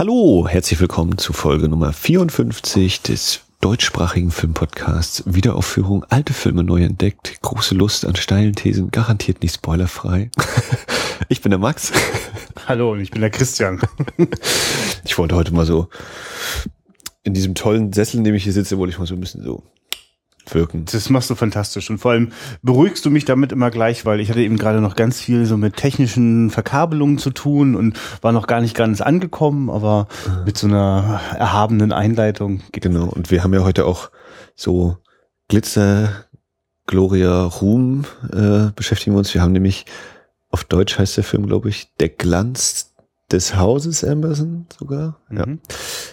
Hallo, herzlich willkommen zu Folge Nummer 54 des deutschsprachigen Filmpodcasts. Wiederaufführung, alte Filme neu entdeckt, große Lust an steilen Thesen, garantiert nicht spoilerfrei. ich bin der Max. Hallo, und ich bin der Christian. ich wollte heute mal so in diesem tollen Sessel, in dem ich hier sitze, wollte ich mal so ein bisschen so wirken. Das machst du fantastisch. Und vor allem beruhigst du mich damit immer gleich, weil ich hatte eben gerade noch ganz viel so mit technischen Verkabelungen zu tun und war noch gar nicht ganz angekommen, aber mhm. mit so einer erhabenen Einleitung geht Genau. Und wir haben ja heute auch so Glitzer, Gloria, Ruhm äh, beschäftigen wir uns. Wir haben nämlich auf Deutsch heißt der Film, glaube ich, Der Glanz des Hauses Amberson sogar. Mhm. Ja.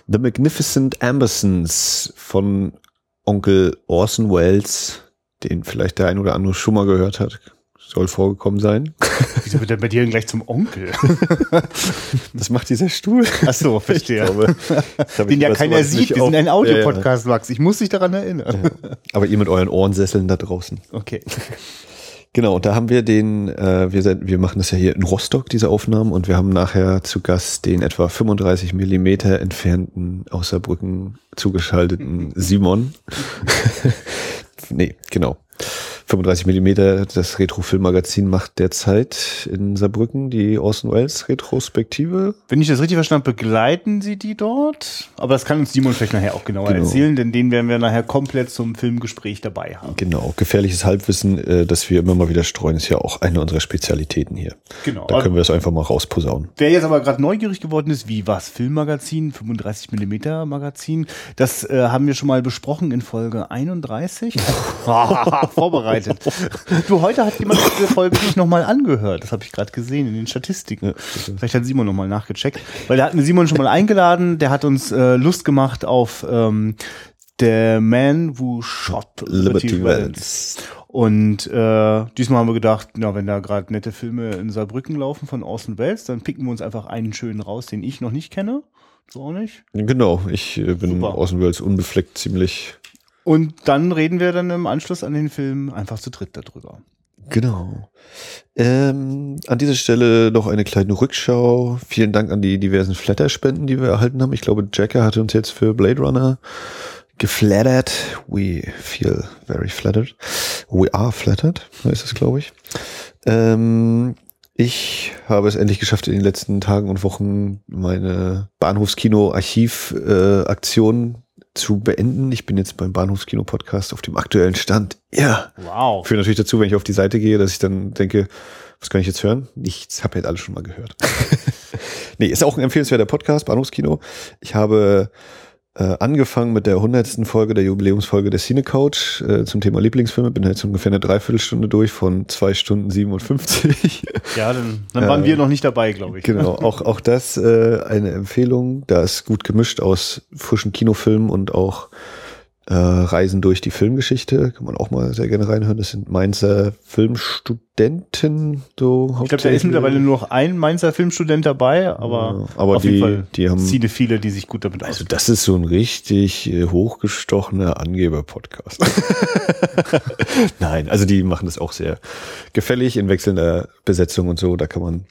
The Magnificent Ambersons von Onkel Orson Welles, den vielleicht der ein oder andere schon mal gehört hat, soll vorgekommen sein. Wieso wird er bei dir gleich zum Onkel? das macht dieser Stuhl. Ach so, verstehe. Glaube, den ja keiner sieht. Wir sind ein Audiopodcast, ja, ja. Max. Ich muss dich daran erinnern. Ja. Aber ihr mit euren Ohrensesseln da draußen. Okay. Genau, und da haben wir den, äh, wir, wir machen das ja hier in Rostock, diese Aufnahmen, und wir haben nachher zu Gast den etwa 35 Millimeter entfernten, aus Saarbrücken zugeschalteten Simon. nee, genau. 35 Millimeter, das Retro-Film-Magazin macht derzeit in Saarbrücken die Orson Welles Retrospektive. Wenn ich das richtig verstanden habe, begleiten Sie die dort? Aber das kann uns Simon vielleicht nachher auch genauer genau. erzählen, denn den werden wir nachher komplett zum Filmgespräch dabei haben. Genau, gefährliches Halbwissen, äh, das wir immer mal wieder streuen, ist ja auch eine unserer Spezialitäten hier. Genau. Da können wir das einfach mal rausposaunen. Wer jetzt aber gerade neugierig geworden ist, wie was Filmmagazin, 35 Millimeter Magazin, das äh, haben wir schon mal besprochen in Folge 31. Vorbereitet vorbereitet. du, heute hat jemand diese Folge sich nochmal angehört. Das habe ich gerade gesehen in den Statistiken. Vielleicht hat Simon nochmal nachgecheckt. Weil da hatten wir Simon schon mal eingeladen. Der hat uns äh, Lust gemacht auf ähm, The Man Who Shot Liberty, Liberty Valance. Und äh, diesmal haben wir gedacht, na, wenn da gerade nette Filme in Saarbrücken laufen von Orson Welles, dann picken wir uns einfach einen schönen raus, den ich noch nicht kenne. So auch nicht? Genau, ich äh, bin Super. Orson Welles unbefleckt ziemlich und dann reden wir dann im Anschluss an den Film einfach zu dritt darüber. Genau. Ähm, an dieser Stelle noch eine kleine Rückschau. Vielen Dank an die diversen Flatter-Spenden, die wir erhalten haben. Ich glaube, Jacker hatte uns jetzt für Blade Runner geflattert. We feel very flattered. We are flattered, heißt es, glaube ich. Ähm, ich habe es endlich geschafft, in den letzten Tagen und Wochen meine Bahnhofskino-Archiv-Aktion äh, zu beenden. Ich bin jetzt beim Bahnhofskino-Podcast auf dem aktuellen Stand. Ja. Wow. Führt natürlich dazu, wenn ich auf die Seite gehe, dass ich dann denke, was kann ich jetzt hören? Nichts, habe jetzt alles schon mal gehört. nee, ist auch ein empfehlenswerter Podcast, Bahnhofskino. Ich habe äh, angefangen mit der hundertsten Folge, der Jubiläumsfolge der Cine Couch äh, zum Thema Lieblingsfilme. Bin jetzt ungefähr eine Dreiviertelstunde durch von zwei Stunden 57. Ja, dann, dann waren äh, wir noch nicht dabei, glaube ich. Genau, auch, auch das äh, eine Empfehlung. Da ist gut gemischt aus frischen Kinofilmen und auch äh, Reisen durch die Filmgeschichte, kann man auch mal sehr gerne reinhören. Das sind Mainzer Filmstudenten. So ich glaube, da ist mittlerweile nur noch ein Mainzer Filmstudent dabei, aber, ja, aber auf die, jeden Fall die haben viele, viele, die sich gut damit Also das ist so ein richtig äh, hochgestochener Angeber-Podcast. Nein, also die machen das auch sehr gefällig in wechselnder Besetzung und so. Da kann man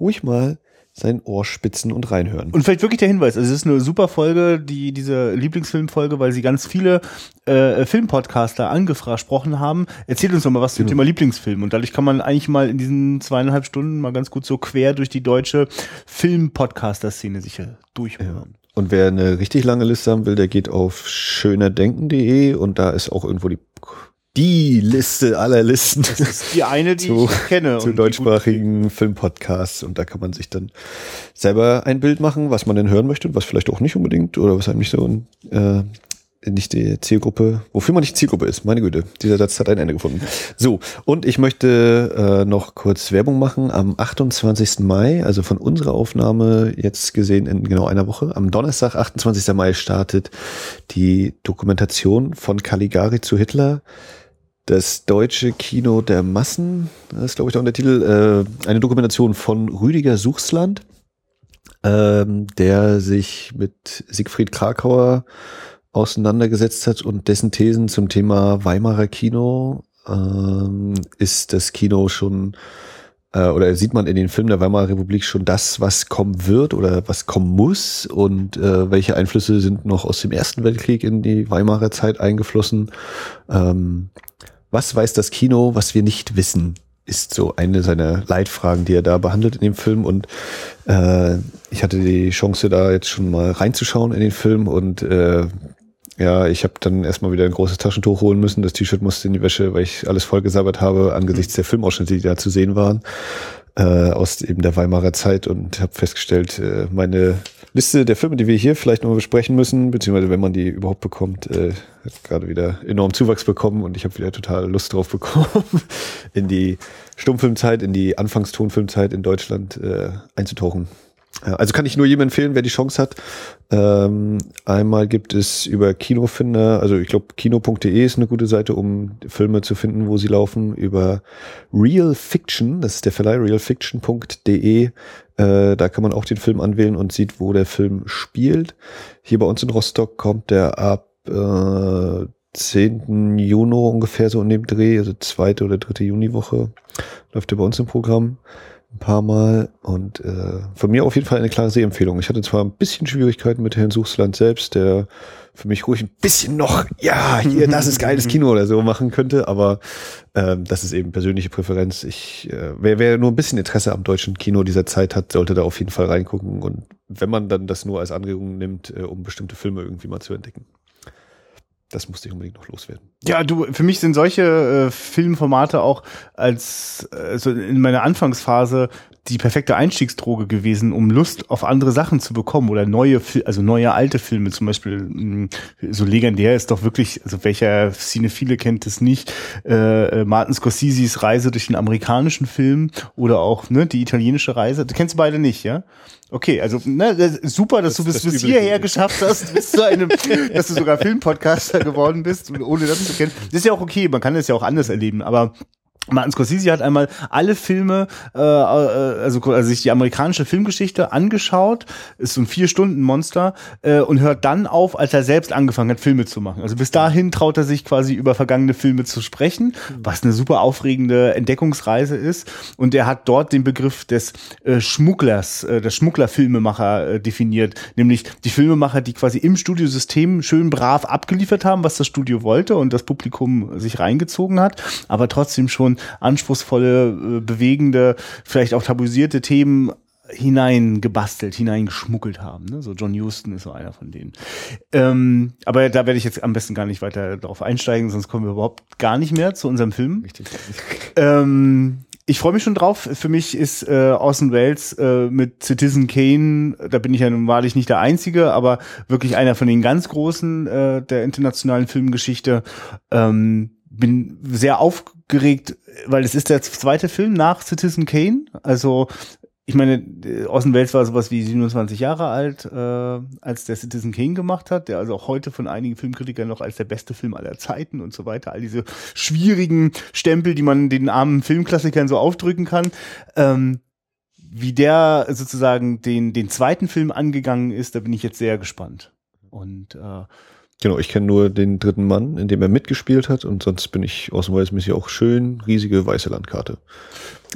ruhig mal sein Ohr spitzen und reinhören. Und vielleicht wirklich der Hinweis, also es ist eine super Folge, die diese Lieblingsfilmfolge, weil sie ganz viele äh, Filmpodcaster angesprochen haben. Erzählt uns doch mal was zum genau. Thema Lieblingsfilm und dadurch kann man eigentlich mal in diesen zweieinhalb Stunden mal ganz gut so quer durch die deutsche Filmpodcaster-Szene sich durchhören. Ja. Und wer eine richtig lange Liste haben will, der geht auf schönerdenken.de und da ist auch irgendwo die die Liste aller Listen. Das ist die eine, die zu, ich kenne. Zu deutschsprachigen Filmpodcasts. Und da kann man sich dann selber ein Bild machen, was man denn hören möchte und was vielleicht auch nicht unbedingt oder was einem nicht so äh, nicht die Zielgruppe, wofür man nicht Zielgruppe ist. Meine Güte, dieser Satz hat ein Ende gefunden. So, und ich möchte äh, noch kurz Werbung machen. Am 28. Mai, also von unserer Aufnahme jetzt gesehen in genau einer Woche, am Donnerstag, 28. Mai, startet die Dokumentation von Caligari zu Hitler das deutsche Kino der Massen, das ist glaube ich auch der Titel, äh, eine Dokumentation von Rüdiger Suchsland, ähm, der sich mit Siegfried Krakauer auseinandergesetzt hat und dessen Thesen zum Thema Weimarer Kino ähm, ist das Kino schon äh, oder sieht man in den Filmen der Weimarer Republik schon das, was kommen wird oder was kommen muss und äh, welche Einflüsse sind noch aus dem Ersten Weltkrieg in die Weimarer Zeit eingeflossen. Ähm, was weiß das Kino, was wir nicht wissen? ist so eine seiner Leitfragen, die er da behandelt in dem Film. Und äh, ich hatte die Chance, da jetzt schon mal reinzuschauen in den Film und äh, ja, ich habe dann erstmal wieder ein großes Taschentuch holen müssen. Das T-Shirt musste in die Wäsche, weil ich alles vollgesabbert habe angesichts der Filmausschnitte, die da zu sehen waren, äh, aus eben der Weimarer Zeit und habe festgestellt, äh, meine Liste der Filme, die wir hier vielleicht noch besprechen müssen, beziehungsweise wenn man die überhaupt bekommt, äh, hat gerade wieder enorm Zuwachs bekommen und ich habe wieder total Lust drauf bekommen, in die Stummfilmzeit, in die Anfangstonfilmzeit in Deutschland äh, einzutauchen. Also kann ich nur jedem empfehlen, wer die Chance hat. Ähm, einmal gibt es über Kinofinder, also ich glaube kino.de ist eine gute Seite, um Filme zu finden, wo sie laufen. Über Real Fiction, das ist der Verleih realfiction.de, äh, da kann man auch den Film anwählen und sieht, wo der Film spielt. Hier bei uns in Rostock kommt der ab äh, 10. Juni ungefähr so in dem Dreh, also zweite oder dritte Juniwoche läuft er bei uns im Programm ein paar Mal und äh, von mir auf jeden Fall eine klare Sehempfehlung. Ich hatte zwar ein bisschen Schwierigkeiten mit Herrn Suchsland selbst, der für mich ruhig ein bisschen noch, ja, hier, das ist geiles Kino oder so machen könnte, aber ähm, das ist eben persönliche Präferenz. Ich, äh, wer, wer nur ein bisschen Interesse am deutschen Kino dieser Zeit hat, sollte da auf jeden Fall reingucken und wenn man dann das nur als Anregung nimmt, äh, um bestimmte Filme irgendwie mal zu entdecken das musste ich unbedingt noch loswerden. Ja, du, für mich sind solche äh, Filmformate auch als also in meiner Anfangsphase die perfekte Einstiegsdroge gewesen, um Lust auf andere Sachen zu bekommen oder neue, also neue alte Filme zum Beispiel. Mm, so legendär ist doch wirklich, also welcher Cinephile kennt es nicht, äh, äh, Martin Scorseses Reise durch den amerikanischen Film oder auch ne, die italienische Reise. Du kennst beide nicht, ja? Okay, also ne, super, dass das, du bis, bis hierher geschafft hast, bis zu einem, dass du sogar Filmpodcaster geworden bist, ohne das zu kennen. Das ist ja auch okay, man kann es ja auch anders erleben, aber Martin Scorsese hat einmal alle Filme, äh, äh, also, also sich die amerikanische Filmgeschichte angeschaut, ist so ein vier Stunden Monster äh, und hört dann auf, als er selbst angefangen hat, Filme zu machen. Also bis dahin traut er sich quasi über vergangene Filme zu sprechen, was eine super aufregende Entdeckungsreise ist. Und er hat dort den Begriff des äh, Schmugglers, äh, des Schmugglerfilmemacher äh, definiert, nämlich die Filmemacher, die quasi im Studiosystem schön brav abgeliefert haben, was das Studio wollte und das Publikum sich reingezogen hat, aber trotzdem schon anspruchsvolle, äh, bewegende, vielleicht auch tabuisierte Themen hineingebastelt, hineingeschmuggelt haben. Ne? So John Huston ist so einer von denen. Ähm, aber da werde ich jetzt am besten gar nicht weiter darauf einsteigen, sonst kommen wir überhaupt gar nicht mehr zu unserem Film. Richtig. Ähm, ich freue mich schon drauf. Für mich ist äh, Orson Welles äh, mit Citizen Kane, da bin ich ja nun wahrlich nicht der Einzige, aber wirklich einer von den ganz Großen äh, der internationalen Filmgeschichte. Ähm, bin sehr aufgeregt, weil es ist der zweite Film nach Citizen Kane. Also ich meine, Orson Welles war sowas wie 27 Jahre alt, äh, als der Citizen Kane gemacht hat, der also auch heute von einigen Filmkritikern noch als der beste Film aller Zeiten und so weiter, all diese schwierigen Stempel, die man den armen Filmklassikern so aufdrücken kann. Ähm, wie der sozusagen den, den zweiten Film angegangen ist, da bin ich jetzt sehr gespannt. Und äh, Genau, ich kenne nur den dritten Mann, in dem er mitgespielt hat und sonst bin ich aus dem Weißmäßig auch schön riesige weiße Landkarte.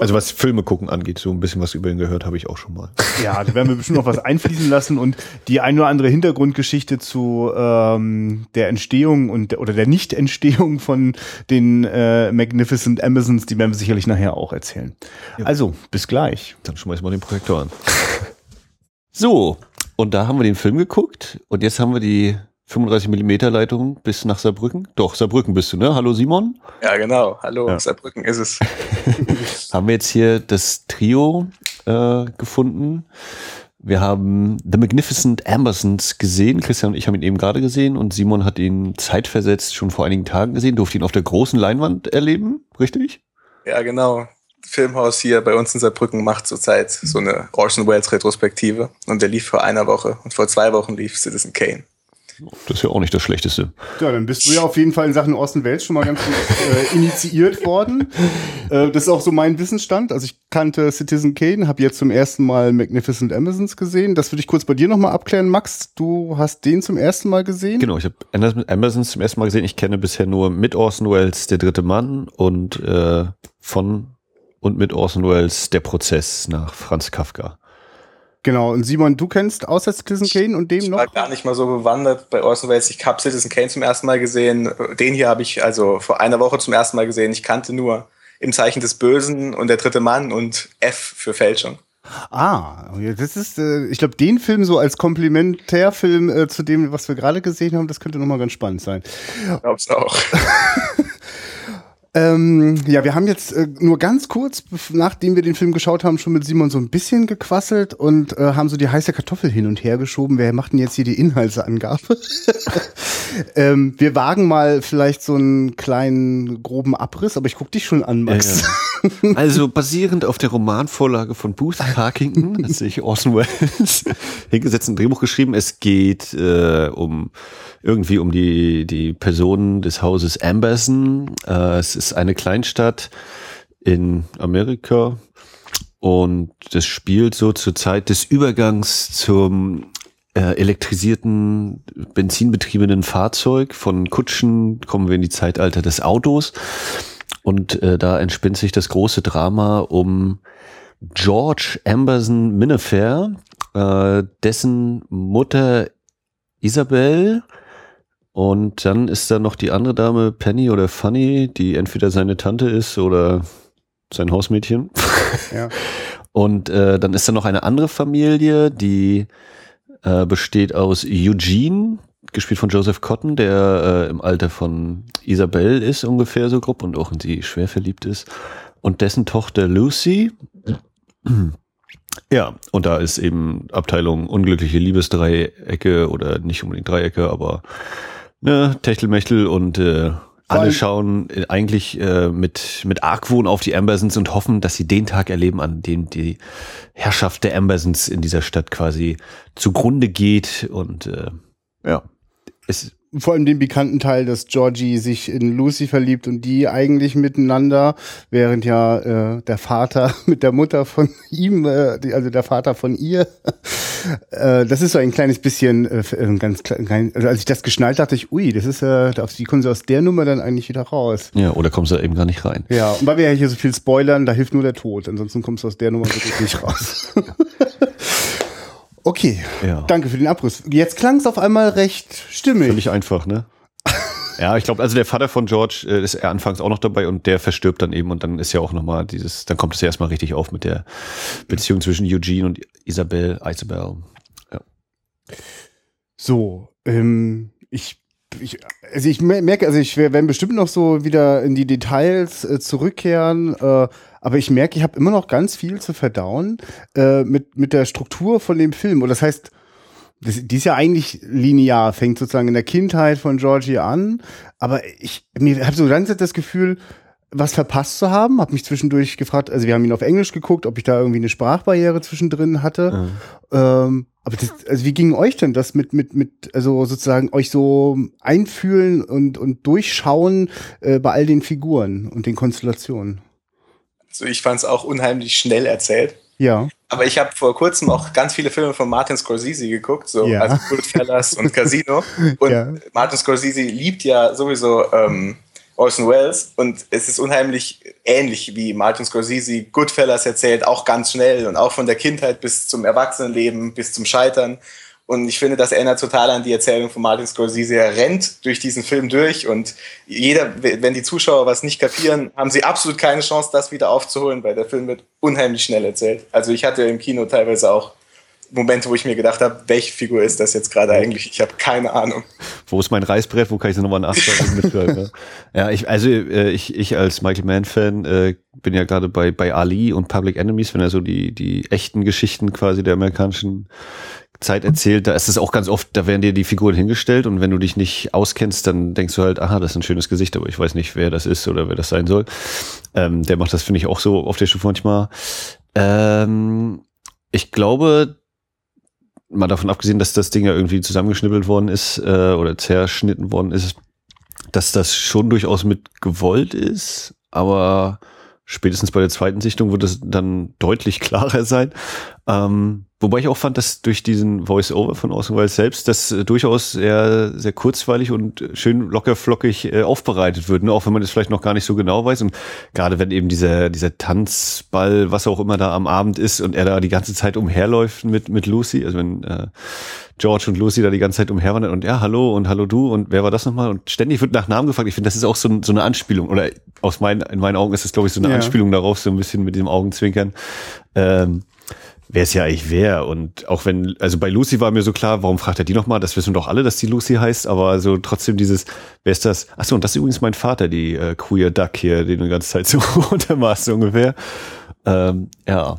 Also was Filme gucken angeht, so ein bisschen was über ihn gehört habe ich auch schon mal. Ja, da werden wir bestimmt noch was einfließen lassen und die ein oder andere Hintergrundgeschichte zu ähm, der Entstehung und oder der Nicht-Entstehung von den äh, Magnificent Amazons, die werden wir sicherlich nachher auch erzählen. Ja. Also, bis gleich. Dann schmeißen wir den Projektor an. so, und da haben wir den Film geguckt und jetzt haben wir die 35 Millimeter Leitung bis nach Saarbrücken? Doch, Saarbrücken bist du, ne? Hallo Simon? Ja, genau. Hallo, ja. Saarbrücken ist es. haben wir jetzt hier das Trio äh, gefunden. Wir haben The Magnificent Ambersons gesehen. Christian und ich haben ihn eben gerade gesehen und Simon hat ihn zeitversetzt schon vor einigen Tagen gesehen, durfte ihn auf der großen Leinwand erleben, richtig? Ja, genau. Filmhaus hier bei uns in Saarbrücken macht zurzeit so eine Orson Welles Retrospektive und der lief vor einer Woche und vor zwei Wochen lief Citizen Kane. Das ist ja auch nicht das Schlechteste. Ja, dann bist du ja auf jeden Fall in Sachen Orson Welles schon mal ganz gut äh, initiiert worden. Äh, das ist auch so mein Wissensstand. Also ich kannte Citizen Kane, habe jetzt zum ersten Mal Magnificent Amazons gesehen. Das würde ich kurz bei dir nochmal abklären, Max. Du hast den zum ersten Mal gesehen? Genau, ich habe Amazons zum ersten Mal gesehen. Ich kenne bisher nur mit Orson Welles Der dritte Mann und äh, von und mit Orson Welles Der Prozess nach Franz Kafka. Genau, und Simon, du kennst außer Citizen Kane und dem ich noch? war gar nicht mal so bewandert bei Orson Welles. Ich habe Citizen Kane zum ersten Mal gesehen. Den hier habe ich also vor einer Woche zum ersten Mal gesehen. Ich kannte nur Im Zeichen des Bösen und Der dritte Mann und F für Fälschung. Ah, das ist, äh, ich glaube, den Film so als Komplementärfilm äh, zu dem, was wir gerade gesehen haben, das könnte nochmal ganz spannend sein. Ich glaub's auch. Ähm, ja, wir haben jetzt äh, nur ganz kurz, nachdem wir den Film geschaut haben, schon mit Simon so ein bisschen gequasselt und äh, haben so die heiße Kartoffel hin und her geschoben. Wer macht denn jetzt hier die Inhaltsangabe? ähm, wir wagen mal vielleicht so einen kleinen, groben Abriss, aber ich guck dich schon an, Max. Also basierend auf der Romanvorlage von Booth Tarkington hat sich Orson Welles hingesetzt ein Drehbuch geschrieben. Es geht äh, um irgendwie um die die Personen des Hauses Amberson. Äh, es ist eine Kleinstadt in Amerika und das spielt so zur Zeit des Übergangs zum äh, elektrisierten, benzinbetriebenen Fahrzeug. Von Kutschen kommen wir in die Zeitalter des Autos. Und äh, da entspinnt sich das große Drama um George Amberson Minifair, äh, dessen Mutter Isabel und dann ist da noch die andere Dame Penny oder Funny, die entweder seine Tante ist oder sein Hausmädchen. Ja. Und äh, dann ist da noch eine andere Familie, die äh, besteht aus Eugene, gespielt von Joseph Cotton, der äh, im Alter von Isabel ist ungefähr so grob und auch in sie schwer verliebt ist. Und dessen Tochter Lucy. Ja, und da ist eben Abteilung unglückliche Liebesdreiecke oder nicht unbedingt Dreiecke, aber ne, Techtelmechtel und äh, alle schauen äh, eigentlich äh, mit, mit Argwohn auf die Ambersons und hoffen, dass sie den Tag erleben, an dem die Herrschaft der Ambersons in dieser Stadt quasi zugrunde geht. Und äh, ja, es, Vor allem den bekannten Teil, dass Georgie sich in Lucy verliebt und die eigentlich miteinander, während ja äh, der Vater mit der Mutter von ihm, äh, die, also der Vater von ihr, äh, das ist so ein kleines bisschen äh, ein ganz klein, also als ich das geschnallt dachte ich, ui, das ist äh, wie kommen sie aus der Nummer dann eigentlich wieder raus? ja, oder kommst du eben gar nicht rein. Ja, und weil wir ja hier so viel spoilern, da hilft nur der Tod, ansonsten kommst du aus der Nummer wirklich nicht raus. okay, Ja. danke für den Abriss. Jetzt klang es auf einmal recht stimmig. Völlig einfach, ne? Ja, ich glaube, also der Vater von George äh, ist er anfangs auch noch dabei und der verstirbt dann eben und dann ist ja auch nochmal dieses, dann kommt es ja erstmal richtig auf mit der Beziehung zwischen Eugene und Isabel, Isabel. So, ähm, ich, ich, also ich mer- merke, also ich werde bestimmt noch so wieder in die Details äh, zurückkehren, äh, aber ich merke, ich habe immer noch ganz viel zu verdauen äh, mit, mit der Struktur von dem Film. Und das heißt, das, die ist ja eigentlich linear, fängt sozusagen in der Kindheit von Georgie an, aber ich habe so ganz das Gefühl, was verpasst zu haben, habe mich zwischendurch gefragt, also wir haben ihn auf Englisch geguckt, ob ich da irgendwie eine Sprachbarriere zwischendrin hatte. Ähm, aber das, also wie ging euch denn das mit, mit, mit, also sozusagen euch so einfühlen und, und durchschauen äh, bei all den Figuren und den Konstellationen? Also ich fand es auch unheimlich schnell erzählt. Ja. Aber ich habe vor kurzem auch ganz viele Filme von Martin Scorsese geguckt, so Ja. also Goodfellas und Casino. Und Ja. Martin Scorsese liebt ja sowieso ähm, Orson Welles und es ist unheimlich ähnlich wie Martin Scorsese Goodfellas erzählt, auch ganz schnell und auch von der Kindheit bis zum Erwachsenenleben, bis zum Scheitern. Und ich finde, das erinnert total an die Erzählung von Martin Scorsese. Er rennt durch diesen Film durch und jeder, wenn die Zuschauer was nicht kapieren, haben sie absolut keine Chance, das wieder aufzuholen, weil der Film wird unheimlich schnell erzählt. Also ich hatte im Kino teilweise auch Momente, wo ich mir gedacht habe, welche Figur ist das jetzt gerade eigentlich? Ich habe keine Ahnung. Wo ist mein Reißbrett? Wo kann ich sie nochmal nachschlagen und mitschreiben? ne? Ja, ich, also äh, ich, ich als Michael Mann-Fan äh, bin ja gerade bei, bei Ali und Public Enemies, wenn er so die, die echten Geschichten quasi der amerikanischen Zeit erzählt, da ist es auch ganz oft, da werden dir die Figuren hingestellt und wenn du dich nicht auskennst, dann denkst du halt, aha, das ist ein schönes Gesicht, aber ich weiß nicht, wer das ist oder wer das sein soll. Ähm, der macht das, finde ich, auch so auf der Stufe manchmal. Ähm, ich glaube, mal davon abgesehen, dass das Ding ja irgendwie zusammengeschnippelt worden ist äh, oder zerschnitten worden ist, dass das schon durchaus mit gewollt ist, aber spätestens bei der zweiten Sichtung wird es dann deutlich klarer sein. Ähm, Wobei ich auch fand, dass durch diesen Voice-Over von Orson Welles selbst das äh, durchaus sehr, sehr kurzweilig und schön lockerflockig äh, aufbereitet wird, ne? auch wenn man das vielleicht noch gar nicht so genau weiß. Und gerade wenn eben dieser, dieser Tanzball, was auch immer da am Abend ist und er da die ganze Zeit umherläuft mit, mit Lucy, also wenn äh, George und Lucy da die ganze Zeit umherwandern und ja, hallo und hallo du und wer war das nochmal? Und ständig wird nach Namen gefragt. Ich finde, das ist auch so, so eine Anspielung oder aus meinen, in meinen Augen ist das, glaube ich, so eine Ja. Anspielung darauf, so ein bisschen mit dem Augenzwinkern. Ähm, wer es ja eigentlich wer. Und auch wenn, also bei Lucy war mir so klar, warum fragt er die nochmal? Das wissen doch alle, dass die Lucy heißt, aber so trotzdem dieses, wer ist das? Achso, und das ist übrigens mein Vater, die äh, Queer Duck hier, den du die ganze Zeit so untermachst ungefähr. Ähm, ja.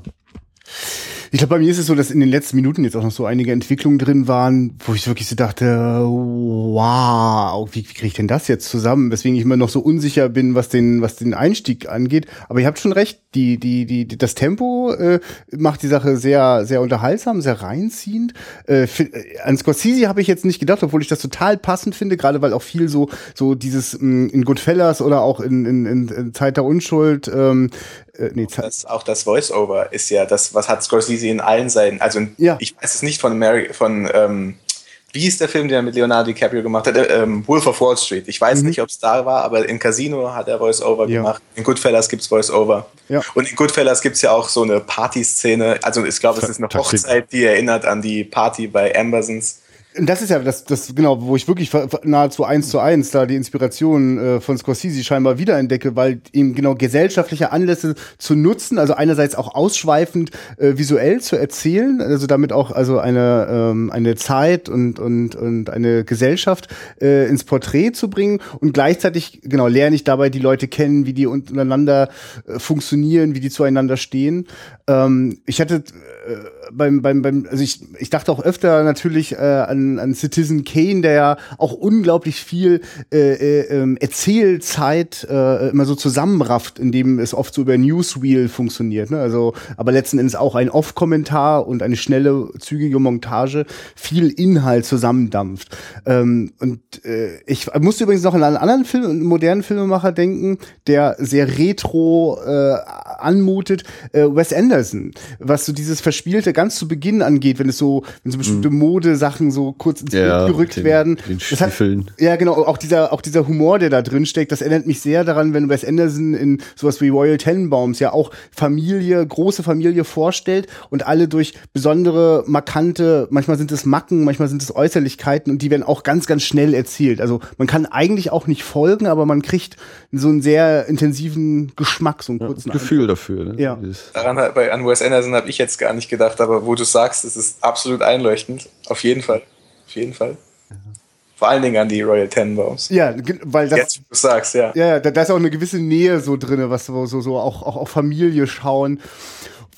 Ich glaube, bei mir ist es so, dass in den letzten Minuten jetzt auch noch so einige Entwicklungen drin waren, wo ich wirklich so dachte, wow, wie, wie kriege ich denn das jetzt zusammen? Weswegen ich immer noch so unsicher bin, was den, was den Einstieg angeht. Aber ihr habt schon recht, die, die, die, das Tempo äh, macht die Sache sehr, sehr unterhaltsam, sehr reinziehend. Äh, fi- äh, an Scorsese habe ich jetzt nicht gedacht, obwohl ich das total passend finde, gerade weil auch viel so, so dieses mh, in Goodfellas oder auch in, in, in, in Zeit der Unschuld, ähm, äh, nee, Zeit, Das, auch das Voice-Over ist ja das, was hat Scorsese in allen seinen, also Ja. ich weiß es nicht von Mary, von, ähm, wie ist der Film, den er mit Leonardo DiCaprio gemacht hat? Äh, ähm, Wolf of Wall Street. Ich weiß nicht, ob es da war, aber in Casino hat er Voice-Over Mhm. Ja. gemacht. In Goodfellas gibt's Voice-Over. Ja. Und in Goodfellas gibt's ja auch so eine Partyszene. Also ich glaube, es ist eine. Hochzeit, die erinnert an die Party bei Ambersons. Das ist ja das, das genau, wo ich wirklich nahezu eins zu eins da die Inspiration äh, von Scorsese scheinbar wiederentdecke, weil eben genau gesellschaftliche Anlässe zu nutzen, also einerseits auch ausschweifend äh, visuell zu erzählen, also damit auch also eine ähm, eine Zeit und und und eine Gesellschaft äh, ins Porträt zu bringen und gleichzeitig genau lerne ich dabei die Leute kennen, wie die untereinander äh, funktionieren, wie die zueinander stehen. Ähm, ich hatte äh, beim, beim, beim, also ich, ich dachte auch öfter natürlich äh, an, an Citizen Kane, der ja auch unglaublich viel äh, äh, ähm, Erzählzeit äh, immer so zusammenrafft, indem es oft so über Newsreel funktioniert. Ne? Also, aber letzten Endes auch ein Off-Kommentar und eine schnelle, zügige Montage viel Inhalt zusammendampft. Ähm, und äh, ich musste übrigens noch an einen anderen Film, einen modernen Filmemacher denken, der sehr retro äh, anmutet, äh, Wes Anderson, was so dieses Verspielte ganz zu Beginn angeht, wenn es so, wenn so bestimmte Modesachen so kurz ins Ja, Bild gerückt den- werden. den Das hat- ja, genau, auch dieser, auch dieser Humor, der da drin steckt, das erinnert mich sehr daran, wenn Wes Anderson in sowas wie Royal Tenenbaums ja auch Familie, große Familie vorstellt und alle durch besondere, markante, manchmal sind es Macken, manchmal sind es Äußerlichkeiten und die werden auch ganz, ganz schnell erzählt. Also man kann eigentlich auch nicht folgen, aber man kriegt so einen sehr intensiven Geschmack, so einen kurzen Gefühl dafür. Ne? Ja. Daran bei an Wes Anderson habe ich jetzt gar nicht gedacht, aber wo du sagst, es ist absolut einleuchtend. Auf jeden Fall. Auf jeden Fall. Vor allen Dingen an die Royal Tenenbaums. Ja, weil das, Jetzt, wo du sagst, ja. Ja, da, da ist auch eine gewisse Nähe so drinne, was so, so, so auch, auch auf Familie schauen.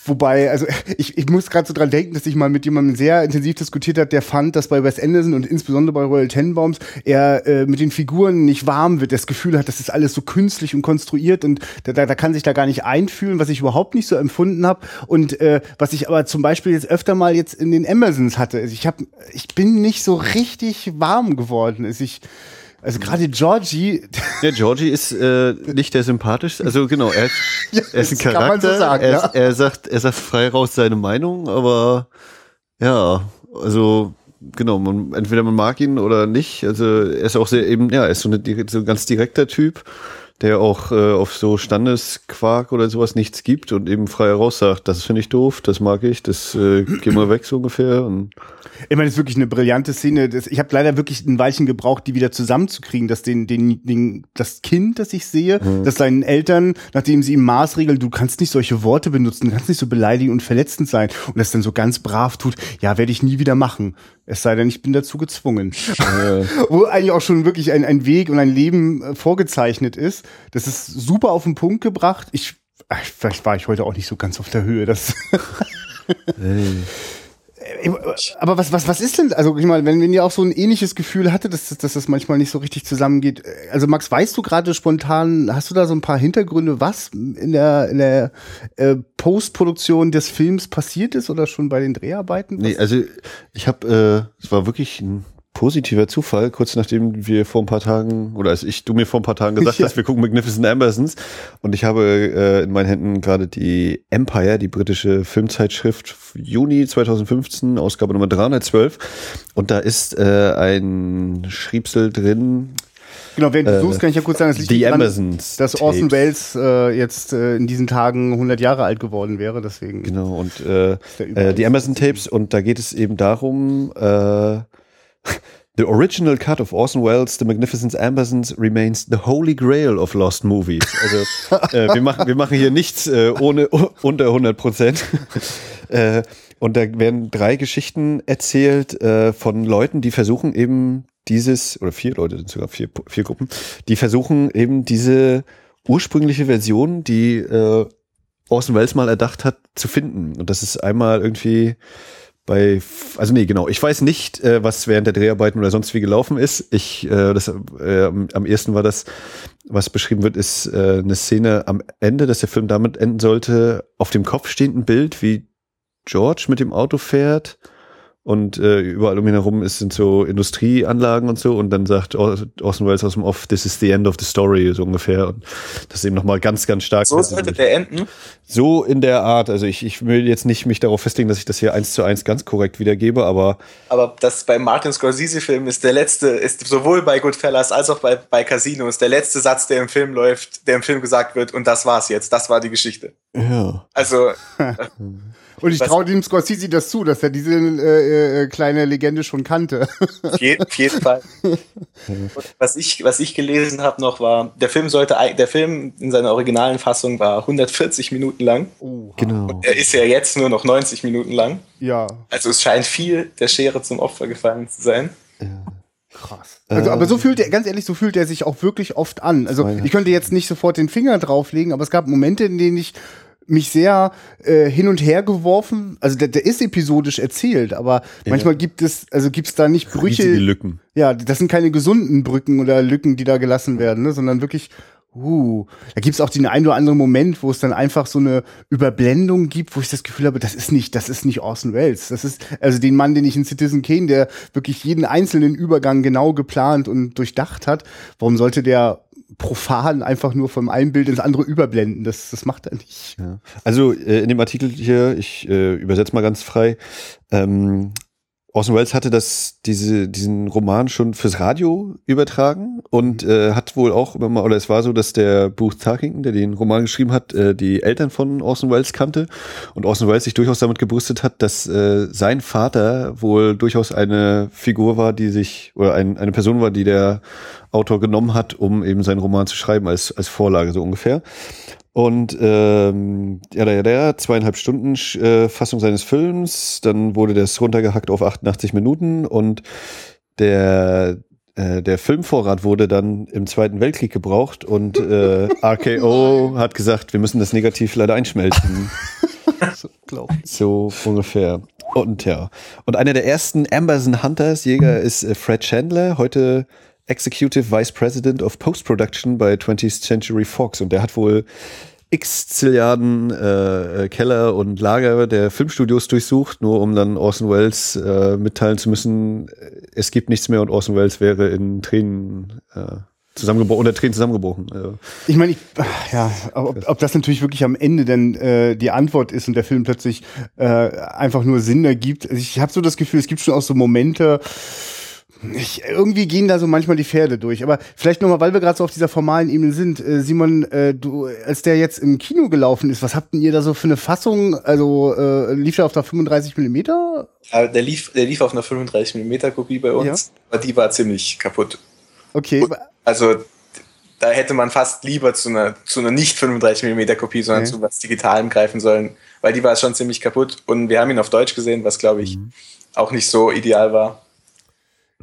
Wobei, also ich, ich muss gerade so dran denken, dass ich mal mit jemandem sehr intensiv diskutiert habe, der fand, dass bei Wes Anderson und insbesondere bei Royal Tenenbaums er äh, mit den Figuren nicht warm wird, das Gefühl hat, das ist alles so künstlich und konstruiert und da, da, da kann sich da gar nicht einfühlen, was ich überhaupt nicht so empfunden habe und äh, was ich aber zum Beispiel jetzt öfter mal jetzt in den Emersons hatte. Also ich habe, ich bin nicht so richtig warm geworden. Also ich also gerade Georgie, Der Georgie ist äh, nicht der sympathischste. Also genau, er, ist- Ja, er ist ein Charakter. so sagen, er, ja. er sagt, er sagt frei raus seine Meinung, aber ja, also genau, man, entweder man mag ihn oder nicht. Also er ist auch sehr eben, ja, er ist so, eine, so ein ganz direkter Typ, der auch äh, auf so Standesquark oder sowas nichts gibt und eben frei heraus sagt, das finde ich doof, das mag ich, das äh, geh mal weg so ungefähr. Und Ich meine, das ist wirklich eine brillante Szene. Das, ich habe leider wirklich ein Weilchen gebraucht, die wieder zusammenzukriegen, dass den, den, den, das Kind, das ich sehe, dass seinen Eltern, nachdem sie ihm maßregeln, du kannst nicht solche Worte benutzen, du kannst nicht so beleidigend und verletzend sein und das dann so ganz brav tut, ja, werde ich nie wieder machen. Es sei denn, ich bin dazu gezwungen. Wo eigentlich auch schon wirklich ein, ein Weg und ein Leben äh, vorgezeichnet ist. Das ist super auf den Punkt gebracht. Ich, ach, vielleicht war ich heute auch nicht so ganz auf der Höhe. Das Äh, Aber was, was, was ist denn, also ich meine, wenn, wenn ihr auch so ein ähnliches Gefühl hatte, dass, dass das manchmal nicht so richtig zusammengeht. Also Max, weißt du gerade spontan, hast du da so ein paar Hintergründe, was in der, in der äh, Postproduktion des Films passiert ist oder schon bei den Dreharbeiten? Nee, also ich habe, äh, es war wirklich ein positiver Zufall, kurz nachdem wir vor ein paar Tagen, oder als ich, du mir vor ein paar Tagen gesagt Ja. hast, wir gucken Magnificent Ambersons und ich habe äh, in meinen Händen gerade die Empire, die britische Filmzeitschrift, Juni 2015, Ausgabe Nummer 312 und da ist äh, ein Schriebsel drin, Genau, während du Äh, suchst, kann ich ja kurz sagen, das liegt The daran, Amazons dass Orson. Welles äh, jetzt äh, in diesen Tagen 100 Jahre alt geworden wäre, deswegen. Genau, und äh, äh, die Amazon Tapes und da geht es eben darum, äh, The original cut of Orson Welles' The Magnificent Ambersons remains the holy grail of lost movies. Also äh, wir, machen, wir machen hier nichts äh, ohne unter 100 Prozent. äh, und da werden drei Geschichten erzählt äh, von Leuten, die versuchen eben dieses, oder vier Leute sind sogar vier, vier Gruppen, die versuchen eben diese ursprüngliche Version, die äh, Orson Welles mal erdacht hat, zu finden. Und das ist einmal irgendwie bei, also nee, genau. Ich weiß nicht, äh, was während der Dreharbeiten oder sonst wie gelaufen ist. Ich, äh, das, äh, am, ersten war das, was beschrieben wird, ist äh, eine Szene am Ende, dass der Film damit enden sollte, auf dem Kopf steht ein Bild, wie George mit dem Auto fährt und äh, überall um ihn herum ist, sind so Industrieanlagen und so und dann sagt Or- Orson Welles aus dem Off, this is the end of the story, so ungefähr. Und das ist eben nochmal ganz, ganz stark. So sollte der enden. So in der Art. Also ich, ich will jetzt nicht mich darauf festlegen, dass ich das hier eins zu eins ganz korrekt wiedergebe, aber Aber das bei Martin Scorsese-Film ist der letzte, ist sowohl bei Goodfellas als auch bei, bei Casino, ist der letzte Satz, der im Film läuft, der im Film gesagt wird, und das war's jetzt, das war die Geschichte. ja. Also, Und ich traue dem Scorsese das zu, dass er diese äh, äh, kleine Legende schon kannte. auf je, auf jeden Fall. Und was ich, was ich gelesen habe noch war, der Film sollte, der Film in seiner originalen Fassung war 140 Minuten lang. Oh, Genau. Er ist ja jetzt nur noch 90 Minuten lang. ja, Also es scheint viel der Schere zum Opfer gefallen zu sein. krass. Also, aber so fühlt er, ganz ehrlich, so fühlt er sich auch wirklich oft an. Also ich könnte jetzt nicht sofort den Finger drauflegen, aber es gab Momente, in denen ich mich sehr äh, hin und her geworfen, also der, der ist episodisch erzählt, aber manchmal gibt es, also gibt es da nicht Riesige Brüche, Lücken. Ja, das sind keine gesunden Brücken oder Lücken, die da gelassen werden, ne, sondern wirklich, uh, da gibt's auch den einen oder anderen Moment, wo es dann einfach so eine Überblendung gibt, wo ich das Gefühl habe, das ist nicht, das ist nicht Orson Welles. Das ist, also den Mann, den ich in Citizen Kane, der wirklich jeden einzelnen Übergang genau geplant und durchdacht hat, warum sollte der profan einfach nur vom einen Bild ins andere überblenden? Das, das macht er nicht. Ja. Also äh, in dem Artikel hier, ich äh, übersetze mal ganz frei, ähm, Orson Welles hatte das, diese, diesen Roman schon fürs Radio übertragen und äh, hat wohl auch immer mal, oder es war so, dass der Booth Tarkington, der den Roman geschrieben hat, äh, die Eltern von Orson Welles kannte und Orson Welles sich durchaus damit gebrüstet hat, dass äh, sein Vater wohl durchaus eine Figur war, die sich, oder ein, eine Person war, die der Autor genommen hat, um eben seinen Roman zu schreiben als, als Vorlage so ungefähr. Und ähm, ja, ja, ja, zweieinhalb Stunden äh, Fassung seines Films, dann wurde das runtergehackt auf 88 Minuten und der äh, der Filmvorrat wurde dann im Zweiten Weltkrieg gebraucht und äh, RKO hat gesagt, wir müssen das Negativ leider einschmelzen. So, ungefähr. Und ja. Und einer der ersten Amberson Hunters Jäger ist äh, Fred Chandler, heute Executive Vice President of Post-Production bei 20th Century Fox. Und der hat wohl x Zilliarden äh, Keller und Lager der Filmstudios durchsucht, nur um dann Orson Welles äh, mitteilen zu müssen, äh, es gibt nichts mehr und Orson Welles wäre in Tränen äh, zusammengebrochen, unter Tränen zusammengebrochen. Äh, Ich meine, ich, ja, ob, ob das natürlich wirklich am Ende dann äh, die Antwort ist und der Film plötzlich äh, einfach nur Sinn ergibt. Also ich habe so das Gefühl, es gibt schon auch so Momente, ich, irgendwie gehen da so manchmal die Pferde durch. Aber vielleicht nochmal, weil wir gerade so auf dieser formalen Ebene sind. Äh, Simon, äh, du, als der jetzt im Kino gelaufen ist, was habt denn ihr da so für eine Fassung? Also äh, lief der auf der 35 Millimeter? Aber der lief, der lief auf einer 35 mm Kopie bei uns, aber die war ziemlich kaputt. Okay, Also da hätte man fast lieber zu einer, zu einer nicht 35 mm Kopie, sondern Okay. zu was Digitalem greifen sollen, weil die war schon ziemlich kaputt und wir haben ihn auf Deutsch gesehen, was glaube ich auch nicht so ideal war.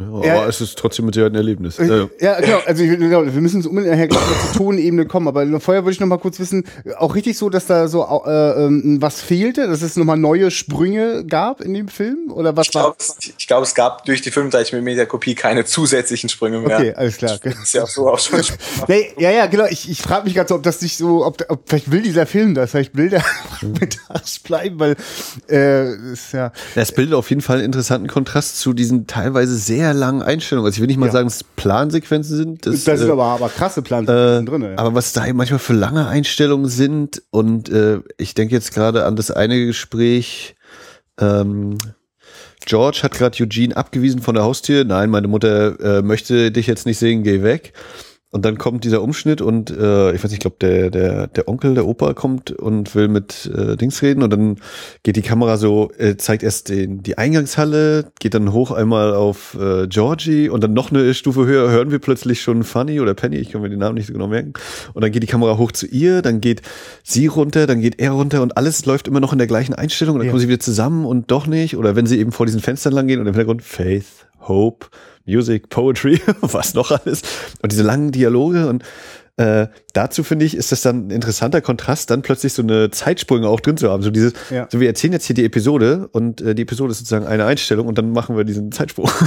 Ja, Ja. aber es ist trotzdem mit Sicherheit ein Erlebnis. Äh, Ja, genau. Also ich, genau, wir müssen uns unbedingt zur Tonebene kommen. Aber vorher würde ich noch mal kurz wissen, auch richtig so, dass da so äh, ähm, was fehlte, dass es nochmal neue Sprünge gab in dem Film? Oder was Ich glaube, es, ich glaub, es gab durch die 35 mm Kopie keine zusätzlichen Sprünge mehr. Okay, alles klar. Das ist ja auch so auch schon Nee, ja, ja, genau. Ich, ich frage mich gerade so, ob das nicht so, ob, ob vielleicht will dieser Film das, vielleicht will der fragmentarisch bleiben, weil äh, ist ja. Es bildet auf jeden Fall einen interessanten Kontrast zu diesen teilweise sehr sehr langen Einstellungen. Also ich will nicht mal Ja. sagen, dass es Plansequenzen sind. Das, sind äh, aber, aber krasse Plansequenzen äh, drin. Ja. Aber was da manchmal für lange Einstellungen sind und äh, ich denke jetzt gerade an das eine Gespräch, ähm, George hat gerade Eugene abgewiesen von der Haustür. Nein, meine Mutter äh, möchte dich jetzt nicht sehen, geh weg. Und dann kommt dieser Umschnitt und äh, ich weiß nicht, ich glaube, der, der, der Onkel, der Opa kommt und will mit äh, Dings reden und dann geht die Kamera so, äh, zeigt erst den, die Eingangshalle, geht dann hoch einmal auf äh, Georgie und dann noch eine Stufe höher hören wir plötzlich schon Funny oder Penny, ich kann mir den Namen nicht so genau merken. Und dann geht die Kamera hoch zu ihr, dann geht sie runter, dann geht er runter und alles läuft immer noch in der gleichen Einstellung und dann Ja. kommen sie wieder zusammen und doch nicht. Oder wenn sie eben vor diesen Fenstern lang gehen und im Hintergrund Faith, Hope, Music, Poetry, was noch alles. Und diese langen Dialoge und äh, dazu finde ich, ist das dann ein interessanter Kontrast, dann plötzlich so eine Zeitsprünge auch drin zu haben. So dieses, Ja. so wir erzählen jetzt hier die Episode und äh, die Episode ist sozusagen eine Einstellung und dann machen wir diesen Zeitsprung.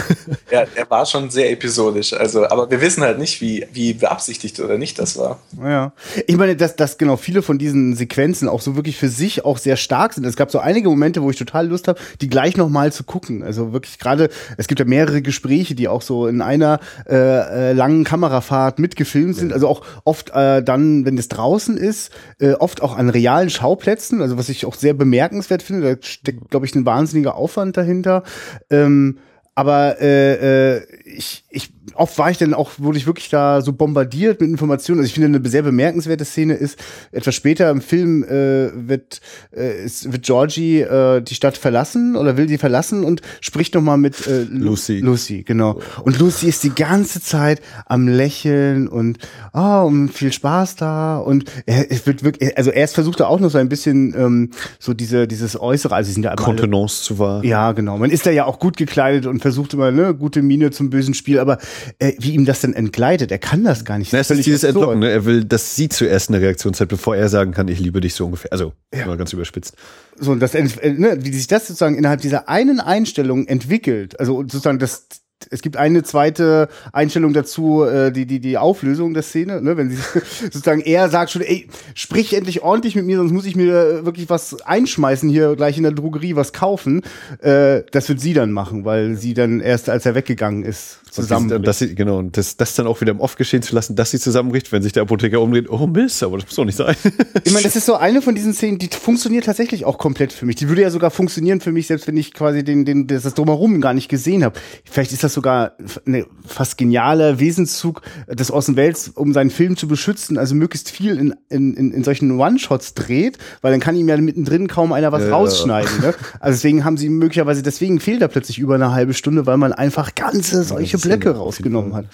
Ja, er war schon sehr episodisch. Also, aber wir wissen halt nicht, wie, wie beabsichtigt oder nicht das war. Ja. Ich meine, dass, dass genau viele von diesen Sequenzen auch so wirklich für sich auch sehr stark sind. Es gab so einige Momente, wo ich total Lust habe, die gleich nochmal zu gucken. Also wirklich gerade, es gibt ja mehrere Gespräche, die auch so in einer äh, äh, langen Kamerafahrt mitgefilmt sind. Also auch oft äh, dann, wenn es draußen ist, äh, oft auch an realen Schauplätzen. Also was ich auch sehr bemerkenswert finde, da steckt, glaube ich, ein wahnsinniger Aufwand dahinter. Ähm, aber äh, äh, ich, ich oft war ich dann auch, wurde ich wirklich da so bombardiert mit Informationen. Also ich finde eine sehr bemerkenswerte Szene ist, etwas später im Film äh, wird, äh, ist, wird Georgie äh, die Stadt verlassen oder will sie verlassen und spricht nochmal mit äh, Lu- Lucy. Lucy, genau. Und Lucy ist die ganze Zeit am Lächeln und oh, und viel Spaß da. Und er, es wird wirklich, also erst versucht er auch noch so ein bisschen ähm, so diese, dieses Äußere, also sie sind ja Kontenance zu wahren. ja, genau. Man ist da ja auch gut gekleidet und versucht immer, ne, gute Miene zum bösen Spiel, aber äh, wie ihm das denn entgleitet, er kann das gar nicht. Na, es ist dieses absurd. Entlocken, ne? Er will, dass sie zuerst eine Reaktion zeigt, bevor er sagen kann, ich liebe dich so ungefähr. Also, mal ganz überspitzt. So, und das, äh, ne, wie sich das sozusagen innerhalb dieser einen Einstellung entwickelt, also sozusagen das, es gibt eine zweite Einstellung dazu, äh, die, die, die Auflösung der Szene, ne, wenn sie sozusagen er sagt schon, ey, sprich endlich ordentlich mit mir, sonst muss ich mir äh, wirklich was einschmeißen hier gleich in der Drogerie, was kaufen. Äh, das wird sie dann machen, weil sie dann erst, als er weggegangen ist, zusammen. Und dass sie, genau, und das, das dann auch wieder im Off geschehen zu lassen, dass sie zusammenbricht, wenn sich der Apotheker umdreht, oh Mist, aber das muss doch nicht sein. Ich meine, das ist so eine von diesen Szenen, die funktioniert tatsächlich auch komplett für mich. Die würde ja sogar funktionieren für mich, selbst wenn ich quasi den, den, das Drumherum gar nicht gesehen habe. Vielleicht ist das sogar ein fast genialer Wesenszug des Orson Welles, um seinen Film zu beschützen, also möglichst viel in, in, in, solchen One-Shots dreht, weil dann kann ihm ja mittendrin kaum einer was Ja. rausschneiden. Ne? Also deswegen haben sie möglicherweise, deswegen fehlt da plötzlich über eine halbe Stunde, weil man einfach ganze solche Blöcke rausgenommen hat.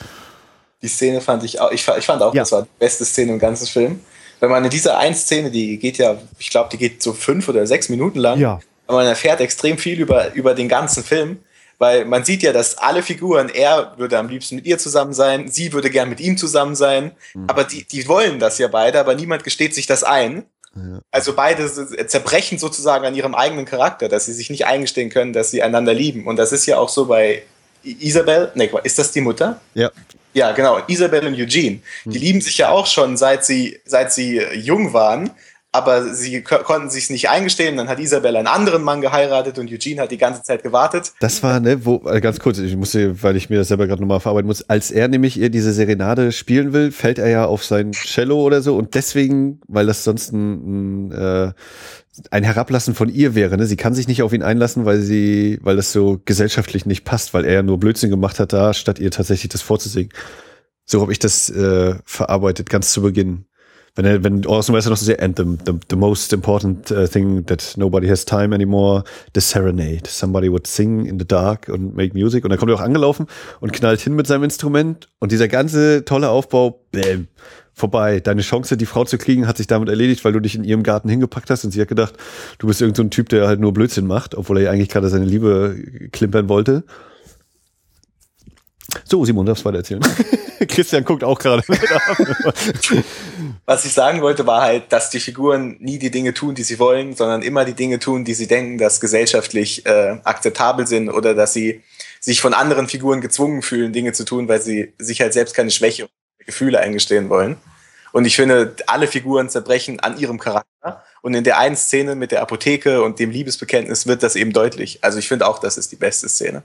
Die Szene fand ich auch, ich, ich fand auch, Ja. das war die beste Szene im ganzen Film. Wenn man in dieser einen Szene, die geht ja, ich glaube, die geht so fünf oder sechs Minuten lang. Ja. Aber man erfährt extrem viel über, über den ganzen Film. Weil man sieht ja, dass alle Figuren, er würde am liebsten mit ihr zusammen sein, sie würde gern mit ihm zusammen sein. Aber die, die wollen das ja beide, aber niemand gesteht sich das ein. Also beide zerbrechen sozusagen an ihrem eigenen Charakter, dass sie sich nicht eingestehen können, dass sie einander lieben. Und das ist ja auch so bei Isabel. Nee, ist das die Mutter? ja. Ja, genau. Isabel und Eugene. Die lieben sich ja auch schon, seit sie, seit sie jung waren. Aber sie ko- konnten sich nicht eingestehen. Dann hat Isabel einen anderen Mann geheiratet und Eugene hat die ganze Zeit gewartet. Das war, ne, wo, äh, ganz kurz, ich musste, weil ich mir das selber gerade nochmal verarbeiten muss, als er nämlich ihr diese Serenade spielen will, fällt er ja auf sein Cello oder so und deswegen, weil das sonst ein, ein, äh, ein Herablassen von ihr wäre, ne, sie kann sich nicht auf ihn einlassen, weil sie, weil das so gesellschaftlich nicht passt, weil er ja nur Blödsinn gemacht hat da, statt ihr tatsächlich das vorzusingen. So habe ich das äh, verarbeitet, ganz zu Beginn. Wenn er, wenn Orson Welles noch so sehr, and the, the, the most important uh, thing that nobody has time anymore, the serenade. Somebody would sing in the dark and make music. Und dann kommt er auch angelaufen und knallt hin mit seinem Instrument. Und dieser ganze tolle Aufbau, bäm, vorbei. Deine Chance, die Frau zu kriegen, hat sich damit erledigt, weil du dich in ihrem Garten hingepackt hast und sie hat gedacht, du bist irgendein so ein Typ, der halt nur Blödsinn macht, obwohl er ja eigentlich gerade seine Liebe klimpern wollte. So, Simon, darfst weiter erzählen. Christian guckt auch gerade. Was ich sagen wollte, war halt, dass die Figuren nie die Dinge tun, die sie wollen, sondern immer die Dinge tun, die sie denken, dass gesellschaftlich äh, akzeptabel sind oder dass sie sich von anderen Figuren gezwungen fühlen, Dinge zu tun, weil sie sich halt selbst keine Schwäche und Gefühle eingestehen wollen. Und ich finde, alle Figuren zerbrechen an ihrem Charakter. Und in der einen Szene mit der Apotheke und dem Liebesbekenntnis wird das eben deutlich. Also ich finde auch, das ist die beste Szene.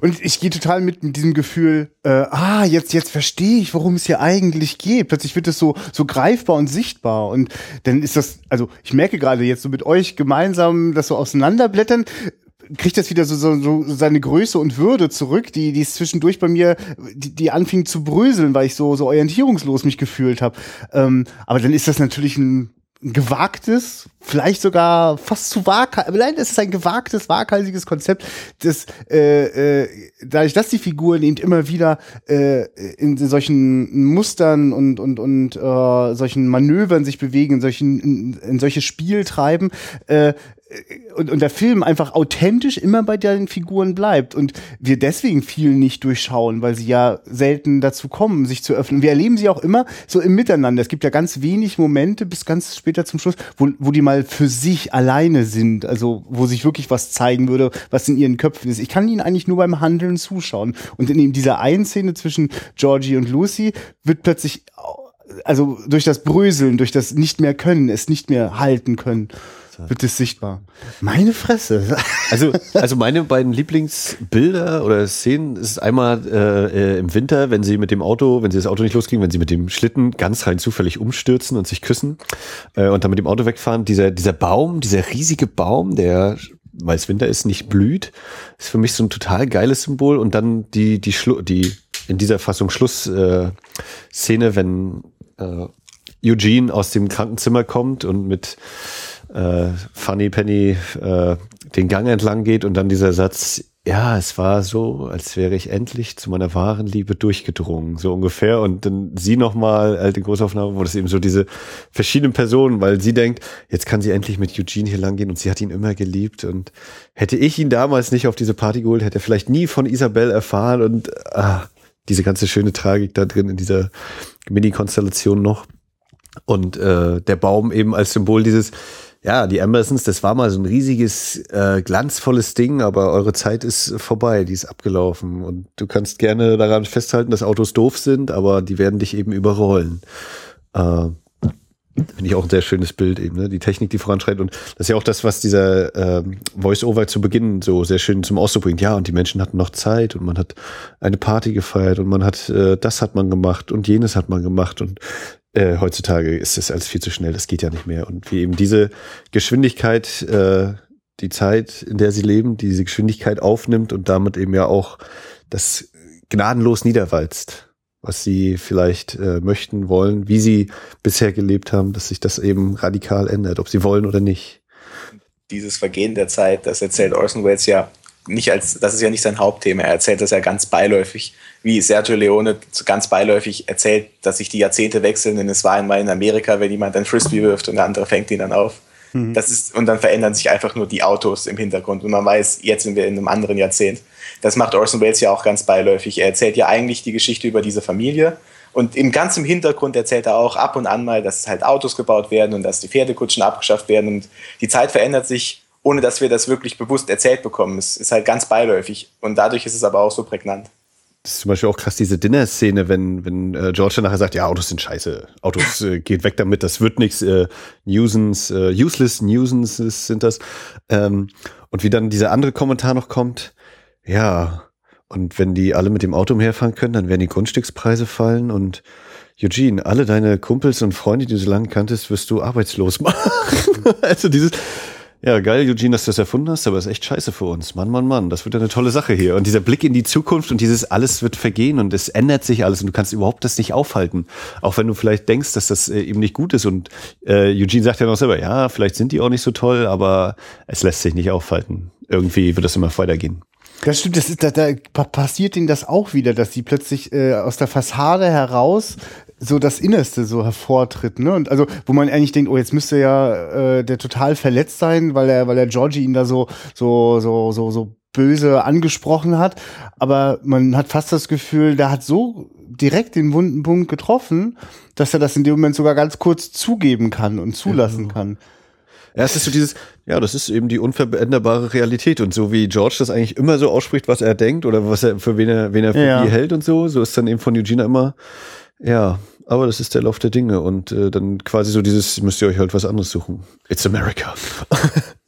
Und ich gehe total mit mit diesem Gefühl, äh, ah, jetzt, jetzt verstehe ich, worum es hier eigentlich geht. Plötzlich wird es so, so greifbar und sichtbar. Und dann ist das, also ich merke gerade jetzt so mit euch gemeinsam das so auseinanderblättern, kriegt das wieder so, so, so seine Größe und Würde zurück, die, die ist zwischendurch bei mir, die, die anfing zu bröseln, weil ich so, so orientierungslos mich gefühlt habe. Ähm, aber dann ist das natürlich ein gewagtes, vielleicht sogar fast zu waghalsig, nein, es ist ein gewagtes, waghalsiges Konzept, das, äh, äh, dadurch, dass die Figuren eben immer wieder äh, in solchen Mustern und, und, und äh, solchen Manövern sich bewegen, in, solchen, in, in solche Spiel treiben, äh, und, und der Film einfach authentisch immer bei den Figuren bleibt und wir deswegen viel nicht durchschauen, weil sie ja selten dazu kommen, sich zu öffnen. Wir erleben sie auch immer so im Miteinander. Es gibt ja ganz wenig Momente bis ganz später zum Schluss, wo, wo die mal für sich alleine sind, also wo sich wirklich was zeigen würde, was in ihren Köpfen ist. Ich kann ihnen eigentlich nur beim Handeln zuschauen. Und in dieser einen Szene zwischen Georgie und Lucy wird plötzlich also durch das Bröseln, durch das nicht mehr können, es nicht mehr halten können wird es sichtbar. Meine Fresse. Also, also meine beiden Lieblingsbilder oder Szenen ist einmal äh, im Winter, wenn sie mit dem Auto, wenn sie das Auto nicht loskriegen, wenn sie mit dem Schlitten ganz rein zufällig umstürzen und sich küssen äh, und dann mit dem Auto wegfahren. Dieser, dieser Baum, dieser riesige Baum, der weil es Winter ist, nicht blüht, ist für mich so ein total geiles Symbol. Und dann die, die, Schlu die in dieser Fassung Schlussszene, äh, wenn äh, Eugene aus dem Krankenzimmer kommt und mit äh, Funny Penny äh, den Gang entlang geht und dann dieser Satz, ja, es war so, als wäre ich endlich zu meiner wahren Liebe durchgedrungen, so ungefähr. Und dann sie nochmal, alte Großaufnahme, wo das eben so diese verschiedenen Personen, weil sie denkt, jetzt kann sie endlich mit Eugene hier langgehen und sie hat ihn immer geliebt. Und hätte ich ihn damals nicht auf diese Party geholt, hätte er vielleicht nie von Isabel erfahren und ah, diese ganze schöne Tragik da drin in dieser Mini-Konstellation noch. Und äh, der Baum eben als Symbol dieses, ja, die Emersons, das war mal so ein riesiges, äh, glanzvolles Ding, aber eure Zeit ist vorbei, die ist abgelaufen. Und du kannst gerne daran festhalten, dass Autos doof sind, aber die werden dich eben überrollen. Äh, Finde ich auch ein sehr schönes Bild eben, ne? Die Technik, die voranschreitet. Und das ist ja auch das, was dieser ähm, Voice-Over zu Beginn so sehr schön zum Ausdruck bringt. Ja, und die Menschen hatten noch Zeit und man hat eine Party gefeiert und man hat, äh, das hat man gemacht und jenes hat man gemacht. Und äh, heutzutage ist das alles viel zu schnell, das geht ja nicht mehr. Und wie eben diese Geschwindigkeit, äh, die Zeit, in der sie leben, diese Geschwindigkeit aufnimmt und damit eben ja auch das gnadenlos niederwalzt, was sie vielleicht äh, möchten, wollen, wie sie bisher gelebt haben, dass sich das eben radikal ändert, ob sie wollen oder nicht. Dieses Vergehen der Zeit, das erzählt Orson Welles ja nicht als, das ist ja nicht sein Hauptthema. Er erzählt das ja ganz beiläufig, wie Sergio Leone ganz beiläufig erzählt, dass sich die Jahrzehnte wechseln, denn es war einmal in Amerika, wenn jemand ein Frisbee wirft und der andere fängt ihn dann auf. Mhm. Das ist, und dann verändern sich einfach nur die Autos im Hintergrund und man weiß, jetzt sind wir in einem anderen Jahrzehnt. Das macht Orson Welles ja auch ganz beiläufig. Er erzählt ja eigentlich die Geschichte über diese Familie und im ganzen Hintergrund erzählt er auch ab und an mal, dass halt Autos gebaut werden und dass die Pferdekutschen abgeschafft werden und die Zeit verändert sich ohne dass wir das wirklich bewusst erzählt bekommen. Es ist halt ganz beiläufig und dadurch ist es aber auch so prägnant. Das ist zum Beispiel auch krass, diese Dinner-Szene, wenn, wenn äh, George dann nachher sagt, ja, Autos sind scheiße, Autos äh, geht weg damit, das wird nichts, äh, Newsens, äh, useless Newsens sind das. Ähm, und wie dann dieser andere Kommentar noch kommt, ja, und wenn die alle mit dem Auto umherfahren können, dann werden die Grundstückspreise fallen und Eugene, alle deine Kumpels und Freunde, die du so lange kanntest, wirst du arbeitslos machen. also dieses, ja, geil, Eugene, dass du das erfunden hast, aber ist echt scheiße für uns. Mann, Mann, Mann, das wird eine tolle Sache hier. Und dieser Blick in die Zukunft und dieses alles wird vergehen und es ändert sich alles und du kannst überhaupt das nicht aufhalten. Auch wenn du vielleicht denkst, dass das äh, eben nicht gut ist. Und äh, Eugene sagt ja noch selber, ja, vielleicht sind die auch nicht so toll, aber es lässt sich nicht aufhalten. Irgendwie wird das immer weitergehen. Das stimmt, das ist, da, da passiert ihnen das auch wieder, dass sie plötzlich äh, aus der Fassade heraus so das Innerste so hervortritt, ne? Und also, wo man eigentlich denkt, oh, jetzt müsste ja äh, der total verletzt sein, weil er, weil er Georgie ihn da so, so, so, so, so böse angesprochen hat. Aber man hat fast das Gefühl, der hat so direkt den wunden Punkt getroffen, dass er das in dem Moment sogar ganz kurz zugeben kann und zulassen kann. Ja, es ist so dieses, ja, das ist eben die unveränderbare Realität. Und so wie George das eigentlich immer so ausspricht, was er denkt oder was er, für wen er, wen er für ja. die hält und so, so ist dann eben von Eugenia immer, ja, aber das ist der Lauf der Dinge und äh, dann quasi so dieses, müsst ihr euch halt was anderes suchen. It's America.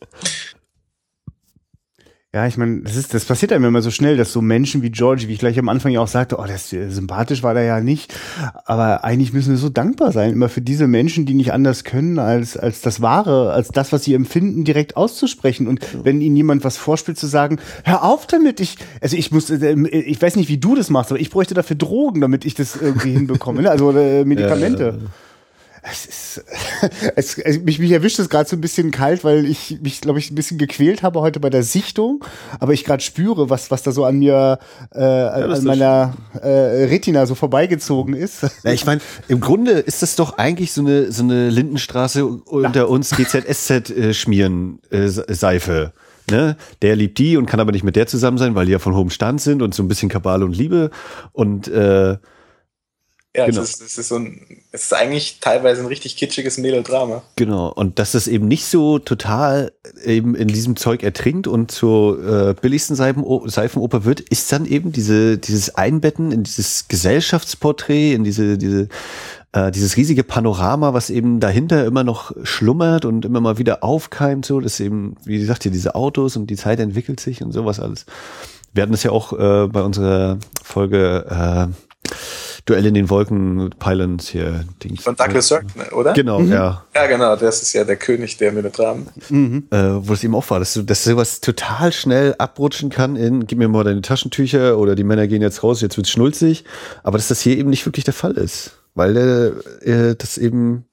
Ja, ich meine, das ist, das passiert einem immer so schnell, dass so Menschen wie George, wie ich gleich am Anfang ja auch sagte, oh, das äh, sympathisch war der ja nicht. Aber eigentlich müssen wir so dankbar sein, immer für diese Menschen, die nicht anders können, als, als das Wahre, als das, was sie empfinden, direkt auszusprechen. Und ja. wenn ihnen jemand was vorspielt, zu sagen, hör auf damit, ich, also ich muss, äh, ich weiß nicht, wie du das machst, aber ich bräuchte dafür Drogen, damit ich das irgendwie hinbekomme, ne? also äh, Medikamente. Ja, es ist, es, es, mich, mich erwischt es gerade so ein bisschen kalt, weil ich mich, glaube ich, ein bisschen gequält habe heute bei der Sichtung, aber ich gerade spüre, was, was da so an mir, äh, ja, an meiner äh, Retina so vorbeigezogen ist. Ja, ich meine, im Grunde ist das doch eigentlich so eine, so eine Lindenstraße unter ja. uns GZSZ äh, schmieren äh, Seife. Ne? Der liebt die und kann aber nicht mit der zusammen sein, weil die ja von hohem Stand sind und so ein bisschen Kabale und Liebe und äh, ja, genau. es, ist, es, ist so ein, es ist eigentlich teilweise ein richtig kitschiges Melodrama. Genau, und dass es eben nicht so total eben in diesem Zeug ertrinkt und zur äh, billigsten Seifenoper wird, ist dann eben diese, dieses Einbetten in dieses Gesellschaftsporträt, in diese, diese äh, dieses riesige Panorama, was eben dahinter immer noch schlummert und immer mal wieder aufkeimt, so, dass eben, wie gesagt, hier diese Autos und die Zeit entwickelt sich und sowas alles. Wir hatten das ja auch äh, bei unserer Folge äh, Duell in den Wolken, Pylons hier. Dings. Von Douglas Sirk, ne, oder? Genau, mhm. ja. Ja, genau, das ist ja der König der Melodramen. Mhm. Äh, wo es eben auch war, dass, du, dass sowas total schnell abrutschen kann in, gib mir mal deine Taschentücher oder die Männer gehen jetzt raus, jetzt wird's schnulzig. Aber dass das hier eben nicht wirklich der Fall ist. Weil äh, das eben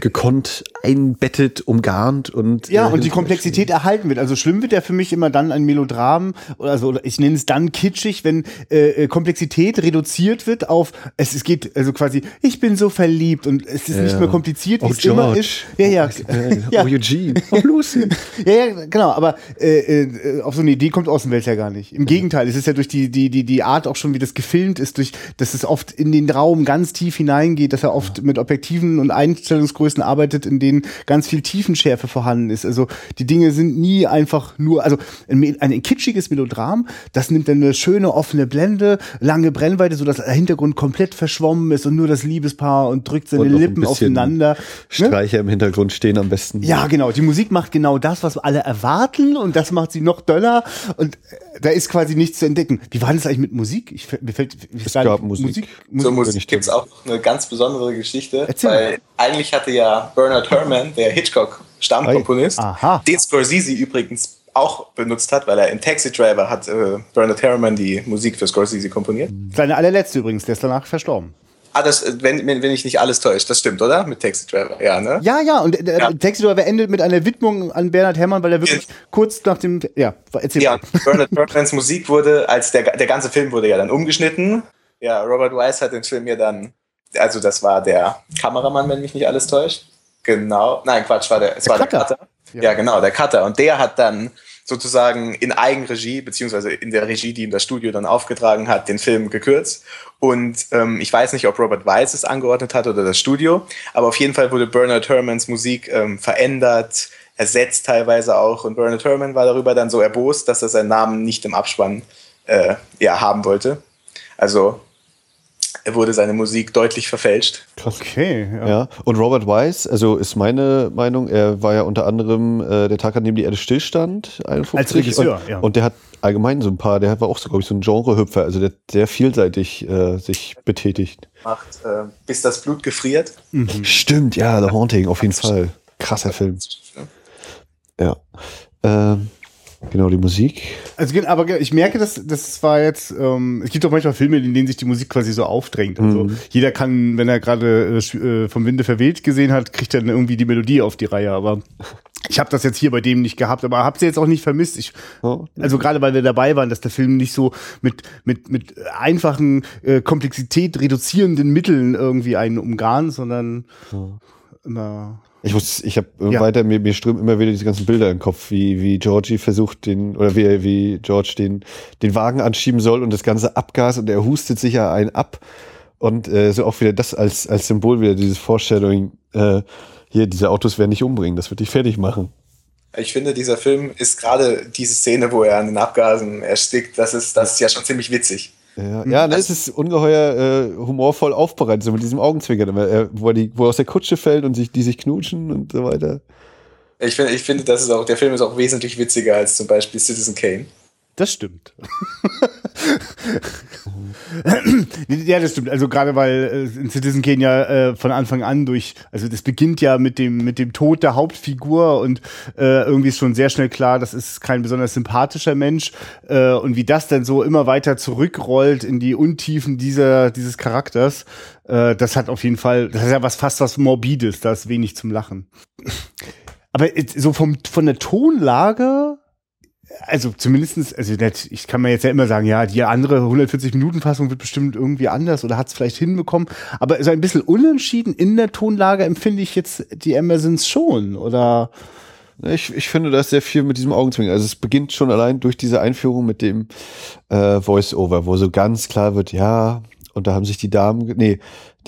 gekonnt einbettet, umgarnt und ja äh, und die Komplexität erhalten wird. Also schlimm wird ja für mich immer dann ein Melodram oder also ich nenne es dann kitschig, wenn äh, äh, Komplexität reduziert wird auf es, es geht also quasi ich bin so verliebt und es ist ja. nicht mehr kompliziert, wie oh, es George. immer ist. Ja ja. Oh, ja. oh Eugene. Oh Lucy. ja ja genau, aber äh, äh, auf so eine Idee kommt Außenwelt ja gar nicht. Im Gegenteil, es ist ja durch die die die die Art auch schon wie das gefilmt ist, durch dass es oft in den Raum ganz tief hineingeht, dass er oft mit Objektiven und ein Darstellungsgrößen arbeitet, in denen ganz viel Tiefenschärfe vorhanden ist. Also die Dinge sind nie einfach nur, also ein, ein kitschiges Melodram, das nimmt dann eine schöne offene Blende, lange Brennweite, so dass der Hintergrund komplett verschwommen ist und nur das Liebespaar und drückt seine und Lippen aufeinander. Ne? Streicher ne? im Hintergrund stehen am besten. Ja, genau. Die Musik macht genau das, was alle erwarten und das macht sie noch döller und äh, da ist quasi nichts zu entdecken. Wie war das eigentlich mit Musik? Ich, mir fällt, es gab Musik. Musik, Musik. Zur Musik gibt es auch eine ganz besondere Geschichte. Erzähl weil eigentlich hatte ja Bernard Herrmann, der Hitchcock-Stammkomponist, den Scorsese übrigens auch benutzt hat, weil er in Taxi Driver hat äh, Bernard Herrmann die Musik für Scorsese komponiert. Seine allerletzte übrigens, der ist danach verstorben. Ah, das, wenn, wenn ich nicht alles täusche, das stimmt, oder? Mit Taxi Driver, ja, ne? Ja, ja, und äh, ja. Taxi Driver endet mit einer Widmung an Bernhard Herrmann, weil er wirklich ja. kurz nach dem, ja, erzähl Ja, Bernard Herrmanns Musik wurde, als der, der ganze Film wurde ja dann umgeschnitten. Ja, Robert Weiss hat den Film ja dann also das war der Kameramann, wenn mich nicht alles täuscht. Genau, nein, Quatsch, war der, es der war Cutter. der Cutter. Ja. ja. genau, der Cutter. Und der hat dann sozusagen in Eigenregie, beziehungsweise in der Regie, die ihm das Studio dann aufgetragen hat, den Film gekürzt. Und ähm, ich weiß nicht, ob Robert Weiss es angeordnet hat oder das Studio, aber auf jeden Fall wurde Bernard Herrmanns Musik ähm, verändert, ersetzt teilweise auch. Und Bernard Herrmann war darüber dann so erbost, dass er seinen Namen nicht im Abspann äh, ja, haben wollte. Also wurde seine Musik deutlich verfälscht. Krass. Okay, ja. ja. Und Robert Weiss, also ist meine Meinung, er war ja unter anderem äh, der Tag, an dem die Erde stillstand, 51. Als Regisseur, und, ja. Und der hat allgemein so ein paar, der war auch so, glaube ich, so ein Genrehüpfer, also der sehr vielseitig äh, sich betätigt. Macht, äh, bis das Blut gefriert. Mhm. Stimmt, ja, The Haunting, auf jeden Fall. Krasser Film. Ja. Ähm, Genau, die Musik. Also, aber ich merke, dass das war jetzt, ähm, es gibt doch manchmal Filme, in denen sich die Musik quasi so aufdrängt. Also mhm. jeder kann, wenn er gerade äh, äh, vom Winde verweht gesehen hat, kriegt dann irgendwie die Melodie auf die Reihe. Aber ich habe das jetzt hier bei dem nicht gehabt, aber habe sie jetzt auch nicht vermisst. Ich. Also gerade weil wir dabei waren, dass der Film nicht so mit mit mit einfachen äh, Komplexität reduzierenden Mitteln irgendwie einen umgarnt, sondern oh. immer ich muss, ich habe ja. weiter, mir, mir strömen immer wieder diese ganzen Bilder im Kopf, wie, wie Georgie versucht den, oder wie, wie George den, den Wagen anschieben soll und das ganze Abgas und er hustet sich ja einen ab. Und äh, so auch wieder das als, als Symbol wieder, dieses Vorstellung, äh, hier, diese Autos werden dich umbringen, das wird dich fertig machen. Ich finde, dieser Film ist gerade diese Szene, wo er an den Abgasen erstickt, das ist, das ist ja schon ziemlich witzig. Ja, ja ne, es ist ungeheuer äh, humorvoll aufbereitet, so mit diesem Augenzwinkern, äh, wo, die, wo er aus der Kutsche fällt und sich, die sich knutschen und so weiter. Ich finde, ich finde, das ist auch, der Film ist auch wesentlich witziger als zum Beispiel Citizen Kane. Das stimmt. ja, das stimmt. Also gerade weil äh, in Citizen Kane ja äh, von Anfang an durch, also das beginnt ja mit dem mit dem Tod der Hauptfigur und äh, irgendwie ist schon sehr schnell klar, das ist kein besonders sympathischer Mensch äh, und wie das dann so immer weiter zurückrollt in die Untiefen dieser dieses Charakters, äh, das hat auf jeden Fall, das ist ja was fast was morbides, da ist wenig zum Lachen. Aber so vom von der Tonlage also zumindestens, also ich kann mir jetzt ja immer sagen, ja, die andere 140-Minuten-Fassung wird bestimmt irgendwie anders oder hat es vielleicht hinbekommen. Aber so ein bisschen unentschieden in der Tonlage empfinde ich jetzt die Amazons schon, oder? Ich, ich finde das sehr viel mit diesem Augenzwinkern. Also es beginnt schon allein durch diese Einführung mit dem äh, Voice-Over, wo so ganz klar wird, ja, und da haben sich die Damen, nee,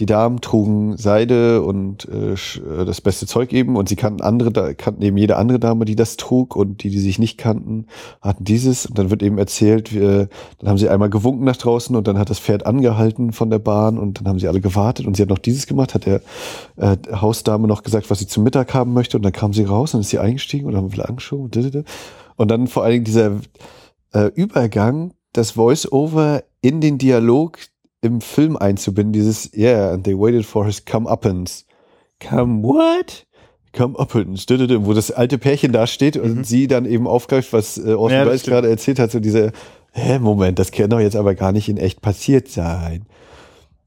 die Damen trugen Seide und äh, äh, das beste Zeug eben und sie kannten andere, kannten eben jede andere Dame, die das trug und die, die sich nicht kannten, hatten dieses und dann wird eben erzählt, wir, dann haben sie einmal gewunken nach draußen und dann hat das Pferd angehalten von der Bahn und dann haben sie alle gewartet und sie hat noch dieses gemacht, hat der äh, Hausdame noch gesagt, was sie zum Mittag haben möchte und dann kam sie raus und ist sie eingestiegen und haben wir angeschoben und dann vor allen Dingen dieser äh, Übergang, das Voice-Over in den Dialog im Film einzubinden, dieses Yeah, and they waited for his come-uppance. Come what? Come-uppance, wo das alte Pärchen da steht und mhm. sie dann eben aufgreift, was äh, Orson ja, Welles gerade erzählt hat, so diese, hä, Moment, das kann doch jetzt aber gar nicht in echt passiert sein.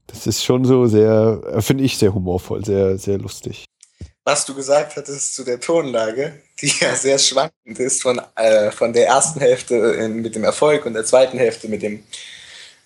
Das ist schon so sehr, äh, finde ich sehr humorvoll, sehr, sehr lustig. Was du gesagt hattest zu der Tonlage, die ja sehr schwankend ist von, äh, von der ersten Hälfte in, mit dem Erfolg und der zweiten Hälfte mit dem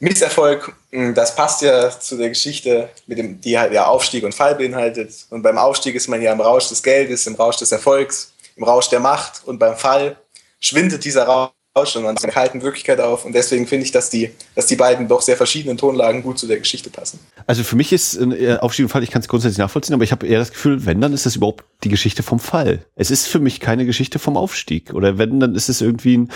Misserfolg, hm, das passt ja zu der Geschichte, mit dem, die halt ja Aufstieg und Fall beinhaltet. Und beim Aufstieg ist man ja im Rausch des Geldes, im Rausch des Erfolgs, im Rausch der Macht. Und beim Fall schwindet dieser Rausch und man ist in der kalten Wirklichkeit auf. Und deswegen finde ich, dass die, dass die beiden doch sehr verschiedenen Tonlagen gut zu der Geschichte passen. Also für mich ist äh, Aufstieg und Fall, ich kann es grundsätzlich nachvollziehen, aber ich habe eher das Gefühl, wenn, dann ist das überhaupt die Geschichte vom Fall. Es ist für mich keine Geschichte vom Aufstieg. Oder wenn, dann ist es irgendwie ein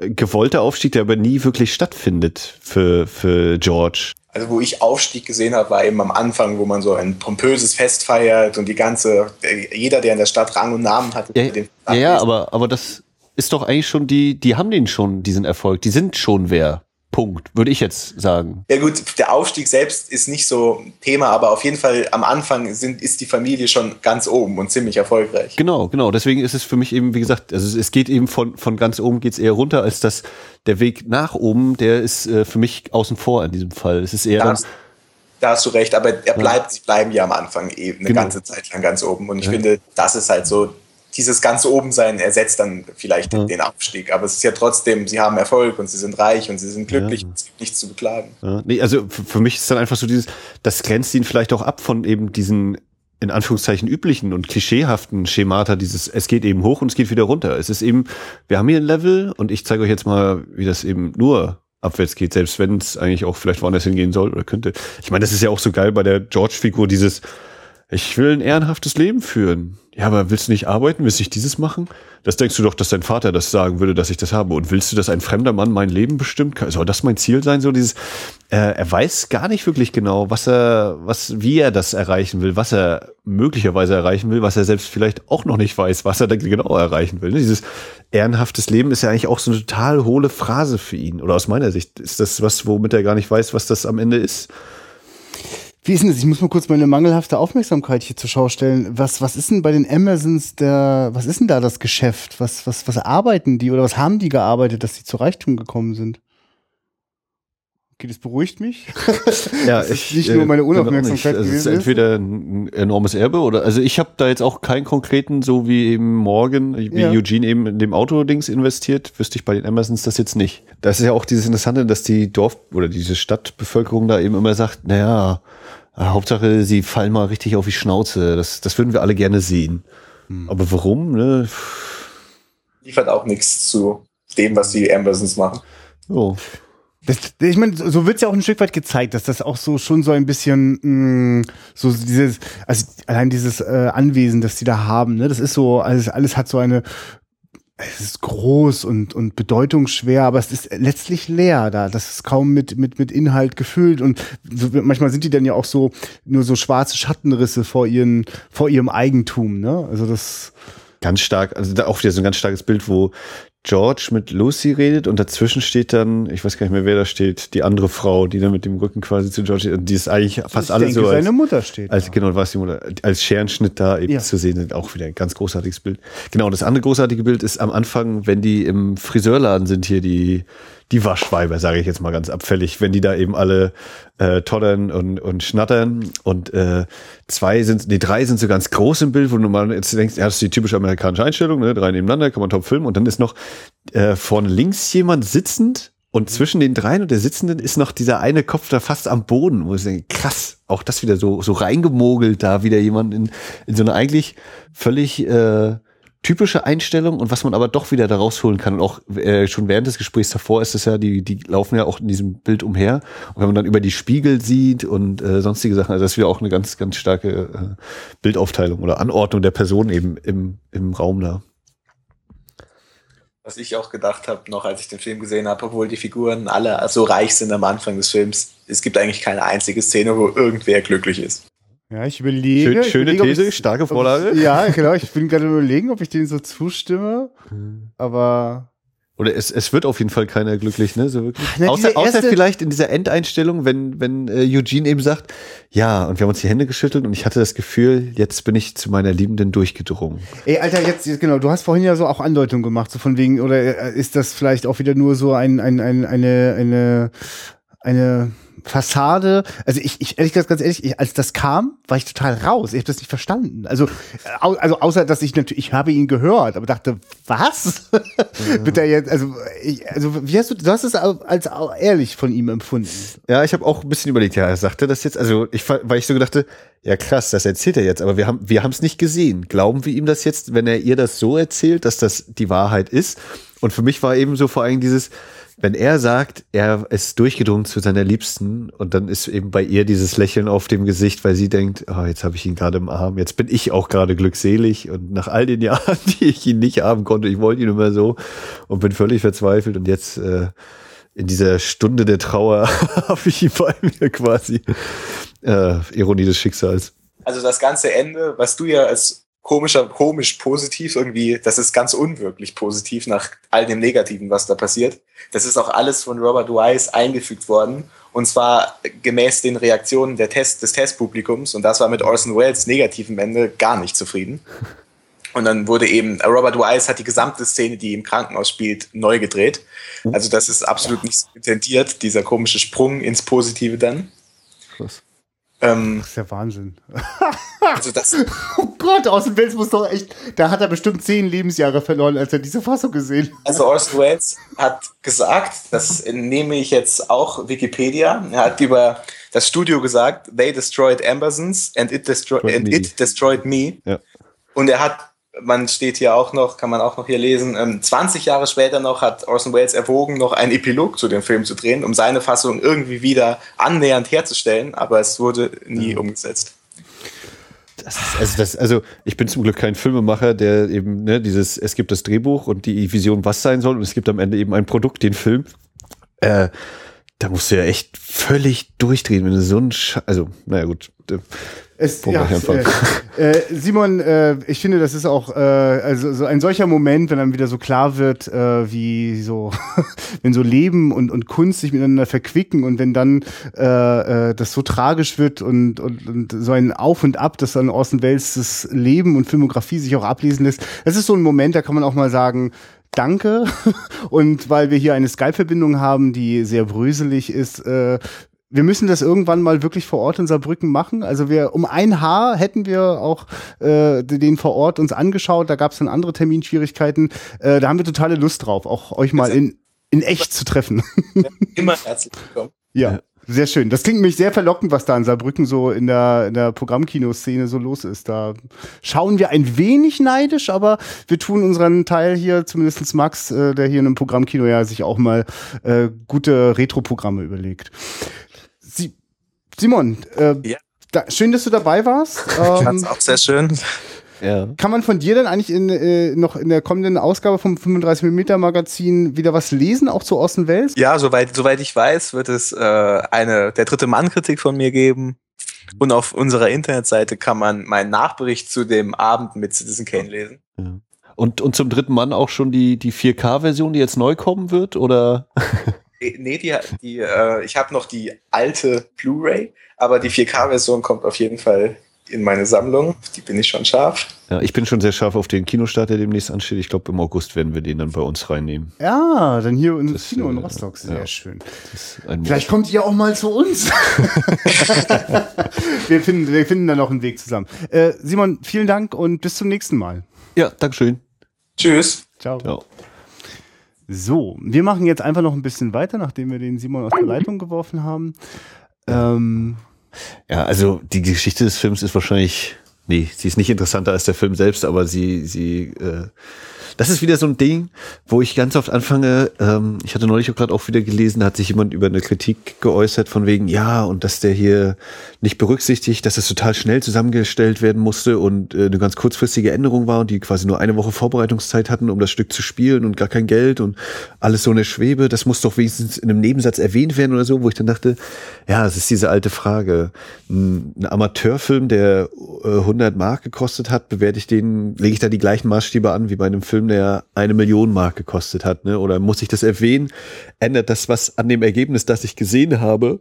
gewollter Aufstieg, der aber nie wirklich stattfindet für, für George. Also wo ich Aufstieg gesehen habe, war eben am Anfang, wo man so ein pompöses Fest feiert und die ganze, jeder, der in der Stadt Rang und Namen hat, ja, den ja, ja, aber, aber das ist doch eigentlich schon die, die haben den schon, diesen Erfolg, die sind schon wer. Punkt, würde ich jetzt sagen. Ja gut, der Aufstieg selbst ist nicht so Thema, aber auf jeden Fall am Anfang sind, ist die Familie schon ganz oben und ziemlich erfolgreich. Genau, genau. Deswegen ist es für mich eben, wie gesagt, also es geht eben von, von ganz oben geht's eher runter, als dass der Weg nach oben, der ist äh, für mich außen vor in diesem Fall. Es ist eher da hast, da hast du recht, aber er bleibt, ja. sie bleiben ja am Anfang eben eine genau. ganze Zeit lang ganz oben. Und ich ja. finde, das ist halt so dieses ganze Obensein ersetzt dann vielleicht ja. den Abstieg. Aber es ist ja trotzdem, sie haben Erfolg und sie sind reich und sie sind glücklich, ja. es gibt nichts zu beklagen. Ja. Nee, also für mich ist dann einfach so dieses, das grenzt ihn vielleicht auch ab von eben diesen in Anführungszeichen üblichen und klischeehaften Schemata dieses, es geht eben hoch und es geht wieder runter. Es ist eben, wir haben hier ein Level und ich zeige euch jetzt mal, wie das eben nur abwärts geht, selbst wenn es eigentlich auch vielleicht woanders hingehen soll oder könnte. Ich meine, das ist ja auch so geil bei der George-Figur, dieses, ich will ein ehrenhaftes Leben führen. Ja, aber willst du nicht arbeiten? Willst du nicht dieses machen? Das denkst du doch, dass dein Vater das sagen würde, dass ich das habe. Und willst du, dass ein fremder Mann mein Leben bestimmt? Soll das mein Ziel sein? So dieses, äh, er weiß gar nicht wirklich genau, was er, was, wie er das erreichen will, was er möglicherweise erreichen will, was er selbst vielleicht auch noch nicht weiß, was er da genau erreichen will. Dieses ehrenhaftes Leben ist ja eigentlich auch so eine total hohle Phrase für ihn. Oder aus meiner Sicht ist das was, womit er gar nicht weiß, was das am Ende ist. Wie ist denn das? Ich muss mal kurz meine mangelhafte Aufmerksamkeit hier zur Schau stellen. Was, was ist denn bei den Amazons der, was ist denn da das Geschäft? Was, was, was arbeiten die oder was haben die gearbeitet, dass sie zu Reichtum gekommen sind? Okay, das beruhigt mich. ja, ich, nicht nur meine Unaufmerksamkeit. Also es ist entweder ein enormes Erbe oder, also ich habe da jetzt auch keinen konkreten, so wie eben Morgan, wie ja. Eugene eben in dem Autodings investiert, wüsste ich bei den Amazons das jetzt nicht. Das ist ja auch dieses Interessante, dass die Dorf- oder diese Stadtbevölkerung da eben immer sagt, naja, äh, Hauptsache, sie fallen mal richtig auf die Schnauze. Das, das würden wir alle gerne sehen. Hm. Aber warum? Ne? Liefert auch nichts zu dem, was die Ambersons machen. Oh. Das, ich meine, so wird es ja auch ein Stück weit gezeigt, dass das auch so schon so ein bisschen mh, mm, so dieses, also allein dieses äh, Anwesen, das sie da haben, ne, das ist so, alles, alles hat so eine es ist groß und, und bedeutungsschwer, aber es ist letztlich leer da. Das ist kaum mit, mit, mit Inhalt gefüllt und so, manchmal sind die dann ja auch so, nur so schwarze Schattenrisse vor ihren, vor ihrem Eigentum, ne? Also das. Ganz stark, also da auch wieder so ein ganz starkes Bild, wo George mit Lucy redet und dazwischen steht dann, ich weiß gar nicht mehr, wer da steht, die andere Frau, die dann mit dem Rücken quasi zu George steht. Die ist eigentlich fast ich alles denke, so als, seine Mutter steht. als da. genau, was die Mutter, als Scherenschnitt da eben Ja. zu sehen. Auch wieder ein ganz großartiges Bild. Genau, das andere großartige Bild ist am Anfang, wenn die im Friseurladen sind hier, die, die Waschweiber, sage ich jetzt mal ganz abfällig, wenn die da eben alle äh, toddern und, und schnattern. Und äh, zwei sind, nee, drei sind so ganz groß im Bild, wo du mal jetzt denkst, ja, das ist die typische amerikanische Einstellung, ne? drei nebeneinander, kann man top filmen. Und dann ist noch äh, vorne links jemand sitzend und zwischen den dreien und der Sitzenden ist noch dieser eine Kopf da fast am Boden, wo ich denke, krass, auch das wieder so, so reingemogelt, da wieder jemand in, in so eine eigentlich völlig äh, typische Einstellung und was man aber doch wieder da rausholen kann. Und auch äh, schon während des Gesprächs davor ist es ja, die, die laufen ja auch in diesem Bild umher. Und wenn man dann über die Spiegel sieht und äh, sonstige Sachen, also das ist wieder auch eine ganz, ganz starke äh, Bildaufteilung oder Anordnung der Person eben im, im Raum da. Was ich auch gedacht habe, noch als ich den Film gesehen habe, obwohl die Figuren alle so reich sind am Anfang des Films, es gibt eigentlich keine einzige Szene, wo irgendwer glücklich ist. Ja, ich überlege. Schön, ich schöne überlege, ob These, ich- starke ich- Vorlage. Ja, genau. Ich bin gerade überlegen, ob ich denen so zustimme. Aber Oder es, es wird auf jeden Fall keiner glücklich, ne? So wirklich. Na, außer, außer vielleicht in dieser Endeinstellung, wenn, wenn äh, Eugene eben sagt, ja, und wir haben uns die Hände geschüttelt und ich hatte das Gefühl, jetzt bin ich zu meiner Liebenden durchgedrungen. Ey, Alter, jetzt, jetzt genau, du hast vorhin ja so auch Andeutungen gemacht, so von wegen, oder äh, ist das vielleicht auch wieder nur so ein, ein, ein, eine, eine, eine Fassade? Also ich, ich ehrlich gesagt, ganz ehrlich, ich, als das kam, war ich total raus. Ich habe das nicht verstanden. Also, äh, au, also außer, dass ich natürlich, ich habe ihn gehört, aber dachte, was? Wird er jetzt, also, ich, also wie hast du, du hast es als ehrlich von ihm empfunden. Ja, ich habe auch ein bisschen überlegt, ja, sagt er das jetzt? Also, ich, weil ich so gedachte, ja krass, das erzählt er jetzt, aber wir haben wir haben es nicht gesehen. Glauben wir ihm das jetzt, wenn er ihr das so erzählt, dass das die Wahrheit ist? Und für mich war eben so vor allem dieses, wenn er sagt, er ist durchgedrungen zu seiner Liebsten und dann ist eben bei ihr dieses Lächeln auf dem Gesicht, weil sie denkt, oh, jetzt habe ich ihn gerade im Arm, jetzt bin ich auch gerade glückselig und nach all den Jahren, die ich ihn nicht haben konnte, ich wollte ihn immer so und bin völlig verzweifelt und jetzt äh, in dieser Stunde der Trauer habe ich ihn bei mir quasi. Äh, Ironie des Schicksals. Also das ganze Ende, was du ja als komischer, komisch positiv irgendwie, das ist ganz unwirklich positiv nach all dem Negativen, was da passiert. Das ist auch alles von Robert Wise eingefügt worden. Und zwar gemäß den Reaktionen der Test, des Testpublikums. Und das war mit Orson Welles negativem Ende gar nicht zufrieden. Und dann wurde eben, Robert Wise hat die gesamte Szene, die im Krankenhaus spielt, neu gedreht. Also das ist absolut nicht intendiert, dieser komische Sprung ins Positive dann. Krass. Ähm, Das ist ja Wahnsinn. also das, Oh Gott, aus dem Wels muss doch echt, da hat er bestimmt zehn Lebensjahre verloren, als er diese Fassung gesehen hat. Also Orson Welles hat gesagt, das nehme ich jetzt auch Wikipedia, er hat über das Studio gesagt, they destroyed Ambersons and it, destroy Destroyed and me. it destroyed me. Ja. Und er hat, man steht hier auch noch, kann man auch noch hier lesen, ähm, 20 Jahre später noch hat Orson Welles erwogen, noch einen Epilog zu dem Film zu drehen, um seine Fassung irgendwie wieder annähernd herzustellen, aber es wurde nie umgesetzt. Das ist, also, das, also ich bin zum Glück kein Filmemacher, der eben, ne, dieses, es gibt das Drehbuch und die Vision, was sein soll, und es gibt am Ende eben ein Produkt, den Film. Äh, da musst du ja echt völlig durchdrehen, wenn du so ein Sch also, naja gut. Es, Punkt ja, äh, äh, Simon, äh, ich finde, das ist auch äh, also so ein solcher Moment, wenn dann wieder so klar wird, äh, wie so, wenn so Leben und, und Kunst sich miteinander verquicken und wenn dann äh, äh, das so tragisch wird und, und, und so ein Auf und Ab, das an Orson Welles das Leben und Filmografie sich auch ablesen lässt. Das ist so ein Moment, da kann man auch mal sagen, Danke. Und weil wir hier eine Skype-Verbindung haben, die sehr bröselig ist, äh, wir müssen das irgendwann mal wirklich vor Ort in Saarbrücken machen. Also wir um ein Haar hätten wir auch äh, den vor Ort uns angeschaut. Da gab es dann andere Terminschwierigkeiten. Äh, da haben wir totale Lust drauf, auch euch mal in, in echt zu treffen. Immer herzlich willkommen. ja. Sehr schön. Das klingt nämlich sehr verlockend, was da in Saarbrücken so in der, in der Programmkinoszene so los ist. Da schauen wir ein wenig neidisch, aber wir tun unseren Teil hier, zumindest Max, äh, der hier in einem Programmkino ja sich auch mal äh, gute Retro-Programme überlegt. Simon, äh, Ja. da, schön, dass du dabei warst. Ich Ähm, fand's auch sehr schön. Ja. kann man von dir dann eigentlich in, äh, noch in der kommenden Ausgabe vom 35mm Magazin wieder was lesen, auch zu Orson Welles? Ja, soweit, soweit ich weiß, wird es äh, eine der dritte Mann-Kritik von mir geben. Und auf unserer Internetseite kann man meinen Nachbericht zu dem Abend mit Citizen Kane lesen. Und, und zum dritten Mann auch schon die, die 4K-Version, die jetzt neu kommen wird, oder? Nee, die, die, äh, ich habe noch die alte Blu-ray, aber die 4K-Version kommt auf jeden Fall in meine Sammlung. Die bin ich schon scharf. Ja, ich bin schon sehr scharf auf den Kinostart, der demnächst ansteht. Ich glaube, im August werden wir den dann bei uns reinnehmen. Ja, dann hier ins Das, Kino in äh, Rostock. Sehr ja. schön. Vielleicht kommt ihr auch mal zu uns. wir, finden, wir finden da noch einen Weg zusammen. Äh, Simon, vielen Dank und bis zum nächsten Mal. Ja, Dankeschön. Tschüss. Ciao. Ja. So, wir machen jetzt einfach noch ein bisschen weiter, nachdem wir den Simon aus der Leitung geworfen haben. Ähm, Ja, also die Geschichte des Films ist wahrscheinlich, nee, sie ist nicht interessanter als der Film selbst, aber sie, sie, äh, das ist wieder so ein Ding, wo ich ganz oft anfange, ähm, ich hatte neulich auch gerade auch wieder gelesen, da hat sich jemand über eine Kritik geäußert von wegen, ja, und dass der hier nicht berücksichtigt, dass es total schnell zusammengestellt werden musste und äh, eine ganz kurzfristige Änderung war und die quasi nur eine Woche Vorbereitungszeit hatten, um das Stück zu spielen und gar kein Geld und alles so eine Schwebe, das muss doch wenigstens in einem Nebensatz erwähnt werden oder so, wo ich dann dachte, ja, es ist diese alte Frage. Ein, ein Amateurfilm, der äh, 100 Mark gekostet hat, bewerte ich den, lege ich da die gleichen Maßstäbe an wie bei einem Film, der eine Million Mark gekostet hat, ne? Oder muss ich das erwähnen? Ändert das was an dem Ergebnis, das ich gesehen habe?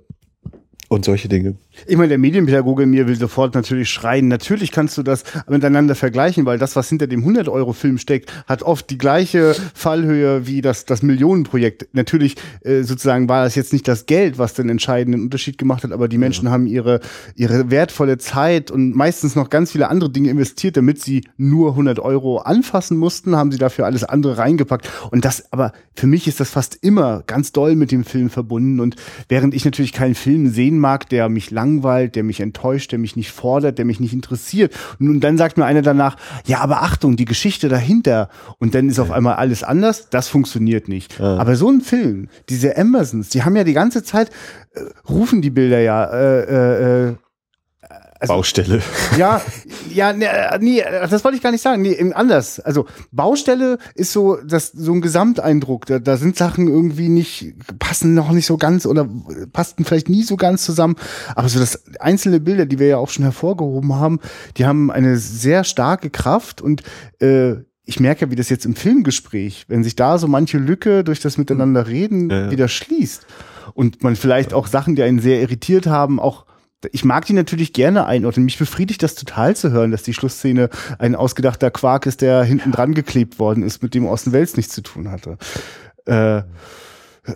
Und solche Dinge. Ich meine, der Medienpädagoge in mir will sofort natürlich schreien. Natürlich kannst du das miteinander vergleichen, weil das, was hinter dem 100-Euro-Film steckt, hat oft die gleiche Fallhöhe wie das, das Millionenprojekt. Natürlich, äh, sozusagen, war das jetzt nicht das Geld, was den entscheidenden Unterschied gemacht hat, aber die Menschen haben ihre, ihre wertvolle Zeit und meistens noch ganz viele andere Dinge investiert, damit sie nur 100 Euro anfassen mussten, haben sie dafür alles andere reingepackt. Und das, aber für mich ist das fast immer ganz doll mit dem Film verbunden. Und während ich natürlich keinen Film sehen mag, der mich langweilt, der mich enttäuscht, der mich nicht fordert, der mich nicht interessiert. Und dann sagt mir einer danach, ja, aber Achtung, die Geschichte dahinter. Und dann ist auf einmal alles anders. Das funktioniert nicht. Aber so ein Film, diese Emersons, die haben ja die ganze Zeit, äh, rufen die Bilder ja, äh, äh, äh, Also- Baustelle. ja, ja, nee, äh, nee, das wollte ich gar nicht sagen. Nee, eben anders. Also Baustelle ist so das so ein Gesamteindruck. Da, da sind Sachen irgendwie nicht passen noch nicht so ganz oder passten vielleicht nie so ganz zusammen. Aber so das einzelne Bilder, die wir ja auch schon hervorgehoben haben, die haben eine sehr starke Kraft und äh, ich merke ja, wie das jetzt im Filmgespräch, wenn sich da so manche Lücke durch das Miteinander reden Ja, ja. wieder schließt und man vielleicht auch Sachen, die einen sehr irritiert haben, auch ich mag die natürlich gerne einordnen. Mich befriedigt das total zu hören, dass die Schlussszene ein ausgedachter Quark ist, der hinten dran geklebt worden ist, mit dem Austin Welles nichts zu tun hatte. Äh,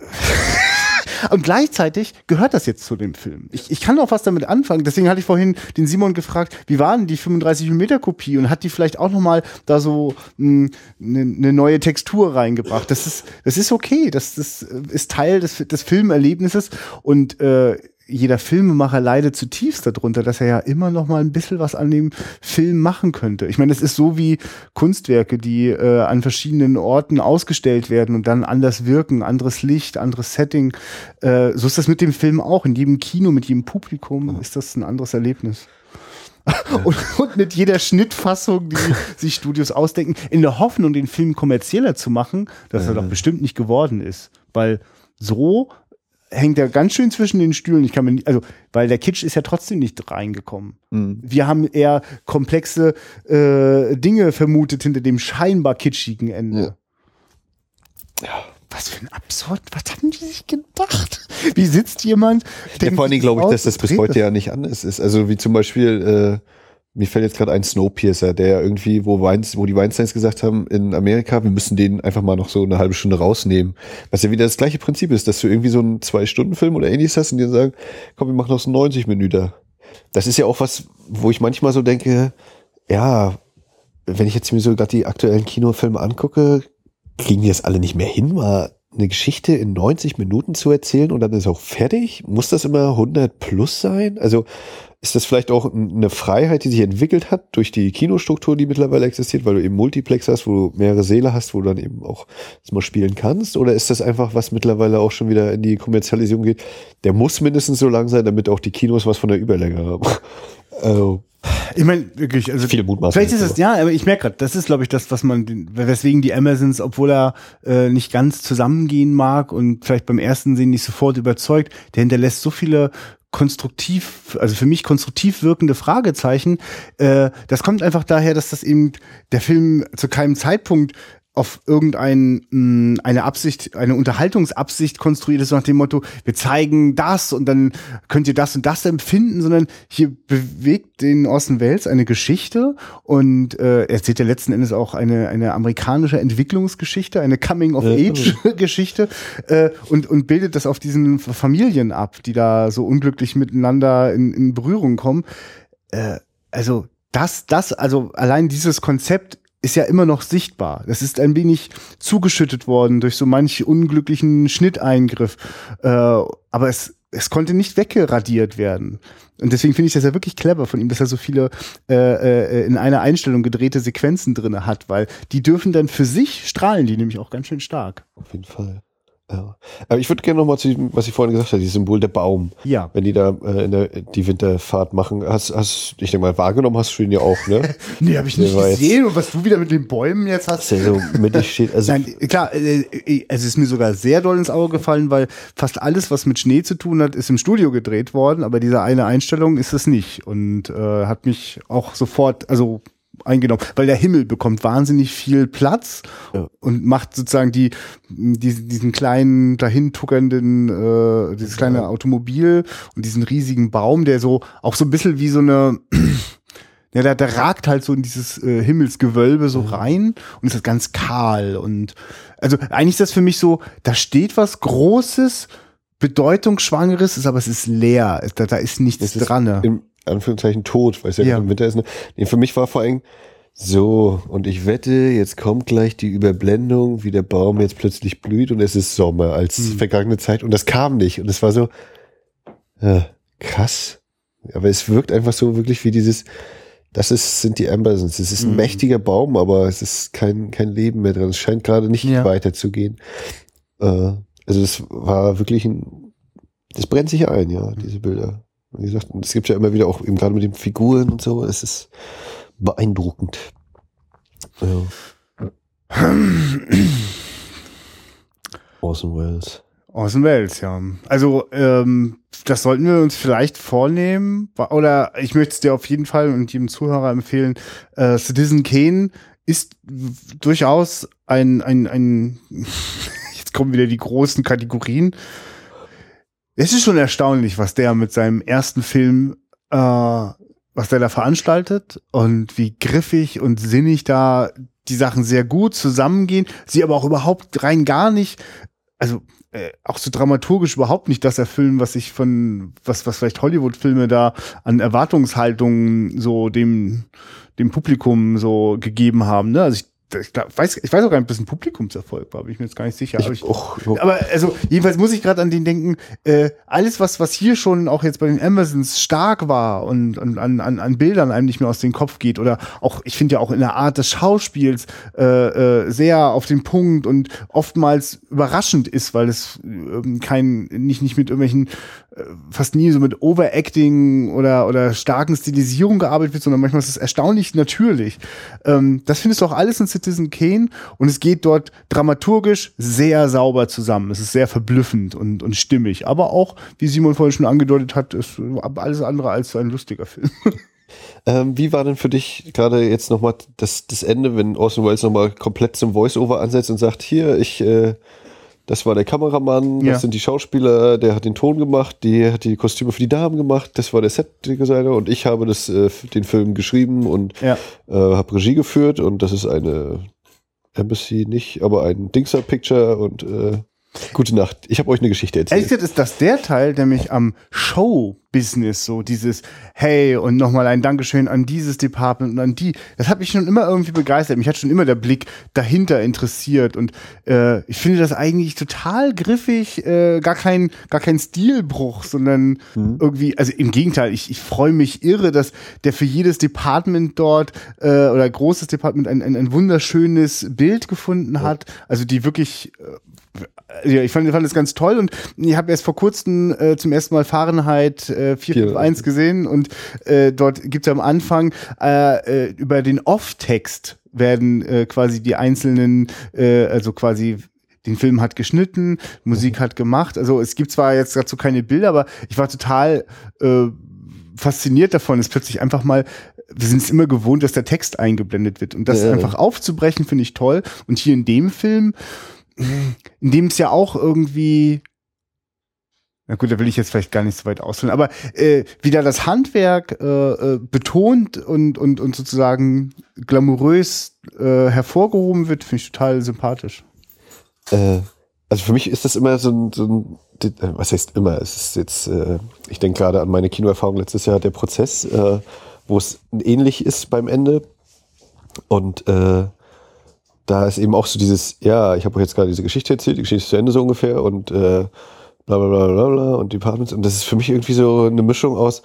und gleichzeitig gehört das jetzt zu dem Film. Ich, ich kann auch was damit anfangen. Deswegen hatte ich vorhin den Simon gefragt, wie war denn die 35 mm Kopie und hat die vielleicht auch noch mal da so eine ne neue Textur reingebracht. Das ist das ist okay. Das, das ist Teil des, des Filmerlebnisses und äh, jeder Filmemacher leidet zutiefst darunter, dass er ja immer noch mal ein bisschen was an dem Film machen könnte. Ich meine, das ist so wie Kunstwerke, die äh, an verschiedenen Orten ausgestellt werden und dann anders wirken, anderes Licht, anderes Setting. Äh, so ist das mit dem Film auch. In jedem Kino, mit jedem Publikum ist das ein anderes Erlebnis. Und, und mit jeder Schnittfassung, die sich Studios ausdenken, in der Hoffnung, den Film kommerzieller zu machen, dass er doch bestimmt nicht geworden ist. Weil so hängt er ganz schön zwischen den Stühlen. Ich kann mir nicht, also, weil der Kitsch ist ja trotzdem nicht reingekommen. Wir haben eher komplexe äh, Dinge vermutet hinter dem scheinbar kitschigen Ende. Was für ein absurd, was haben die sich gedacht? Wie sitzt jemand? Ja, vor allen Dingen glaube ich, dass das bis heute ja nicht anders ist. Also wie zum Beispiel, äh, mir fällt jetzt gerade ein Snowpiercer, der irgendwie, wo, Weins, wo die Weinsteins gesagt haben, in Amerika, wir müssen den einfach mal noch so eine halbe Stunde rausnehmen. Was ja wieder das gleiche Prinzip ist, dass du irgendwie so einen Zwei-Stunden-Film oder ähnliches hast und dann sagen, komm, wir machen noch so 90 Minuten. Das ist ja auch was, wo ich manchmal so denke, ja, wenn ich jetzt mir so gerade die aktuellen Kinofilme angucke, kriegen die das alle nicht mehr hin, mal eine Geschichte in 90 Minuten zu erzählen und dann ist auch fertig? Muss das immer 100 plus sein? Also ist das vielleicht auch eine Freiheit, die sich entwickelt hat durch die Kinostruktur, die mittlerweile existiert, weil du eben Multiplex hast, wo du mehrere Säle hast, wo du dann eben auch das mal spielen kannst? Oder ist das einfach, was mittlerweile auch schon wieder in die Kommerzialisierung geht? Der muss mindestens so lang sein, damit auch die Kinos was von der Überlänge haben. Also, Ich meine, wirklich, also Viele Mutmaßungen. Vielleicht ist es, ja, aber ich merke gerade, das ist, glaube ich, das, was man, weswegen die Amazons, obwohl er äh, nicht ganz zusammengehen mag und vielleicht beim ersten Sehen nicht sofort überzeugt, der hinterlässt so viele konstruktiv, also für mich konstruktiv wirkende Fragezeichen. Äh, das kommt einfach daher, dass das eben der Film zu keinem Zeitpunkt auf irgendein mh, eine Absicht, eine Unterhaltungsabsicht konstruiert ist, nach dem Motto, wir zeigen das und dann könnt ihr das und das empfinden, sondern hier bewegt den Orson Welles eine Geschichte und äh, er erzählt ja letzten Endes auch eine, eine amerikanische Entwicklungsgeschichte, eine Coming-of-Age-Geschichte äh, und, und bildet das auf diesen Familien ab, die da so unglücklich miteinander in, in Berührung kommen. Äh, also das, das, also allein dieses Konzept ist ja immer noch sichtbar. Das ist ein wenig zugeschüttet worden durch so manch unglücklichen Schnitteingriff. Äh, aber es, es konnte nicht weggeradiert werden. Und deswegen finde ich das ja wirklich clever von ihm, dass er so viele äh, äh, in einer Einstellung gedrehte Sequenzen drinne hat, weil die dürfen dann für sich strahlen, die nämlich auch ganz schön stark. Auf jeden Fall. Ja. Aber ich würde gerne nochmal zu dem, was ich vorhin gesagt habe, dieses Symbol der Baum. Ja. Wenn die da äh, in der, die Winterfahrt machen, hast, hast, ich denke mal, wahrgenommen hast du ihn ja auch, ne? nee, habe ich nicht gesehen. Und was du wieder mit den Bäumen jetzt hast. Der so mittig steht. Also Nein, klar, äh, äh, es ist mir sogar sehr doll ins Auge gefallen, weil fast alles, was mit Schnee zu tun hat, ist im Studio gedreht worden, aber diese eine Einstellung ist es nicht. Und äh, hat mich auch sofort, also eingenommen, weil der Himmel bekommt wahnsinnig viel Platz Ja. und macht sozusagen die, die diesen kleinen dahin tuckernden äh, dieses kleine Automobil und diesen riesigen Baum, der so auch so ein bisschen wie so eine ja, der, der ragt halt so in dieses äh, Himmelsgewölbe so rein und ist das ganz kahl und also eigentlich ist das für mich so, da steht was Großes, Bedeutungsschwangeres, ist aber es ist leer, da, da ist nichts ist dran. ne? im Anführungszeichen tot, weil es ja, Ja. im Winter ist. Ne? Nee, für mich war vor allem so, und ich wette, jetzt kommt gleich die Überblendung, wie der Baum jetzt plötzlich blüht und es ist Sommer als Hm. vergangene Zeit und das kam nicht und es war so äh, krass. Aber es wirkt einfach so wirklich wie dieses, das ist, sind die Ambersons. Es ist ein Mhm. mächtiger Baum, aber es ist kein, kein Leben mehr dran. Es scheint gerade nicht Ja. weiterzugehen. Äh, also das war wirklich ein, das brennt sich ein, ja, diese Bilder. Wie gesagt, es gibt ja immer wieder auch eben gerade mit den Figuren und so, es ist beeindruckend. Ja. Orson Welles. Orson Welles, ja. Also, ähm, das sollten wir uns vielleicht vornehmen. Oder ich möchte es dir auf jeden Fall und jedem Zuhörer empfehlen. Äh, Citizen Kane ist durchaus ein, ein, ein, jetzt kommen wieder die großen Kategorien. Es ist schon erstaunlich, was der mit seinem ersten Film, äh, was der da veranstaltet und wie griffig und sinnig da die Sachen sehr gut zusammengehen, sie aber auch überhaupt rein gar nicht, also äh, auch so dramaturgisch überhaupt nicht das erfüllen, was ich von, was, was vielleicht Hollywood-Filme da an Erwartungshaltungen so dem, dem Publikum so gegeben haben. Ne? Also ich, ich glaub, weiß, ich weiß auch gar nicht, ob das ein Publikumserfolg war, bin ich mir jetzt gar nicht sicher. Ich, aber ich, auch, aber also jedenfalls muss ich gerade an den denken, äh, alles was was hier schon auch jetzt bei den Amazons stark war und, und an, an, an Bildern einem nicht mehr aus dem Kopf geht oder auch ich finde ja auch in der Art des Schauspiels äh, äh, sehr auf den Punkt und oftmals überraschend ist, weil es ähm, kein nicht nicht mit irgendwelchen äh, fast nie so mit Overacting oder oder starken Stilisierung gearbeitet wird, sondern manchmal ist es erstaunlich natürlich. Ähm, das findest du auch alles in Citizen Kane und es geht dort dramaturgisch sehr sauber zusammen. Es ist sehr verblüffend und, und stimmig, aber auch, wie Simon vorhin schon angedeutet hat, ist alles andere als ein lustiger Film. Ähm, wie war denn für dich gerade jetzt nochmal das, das Ende, wenn Orson Welles nochmal komplett zum Voice-Over ansetzt und sagt, hier, ich, äh, das war der Kameramann, Ja. das sind die Schauspieler, der hat den Ton gemacht, die hat die Kostüme für die Damen gemacht, das war der Set-Designer und ich habe das, äh, den Film geschrieben und Ja. äh, habe Regie geführt und das ist eine Embassy nicht, aber ein Dingser-Picture und äh, gute Nacht. Ich habe euch eine Geschichte Ehrlich erzählt. gesagt ist das der Teil, der mich am Show-Business so dieses Hey und nochmal ein Dankeschön an dieses Department und an die, das hat mich schon immer irgendwie begeistert. Mich hat schon immer der Blick dahinter interessiert und äh, ich finde das eigentlich total griffig, äh, gar kein gar kein Stilbruch, sondern irgendwie, also im Gegenteil, ich, ich freue mich irre, dass der für jedes Department dort äh, oder großes Department ein, ein, ein wunderschönes Bild gefunden hat, also die wirklich ja, ich fand, fand das ganz toll und ich habe erst vor kurzem äh, zum ersten Mal Fahrenheit äh, 451 gesehen und äh, dort gibt's ja am Anfang äh, äh, über den Off-Text werden äh, quasi die einzelnen, äh, also quasi den Film hat geschnitten, Musik hat gemacht. Also es gibt zwar jetzt dazu keine Bilder, aber ich war total äh, fasziniert davon, ist plötzlich einfach mal, wir sind es immer gewohnt, dass der Text eingeblendet wird. Und das Ja. einfach aufzubrechen, finde ich toll. Und hier in dem Film, in dem es ja auch irgendwie, na gut, da will ich jetzt vielleicht gar nicht so weit ausholen, aber äh, wieder das Handwerk äh, äh, betont und, und, und sozusagen glamourös äh, hervorgehoben wird, finde ich total sympathisch. Äh, also für mich ist das immer so ein, so ein äh, was heißt immer, es ist jetzt, äh, ich denke gerade an meine Kinoerfahrung letztes Jahr, der Prozess, äh, wo es ähnlich ist beim Ende. Und äh, da ist eben auch so dieses, ja, ich habe euch jetzt gerade diese Geschichte erzählt, die Geschichte ist zu Ende so ungefähr und äh, bla bla bla bla bla und die Partners. Und das ist für mich irgendwie so eine Mischung aus,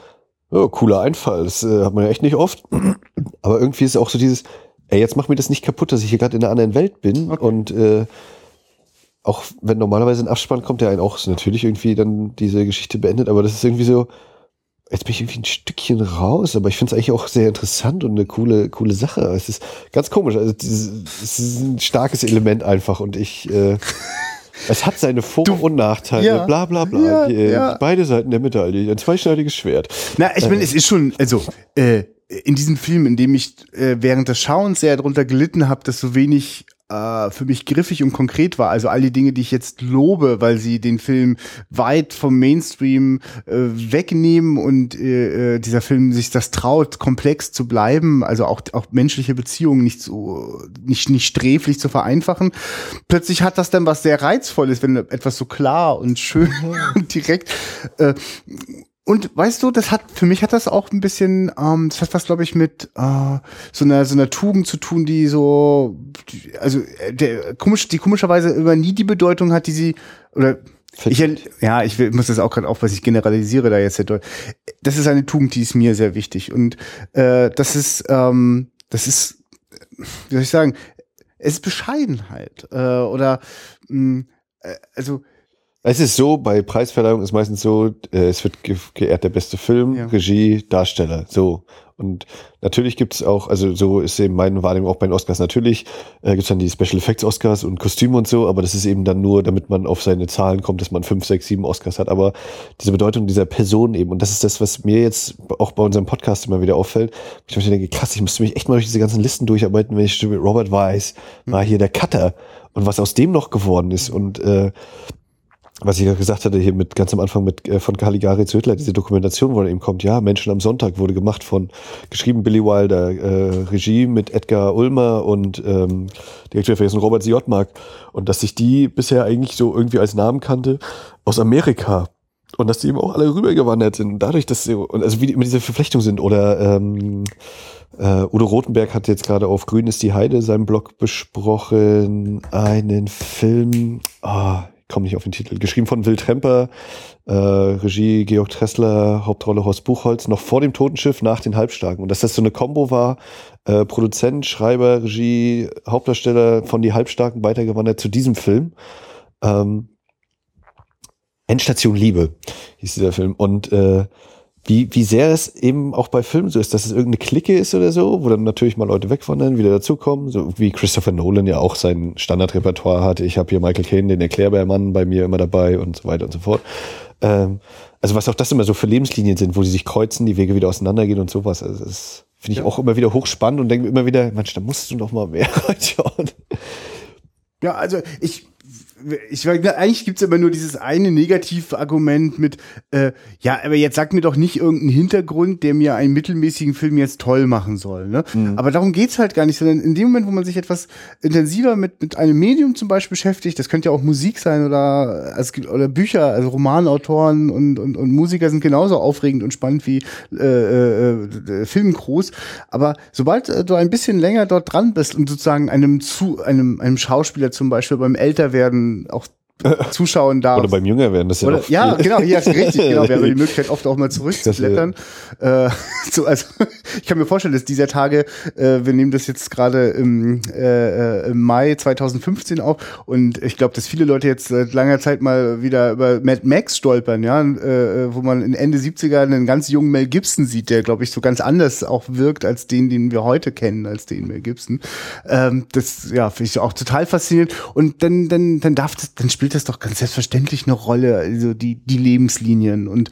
oh, cooler Einfall, das äh, hat man ja echt nicht oft. Aber irgendwie ist es auch so dieses, ey, jetzt mach mir das nicht kaputt, dass ich hier gerade in einer anderen Welt bin Okay. und äh, auch wenn normalerweise ein Abspann kommt, der einen auch so natürlich irgendwie dann diese Geschichte beendet, aber das ist irgendwie so, jetzt bin ich irgendwie ein Stückchen raus, aber ich finde es eigentlich auch sehr interessant und eine coole, coole Sache. Es ist ganz komisch, also es ist ein starkes Element einfach und ich, äh, es hat seine Vor- Du- und Nachteile, Ja. bla bla bla. Ja, die, äh, ja. Beide Seiten der Medaille, ein zweischneidiges Schwert. Na, ich meine, es ist schon, also äh, in diesem Film, in dem ich äh, während des Schauens sehr darunter gelitten habe, dass so wenig äh, für mich griffig und konkret war. Also all die Dinge, die ich jetzt lobe, weil sie den Film weit vom Mainstream äh, wegnehmen und äh, äh, dieser Film sich das traut, komplex zu bleiben, also auch, auch menschliche Beziehungen nicht so nicht, nicht sträflich zu vereinfachen. Plötzlich hat das dann was sehr Reizvolles, wenn etwas so klar und schön und direkt äh, und weißt du, das hat für mich hat das auch ein bisschen, ähm, das hat was, glaube ich, mit äh, so einer so einer Tugend zu tun, die so, die- also äh, der komisch, die komischerweise immer nie die Bedeutung hat, die sie oder ich, ja, ich will, muss das auch gerade aufpassen, ich generalisiere da jetzt sehr doll. Das ist eine Tugend, die ist mir sehr wichtig und äh, das ist, ähm, das ist, wie soll ich sagen, es ist Bescheidenheit äh, oder mh, äh, also Es ist so, bei Preisverleihung ist meistens so, äh, es wird ge geehrt der beste Film, Ja. Regie, Darsteller, so. Und natürlich gibt es auch, also so ist eben meine Wahrnehmung auch bei den Oscars, natürlich äh, gibt es dann die Special Effects Oscars und Kostüme und so, aber das ist eben dann nur, damit man auf seine Zahlen kommt, dass man fünf, sechs, sieben Oscars hat, aber diese Bedeutung dieser Person eben, und das ist das, was mir jetzt auch bei unserem Podcast immer wieder auffällt, ich mir denke, krass, ich müsste mich echt mal durch diese ganzen Listen durcharbeiten, wenn ich Robert Weiss, war hier der Cutter und was aus dem noch geworden ist und äh, was ich ja gesagt hatte, hier mit ganz am Anfang mit äh, von Caligari zu Hitler, diese Dokumentation, wo dann eben kommt, ja, Menschen am Sonntag wurde gemacht von, geschrieben Billy Wilder, äh, Regie mit Edgar Ulmer und ähm, Direktor vergessen Robert Siotmark und dass sich die bisher eigentlich so irgendwie als Namen kannte aus Amerika. Und dass die eben auch alle rübergewandert sind. Und dadurch, dass sie, und also wie immer diese Verflechtungen sind. Oder ähm, äh, Udo Rotenberg hat jetzt gerade auf Grün ist die Heide seinem Blog besprochen. Einen Film, ah, ich komme nicht auf den Titel, geschrieben von Will Tremper, äh, Regie Georg Tressler, Hauptrolle Horst Buchholz, noch vor dem Totenschiff, nach den Halbstarken. Und dass das so eine Combo war, äh, Produzent, Schreiber, Regie, Hauptdarsteller von die Halbstarken weitergewandert zu diesem Film. Ähm, Endstation Liebe hieß dieser Film. Und äh, wie, wie sehr es eben auch bei Filmen so ist, dass es irgendeine Clique ist oder so, wo dann natürlich mal Leute wegwandern, wieder dazukommen, so wie Christopher Nolan ja auch sein Standardrepertoire hatte. Ich habe hier Michael Caine, den Erklärbärmann, bei mir immer dabei und so weiter und so fort. Ähm, also was auch das immer so für Lebenslinien sind, wo die sich kreuzen, die Wege wieder auseinandergehen und sowas. Also das finde ich auch immer wieder hochspannend und denke immer wieder, Mensch, da musst du noch mal mehr reinschauen. Ja, also ich, ich eigentlich gibt's immer nur dieses eine Negativargument mit, äh, ja, aber jetzt sag mir doch nicht irgendeinen Hintergrund, der mir einen mittelmäßigen Film jetzt toll machen soll. Ne? Aber darum geht's halt gar nicht, sondern in dem Moment, wo man sich etwas intensiver mit, mit einem Medium zum Beispiel beschäftigt, das könnte ja auch Musik sein oder, es gibt- oder Bücher, also Romanautoren und, und, und Musiker sind genauso aufregend und spannend wie äh, äh, äh, Filmcrews. Aber sobald äh, du ein bisschen länger dort dran bist und sozusagen einem zu einem einem Schauspieler zum Beispiel beim Älterwerden auch zuschauen darf. Oder beim Jüngerwerden, das ist ja Oder, ja, genau, hier ist richtig, genau. Wir haben die Möglichkeit, oft auch mal zurückzublättern. Äh, so, also, ich kann mir vorstellen, dass dieser Tage, äh, wir nehmen das jetzt gerade im, äh, äh, im Mai 2015 auf und ich glaube, dass viele Leute jetzt seit langer Zeit mal wieder über Mad Max stolpern, ja, äh, wo man in Ende 70er einen ganz jungen Mel Gibson sieht, der, glaube ich, so ganz anders auch wirkt als den, den wir heute kennen, als den Mel Gibson. Ähm, das, ja, finde ich auch total faszinierend. Und dann, dann, dann darf das, dann spielt das doch ganz selbstverständlich eine Rolle, also die, die Lebenslinien und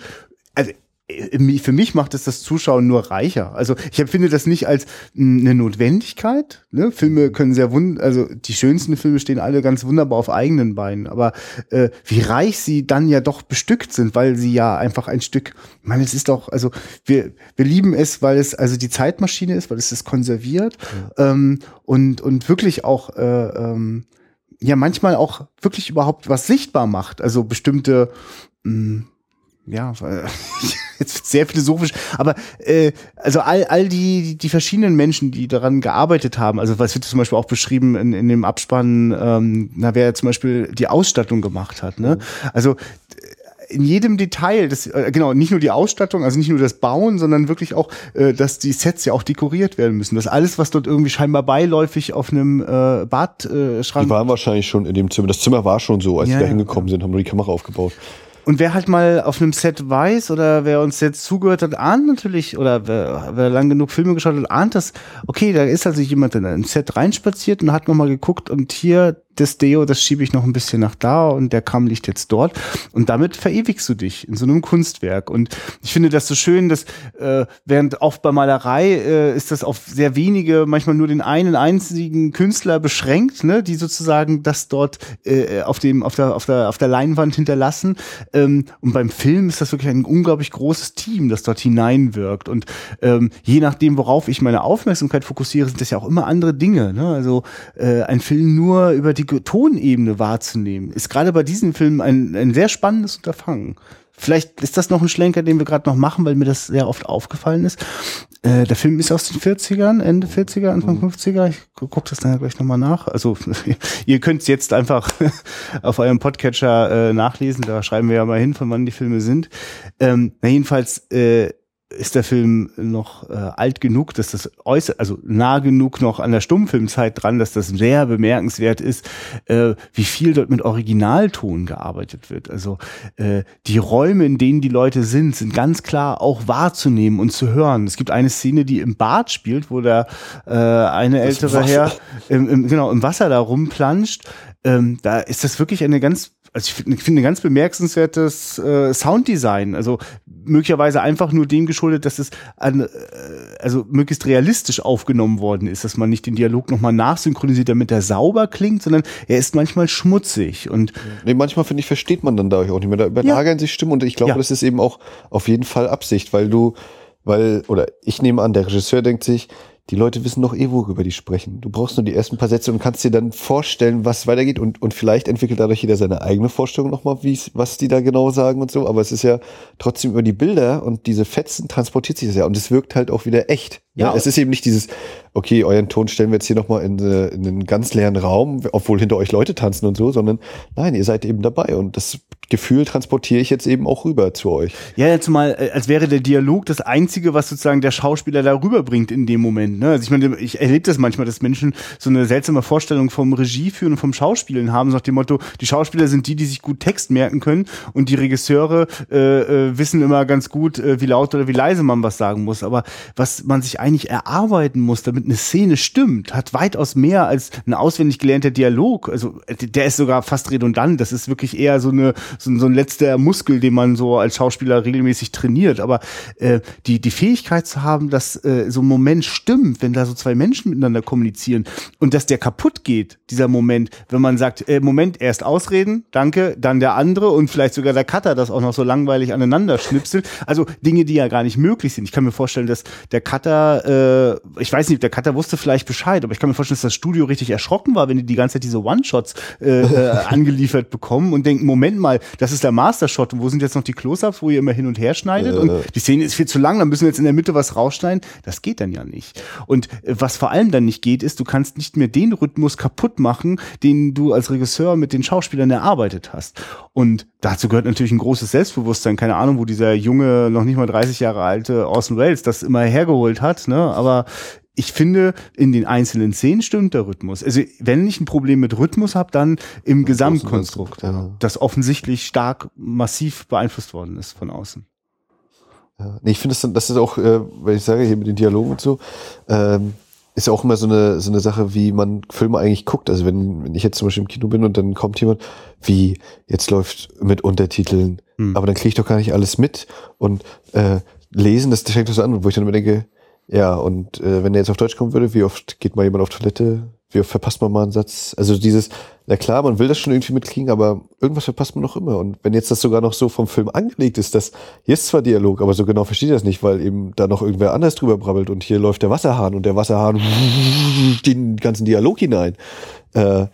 also äh, für mich macht es das Zuschauen nur reicher. Also ich empfinde das nicht als eine Notwendigkeit. Ne? Filme können sehr wund, also die schönsten Filme stehen alle ganz wunderbar auf eigenen Beinen. Aber äh, wie reich sie dann ja doch bestückt sind, weil sie ja einfach ein Stück. Ich meine, es ist doch, also wir wir lieben es, weil es also die Zeitmaschine ist, weil es es konserviert ähm, und und wirklich auch äh, ähm, ja manchmal auch wirklich überhaupt was sichtbar macht. Also bestimmte mh, ja, weil- jetzt sehr philosophisch, aber äh, also all, all die, die verschiedenen Menschen, die daran gearbeitet haben, also was wird zum Beispiel auch beschrieben in, in dem Abspann, ähm, na, wer zum Beispiel die Ausstattung gemacht hat, ne? Also in jedem Detail, das, äh, genau, nicht nur die Ausstattung, also nicht nur das Bauen, sondern wirklich auch, äh, dass die Sets ja auch dekoriert werden müssen. Dass alles, was dort irgendwie scheinbar beiläufig auf einem äh, Badschrank Schrank Die waren wahrscheinlich schon in dem Zimmer. Das Zimmer war schon so, als Ja, sie da ja, hingekommen sind, haben nur die Kamera aufgebaut. Und wer halt mal auf einem Set weiß oder wer uns jetzt zugehört hat, ahnt natürlich, oder wer, wer lang genug Filme geschaut hat, ahnt das, okay, da ist also jemand in ein Set reinspaziert und hat nochmal geguckt und hier das Deo, das schiebe ich noch ein bisschen nach da und der Kamm liegt jetzt dort. Und damit verewigst du dich in so einem Kunstwerk. Und ich finde das so schön, dass äh, während oft bei Malerei äh, ist das auf sehr wenige, manchmal nur den einen einzigen Künstler beschränkt, ne, die sozusagen das dort äh, auf dem, auf der, auf der, auf der Leinwand hinterlassen. Ähm, und beim Film ist das wirklich ein unglaublich großes Team, das dort hineinwirkt. Und ähm, je nachdem, worauf ich meine Aufmerksamkeit fokussiere, sind das ja auch immer andere Dinge. Ne? Also äh, ein Film nur über die Tonebene wahrzunehmen, ist gerade bei diesen Filmen ein, ein sehr spannendes Unterfangen. Vielleicht ist das noch ein Schlenker, den wir gerade noch machen, weil mir das sehr oft aufgefallen ist. Äh, der Film ist aus den 40ern, Ende 40er, Anfang 50er. Ich gu- guck das dann ja gleich nochmal nach. Also ihr könnt es jetzt einfach auf eurem Podcatcher äh, nachlesen. Da schreiben wir ja mal hin, von wann die Filme sind. Ähm, jedenfalls äh, ist der Film noch äh, alt genug, dass das äußer, also nah genug noch an der Stummfilmzeit dran, dass das sehr bemerkenswert ist, äh, wie viel dort mit Originalton gearbeitet wird. Also äh, die Räume, in denen die Leute sind, sind ganz klar auch wahrzunehmen und zu hören. Es gibt eine Szene, die im Bad spielt, wo der äh, eine ältere. Herr im, im, genau im Wasser da rumplanscht. Ähm, da ist das wirklich eine ganz also ich finde ich finde ein ganz bemerkenswertes äh, Sounddesign. Also möglicherweise einfach nur dem geschuldet, dass es an, äh, also möglichst realistisch aufgenommen worden ist, dass man nicht den Dialog nochmal nachsynchronisiert, damit er sauber klingt, sondern er ist manchmal schmutzig und Nee, manchmal finde ich, versteht man dann dadurch auch nicht mehr. Da überlagern sich Stimmen und ich glaube, Ja. das ist eben auch auf jeden Fall Absicht, weil du, weil, oder ich nehme an, der Regisseur denkt sich, die Leute wissen doch eh, worüber die sprechen. Du brauchst nur die ersten paar Sätze und kannst dir dann vorstellen, was weitergeht und, und vielleicht entwickelt dadurch jeder seine eigene Vorstellung nochmal, wie's, was die da genau sagen und so. Aber es ist ja trotzdem über die Bilder und diese Fetzen transportiert sich das ja und es wirkt halt auch wieder echt. Ja. Ja, es ist eben nicht dieses, okay, euren Ton stellen wir jetzt hier nochmal in, äh, in einen ganz leeren Raum, obwohl hinter euch Leute tanzen und so, sondern nein, ihr seid eben dabei und das Gefühl transportiere ich jetzt eben auch rüber zu euch. Ja, jetzt mal, äh, als wäre der Dialog das Einzige, was sozusagen der Schauspieler da rüberbringt in dem Moment. Ne? Also ich meine, ich erlebe das manchmal, dass Menschen so eine seltsame Vorstellung vom Regie führen und vom Schauspielen haben, so nach dem Motto, die Schauspieler sind die, die sich gut Text merken können und die Regisseure äh, äh, wissen immer ganz gut, äh, wie laut oder wie leise man was sagen muss. Aber was man sich eigentlich erarbeiten muss, damit eine Szene stimmt, hat weitaus mehr als ein auswendig gelernter Dialog. Also der ist sogar fast redundant. Das ist wirklich eher so eine so, ein- so ein letzter Muskel, den man so als Schauspieler regelmäßig trainiert. Aber äh, die die Fähigkeit zu haben, dass äh, so ein Moment stimmt, wenn da so zwei Menschen miteinander kommunizieren und dass der kaputt geht, dieser Moment, wenn man sagt, äh, Moment, erst ausreden, danke, dann der andere und vielleicht sogar der Cutter das auch noch so langweilig aneinander schnipselt. Also Dinge, die ja gar nicht möglich sind. Ich kann mir vorstellen, dass der Cutter äh, ich weiß nicht, der Cutter wusste vielleicht Bescheid, aber ich kann mir vorstellen, dass das Studio richtig erschrocken war, wenn die die ganze Zeit diese One-Shots äh, äh, angeliefert bekommen und denken, Moment mal, das ist der Master-Shot und wo sind jetzt noch die Close-Ups, wo ihr immer hin und her schneidet und die Szene ist viel zu lang, dann müssen wir jetzt in der Mitte was rausschneiden. Das geht dann ja nicht. Und äh, was vor allem dann nicht geht, ist, du kannst nicht mehr den Rhythmus kaputt machen, den du als Regisseur mit den Schauspielern erarbeitet hast. Und dazu gehört natürlich ein großes Selbstbewusstsein. Keine Ahnung, wo dieser junge, noch nicht mal 30 Jahre alte Orson Welles das immer hergeholt hat, ne? Aber ich finde, in den einzelnen Szenen stimmt der Rhythmus. Also, wenn ich ein Problem mit Rhythmus habe, dann im Gesamtkonstrukt, ja. das offensichtlich stark massiv beeinflusst worden ist von außen. Ja. Nee, ich finde, das, das ist auch, äh, wenn ich sage, hier mit den Dialogen und so, ähm, ist ja auch immer so eine, so eine Sache, wie man Filme eigentlich guckt. Also wenn, wenn ich jetzt zum Beispiel im Kino bin und dann kommt jemand, wie jetzt läuft mit Untertiteln, Hm. aber dann kriege ich doch gar nicht alles mit. Und äh, lesen, das schenkt das so an, wo ich dann immer denke, ja, und äh, wenn der jetzt auf Deutsch kommen würde, wie oft geht mal jemand auf Toilette? Wie oft verpasst man mal einen Satz? Also dieses, na klar, man will das schon irgendwie mitkriegen, aber irgendwas verpasst man noch immer. Und wenn jetzt das sogar noch so vom Film angelegt ist, dass hier ist zwar Dialog, aber so genau versteht ihr das nicht, weil eben da noch irgendwer anders drüber brabbelt und hier läuft der Wasserhahn und der Wasserhahn den ganzen Dialog hinein. Äh,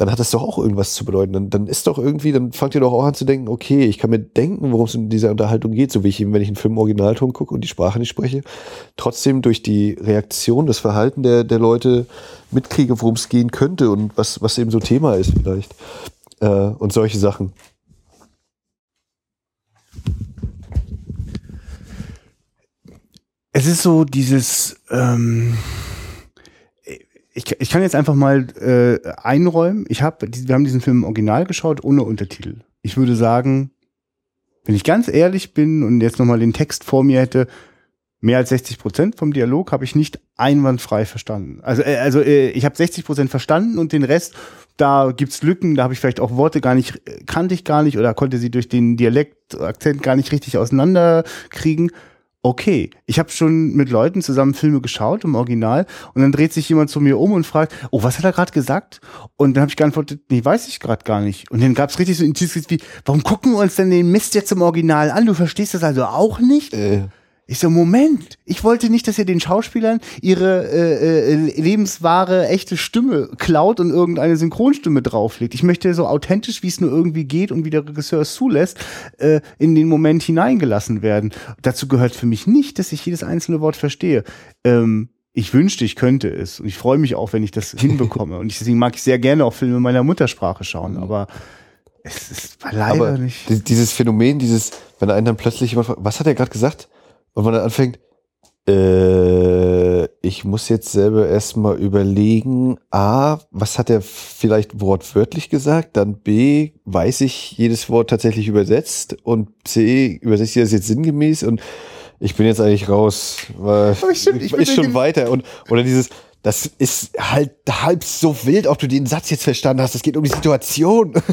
dann hat das doch auch irgendwas zu bedeuten. Dann, dann ist doch irgendwie, dann fangt ihr doch auch an zu denken, okay, ich kann mir denken, worum es in dieser Unterhaltung geht, so wie ich eben, wenn ich einen Film Originalton gucke und die Sprache nicht spreche, trotzdem durch die Reaktion, das Verhalten der, der Leute mitkriege, worum es gehen könnte und was, was eben so Thema ist vielleicht. Äh, und solche Sachen. Es ist so dieses, ähm, ich, ich kann jetzt einfach mal äh, einräumen. Ich habe, wir haben diesen Film im Original geschaut ohne Untertitel. Ich würde sagen, wenn ich ganz ehrlich bin und jetzt nochmal den Text vor mir hätte, mehr als 60 Prozent vom Dialog habe ich nicht einwandfrei verstanden. Also, äh, also äh, ich habe 60 Prozent verstanden und den Rest, da gibt's Lücken, da habe ich vielleicht auch Worte gar nicht, äh, kannte ich gar nicht oder konnte sie durch den Dialekt, Akzent gar nicht richtig auseinanderkriegen. Okay, ich habe schon mit Leuten zusammen Filme geschaut im Original und dann dreht sich jemand zu mir um und fragt, oh, was hat er gerade gesagt? Und dann habe ich geantwortet, nee, weiß ich gerade gar nicht. Und dann gab's richtig so Indizien wie, warum gucken wir uns denn den Mist jetzt im Original an? Du verstehst das also auch nicht? Äh, Ich so, Moment, ich wollte nicht, dass ihr den Schauspielern ihre äh, äh, lebenswahre, echte Stimme klaut und irgendeine Synchronstimme drauflegt. Ich möchte so authentisch, wie es nur irgendwie geht und wie der Regisseur es zulässt, äh, in den Moment hineingelassen werden. Dazu gehört für mich nicht, dass ich jedes einzelne Wort verstehe. Ähm, ich wünschte, ich könnte es. Und ich freue mich auch, wenn ich das hinbekomme. Und deswegen mag ich sehr gerne auch Filme in meiner Muttersprache schauen. Aber es ist leider aber nicht. di- dieses Phänomen, dieses, wenn einen dann plötzlich jemand fragt, was hat er gerade gesagt? Und man dann anfängt, äh, ich muss jetzt selber erstmal überlegen, A, was hat er vielleicht wortwörtlich gesagt? Dann B, weiß ich jedes Wort tatsächlich übersetzt? Und C, übersetze ich das jetzt sinngemäß? Und ich bin jetzt eigentlich raus, weil Aber stimmt, ich bin ist schon weiter. Und, oder dieses, das ist halt halb so wild, ob du den Satz jetzt verstanden hast. Es geht um die Situation.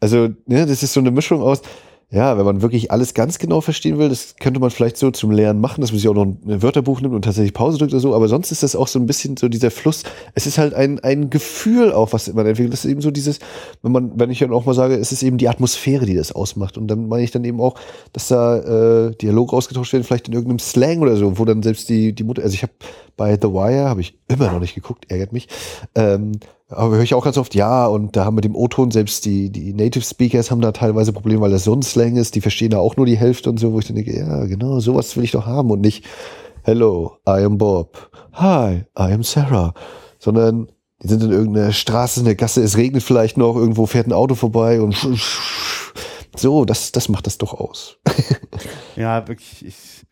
Also, ne, das ist so eine Mischung aus, ja, wenn man wirklich alles ganz genau verstehen will, das könnte man vielleicht so zum Lernen machen, dass man sich auch noch ein Wörterbuch nimmt und tatsächlich Pause drückt oder so, aber sonst ist das auch so ein bisschen so dieser Fluss. Es ist halt ein, ein Gefühl auch, was man entwickelt. Das ist eben so dieses, wenn man, wenn ich dann auch mal sage, es ist eben die Atmosphäre, die das ausmacht. Und dann meine ich dann eben auch, dass da äh, Dialoge ausgetauscht werden, vielleicht in irgendeinem Slang oder so, wo dann selbst die, die Mutter, also ich habe bei The Wire, habe ich immer noch nicht geguckt, ärgert mich, ähm, aber höre ich auch ganz oft, ja, und da haben mit dem O-Ton selbst die, die Native Speakers haben da teilweise Probleme, weil das so ein Slang ist, die verstehen da auch nur die Hälfte und so, wo ich dann denke, ja, genau, sowas will ich doch haben und nicht, hello, I am Bob, hi, I am Sarah, sondern die sind in irgendeiner Straße, in der Gasse, es regnet vielleicht noch, irgendwo fährt ein Auto vorbei und so, das, das macht das doch aus. Ja, wirklich. Ich,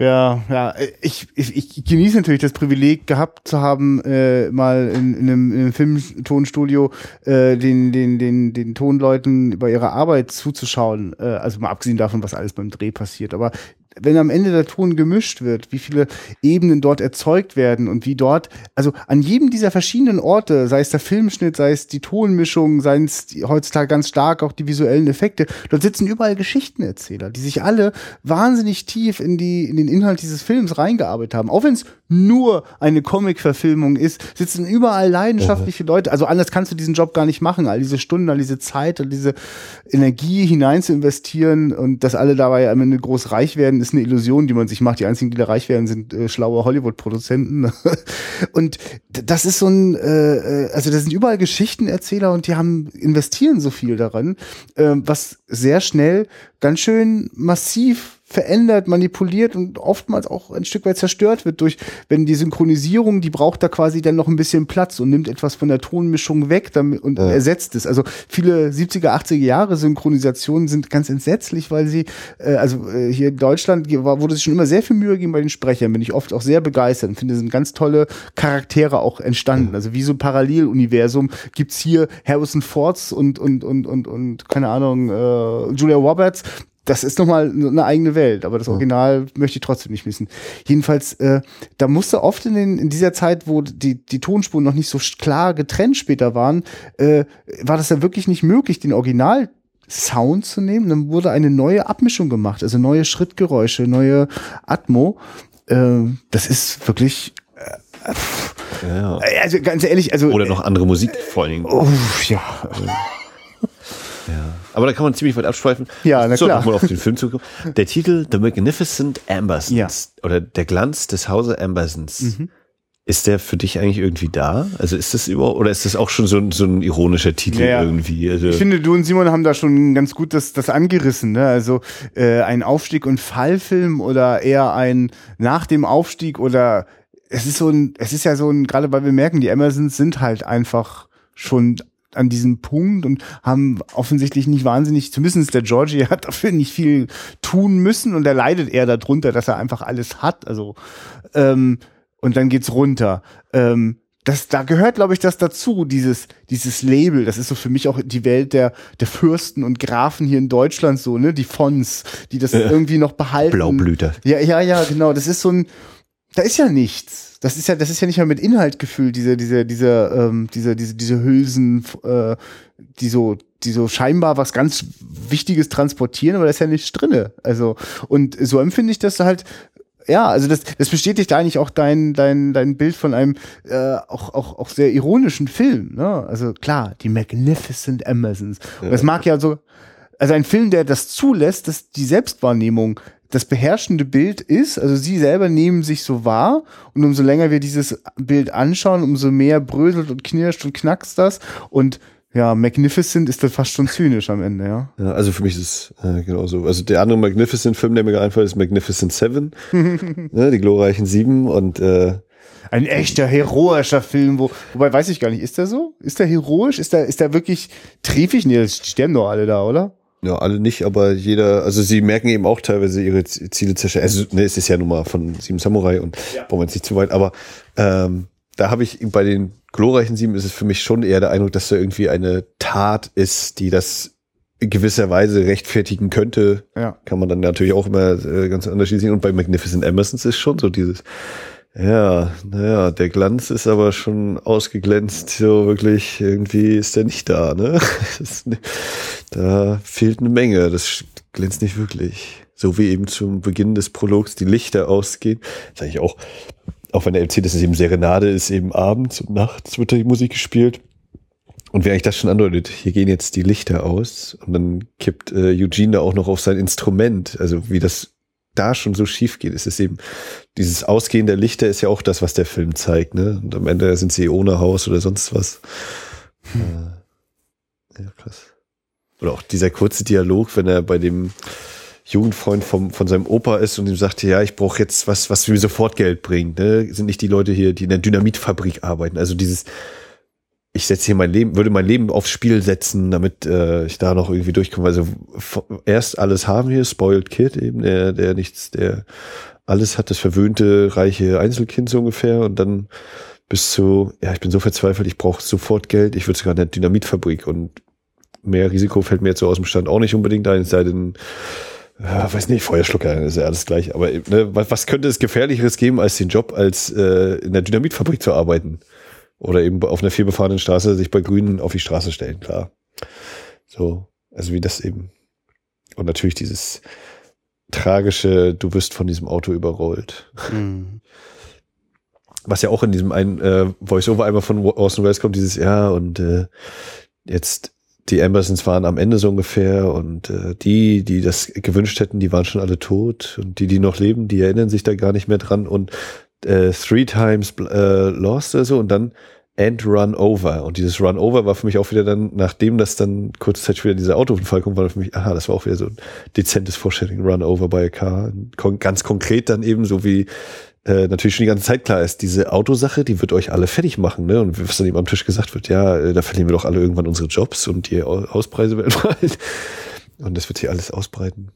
ja, ja, ich, ich, ich genieße natürlich das Privileg gehabt zu haben, äh, mal in, in, einem, in einem Filmtonstudio äh, den, den, den, den Tonleuten bei ihrer Arbeit zuzuschauen. Äh, also mal abgesehen davon, was alles beim Dreh passiert. Aber wenn am Ende der Ton gemischt wird, wie viele Ebenen dort erzeugt werden und wie dort, also an jedem dieser verschiedenen Orte, sei es der Filmschnitt, sei es die Tonmischung, seien es die, heutzutage ganz stark auch die visuellen Effekte, dort sitzen überall Geschichtenerzähler, die sich alle wahnsinnig tief in die in den Inhalt dieses Films reingearbeitet haben, auch wenn es nur eine Comic-Verfilmung ist, sitzen überall leidenschaftliche Leute. Also anders kannst du diesen Job gar nicht machen. All diese Stunden, all diese Zeit, all diese Energie hinein zu investieren und dass alle dabei am Ende groß reich werden, ist eine Illusion, die man sich macht. Die einzigen, die da reich werden, sind äh, schlaue Hollywood-Produzenten. und das ist so ein, äh, äh, also da sind überall Geschichtenerzähler und die haben investieren so viel daran, äh, was sehr schnell ganz schön massiv verändert, manipuliert und oftmals auch ein Stück weit zerstört wird durch, wenn die Synchronisierung, die braucht da quasi dann noch ein bisschen Platz und nimmt etwas von der Tonmischung weg damit, und ja. ersetzt es. Also viele 70er, 80er Jahre Synchronisationen sind ganz entsetzlich, weil sie, äh, also äh, hier in Deutschland wurde sich schon immer sehr viel Mühe gegeben bei den Sprechern, bin ich oft auch sehr begeistert und finde, sind ganz tolle Charaktere auch entstanden. Mhm. Also wie so ein Paralleluniversum gibt's hier Harrison Fords und, und, und, und, und, keine Ahnung, äh, Julia Roberts, das ist nochmal eine eigene Welt, aber das Original möchte ich trotzdem nicht missen. Jedenfalls, äh, da musste oft in, den, in dieser Zeit, wo die, die Tonspuren noch nicht so klar getrennt später waren, äh, war das ja wirklich nicht möglich, den Original Sound zu nehmen. Dann wurde eine neue Abmischung gemacht, also neue Schrittgeräusche, neue Atmo. Äh, das ist wirklich äh, ja. Also ganz ehrlich, also oder noch andere Musik vor allen Dingen. Oh, ja. Ja. Aber da kann man ziemlich weit abschweifen. Ja, na so, klar. Mal auf den Film zukommen. Der Titel The Magnificent Ambersons Ja. oder Der Glanz des Hause Ambersons. Mhm. Ist der für dich eigentlich irgendwie da? Also ist das überhaupt, oder ist das auch schon so ein, so ein ironischer Titel Ja, ja. irgendwie? Also, Ich finde, du und Simon haben da schon ganz gut das, das angerissen. Ne? Also äh, ein Aufstieg- und Fallfilm oder eher ein nach dem Aufstieg oder es ist so ein, es ist ja so ein, gerade weil wir merken, die Emersons sind halt einfach schon an diesem Punkt und haben offensichtlich nicht wahnsinnig, zumindest der Georgie hat dafür nicht viel tun müssen und er leidet eher darunter, dass er einfach alles hat. Also ähm, und dann geht's runter. Ähm, das, da gehört, glaube ich, das dazu, dieses, dieses Label. Das ist so für mich auch die Welt der, der Fürsten und Grafen hier in Deutschland so, ne? Die Fons, die das irgendwie noch behalten. Blaublüter. Ja, ja, ja, genau. Das ist so ein, da ist ja nichts. Das ist ja, das ist ja nicht mal mit Inhalt gefüllt, diese, diese, diese, ähm, diese, diese, diese Hülsen, äh, die so, die so scheinbar was ganz Wichtiges transportieren, aber da ist ja nichts drinne. Also, und so empfinde ich das halt, ja, also das, das bestätigt eigentlich auch dein, dein, dein Bild von einem äh, auch, auch, auch sehr ironischen Film. Ne? Also klar, die Magnificent Amazons. Und das mag ja so, also ein Film, der das zulässt, dass die Selbstwahrnehmung das beherrschende Bild ist, also sie selber nehmen sich so wahr und umso länger wir dieses Bild anschauen, umso mehr bröselt und knirscht und knackst das und ja, Magnificent ist dann fast schon zynisch am Ende, ja. Ja, also für mich ist es äh, genauso. Also der andere Magnificent-Film, der mir gerade einfällt, ist Magnificent Seven. ne, die glorreichen Sieben und äh, Ein echter heroischer Film, wo, wobei weiß ich gar nicht, ist der so? Ist der heroisch? Ist der, ist der wirklich triefig? Nee, das sterben doch alle da, oder? Ja, alle nicht, aber jeder, also sie merken eben auch teilweise ihre Ziele zerstören. Also, ne, es ist ja nun mal von Sieben Samurai und brauchen wir jetzt nicht zu weit, aber ähm, da habe ich bei den glorreichen Sieben ist es für mich schon eher der Eindruck, dass da irgendwie eine Tat ist, die das in gewisser Weise rechtfertigen könnte. Ja. Kann man dann natürlich auch immer äh, ganz unterschiedlich sehen. Und bei Magnificent Emersons ist schon so dieses, ja, naja, der Glanz ist aber schon ausgeglänzt, so wirklich, irgendwie ist der nicht da, ne? Ne- da fehlt eine Menge, das glänzt nicht wirklich. So wie eben zum Beginn des Prologs die Lichter ausgehen. Das sage ich auch, auch wenn der MC, das ist eben Serenade, ist eben abends und nachts wird die Musik gespielt. Und wie eigentlich das schon andeutet, hier gehen jetzt die Lichter aus und dann kippt äh, Eugene da auch noch auf sein Instrument. Also wie das da schon so schief geht, ist es eben, dieses Ausgehen der Lichter ist ja auch das, was der Film zeigt, ne? Und am Ende sind sie ohne Haus oder sonst was. Äh, ja, krass. Oder auch dieser kurze Dialog, wenn er bei dem Jugendfreund vom, von seinem Opa ist und ihm sagte, ja, ich brauche jetzt was, was mir sofort Geld bringt. Ne? Sind nicht die Leute hier, die in der Dynamitfabrik arbeiten. Also dieses, ich setze hier mein Leben, würde mein Leben aufs Spiel setzen, damit äh, ich da noch irgendwie durchkomme. Also erst alles haben hier, Spoiled Kid eben, der, der nichts, der alles hat, das verwöhnte, reiche Einzelkind so ungefähr und dann bis zu, ja, ich bin so verzweifelt, ich brauche sofort Geld, ich würde sogar in der Dynamitfabrik und mehr Risiko fällt mir jetzt so aus dem Stand auch nicht unbedingt ein, sei denn, ja, weiß nicht, Feuerschlucker, ist ja alles gleich. Aber ne, was, was könnte es Gefährlicheres geben, als den Job als äh, in der Dynamitfabrik zu arbeiten? Oder eben auf einer vielbefahrenen Straße sich bei Grünen auf die Straße stellen, klar. So, also wie das eben. Und natürlich dieses tragische, du wirst von diesem Auto überrollt. Mhm. was ja auch in diesem einen äh, Voice-Over einmal von Orson Welles kommt, dieses, ja, und äh, jetzt die Ambersons waren am Ende so ungefähr und äh, die, die das gewünscht hätten, die waren schon alle tot und die, die noch leben, die erinnern sich da gar nicht mehr dran und äh, three times äh, lost oder so und dann and run over und dieses run over war für mich auch wieder dann, nachdem das dann kurze Zeit später dieser Autounfall kommt, war für mich, aha, das war auch wieder so ein dezentes Vorstellung, run over by a car, Kon ganz konkret dann eben so wie äh, natürlich schon die ganze Zeit klar ist, diese Autosache, die wird euch alle fertig machen, ne? Und was dann eben am Tisch gesagt wird, ja, äh, da verlieren wir doch alle irgendwann unsere Jobs und die Hauspreise weltweit. Und das wird sich alles ausbreiten.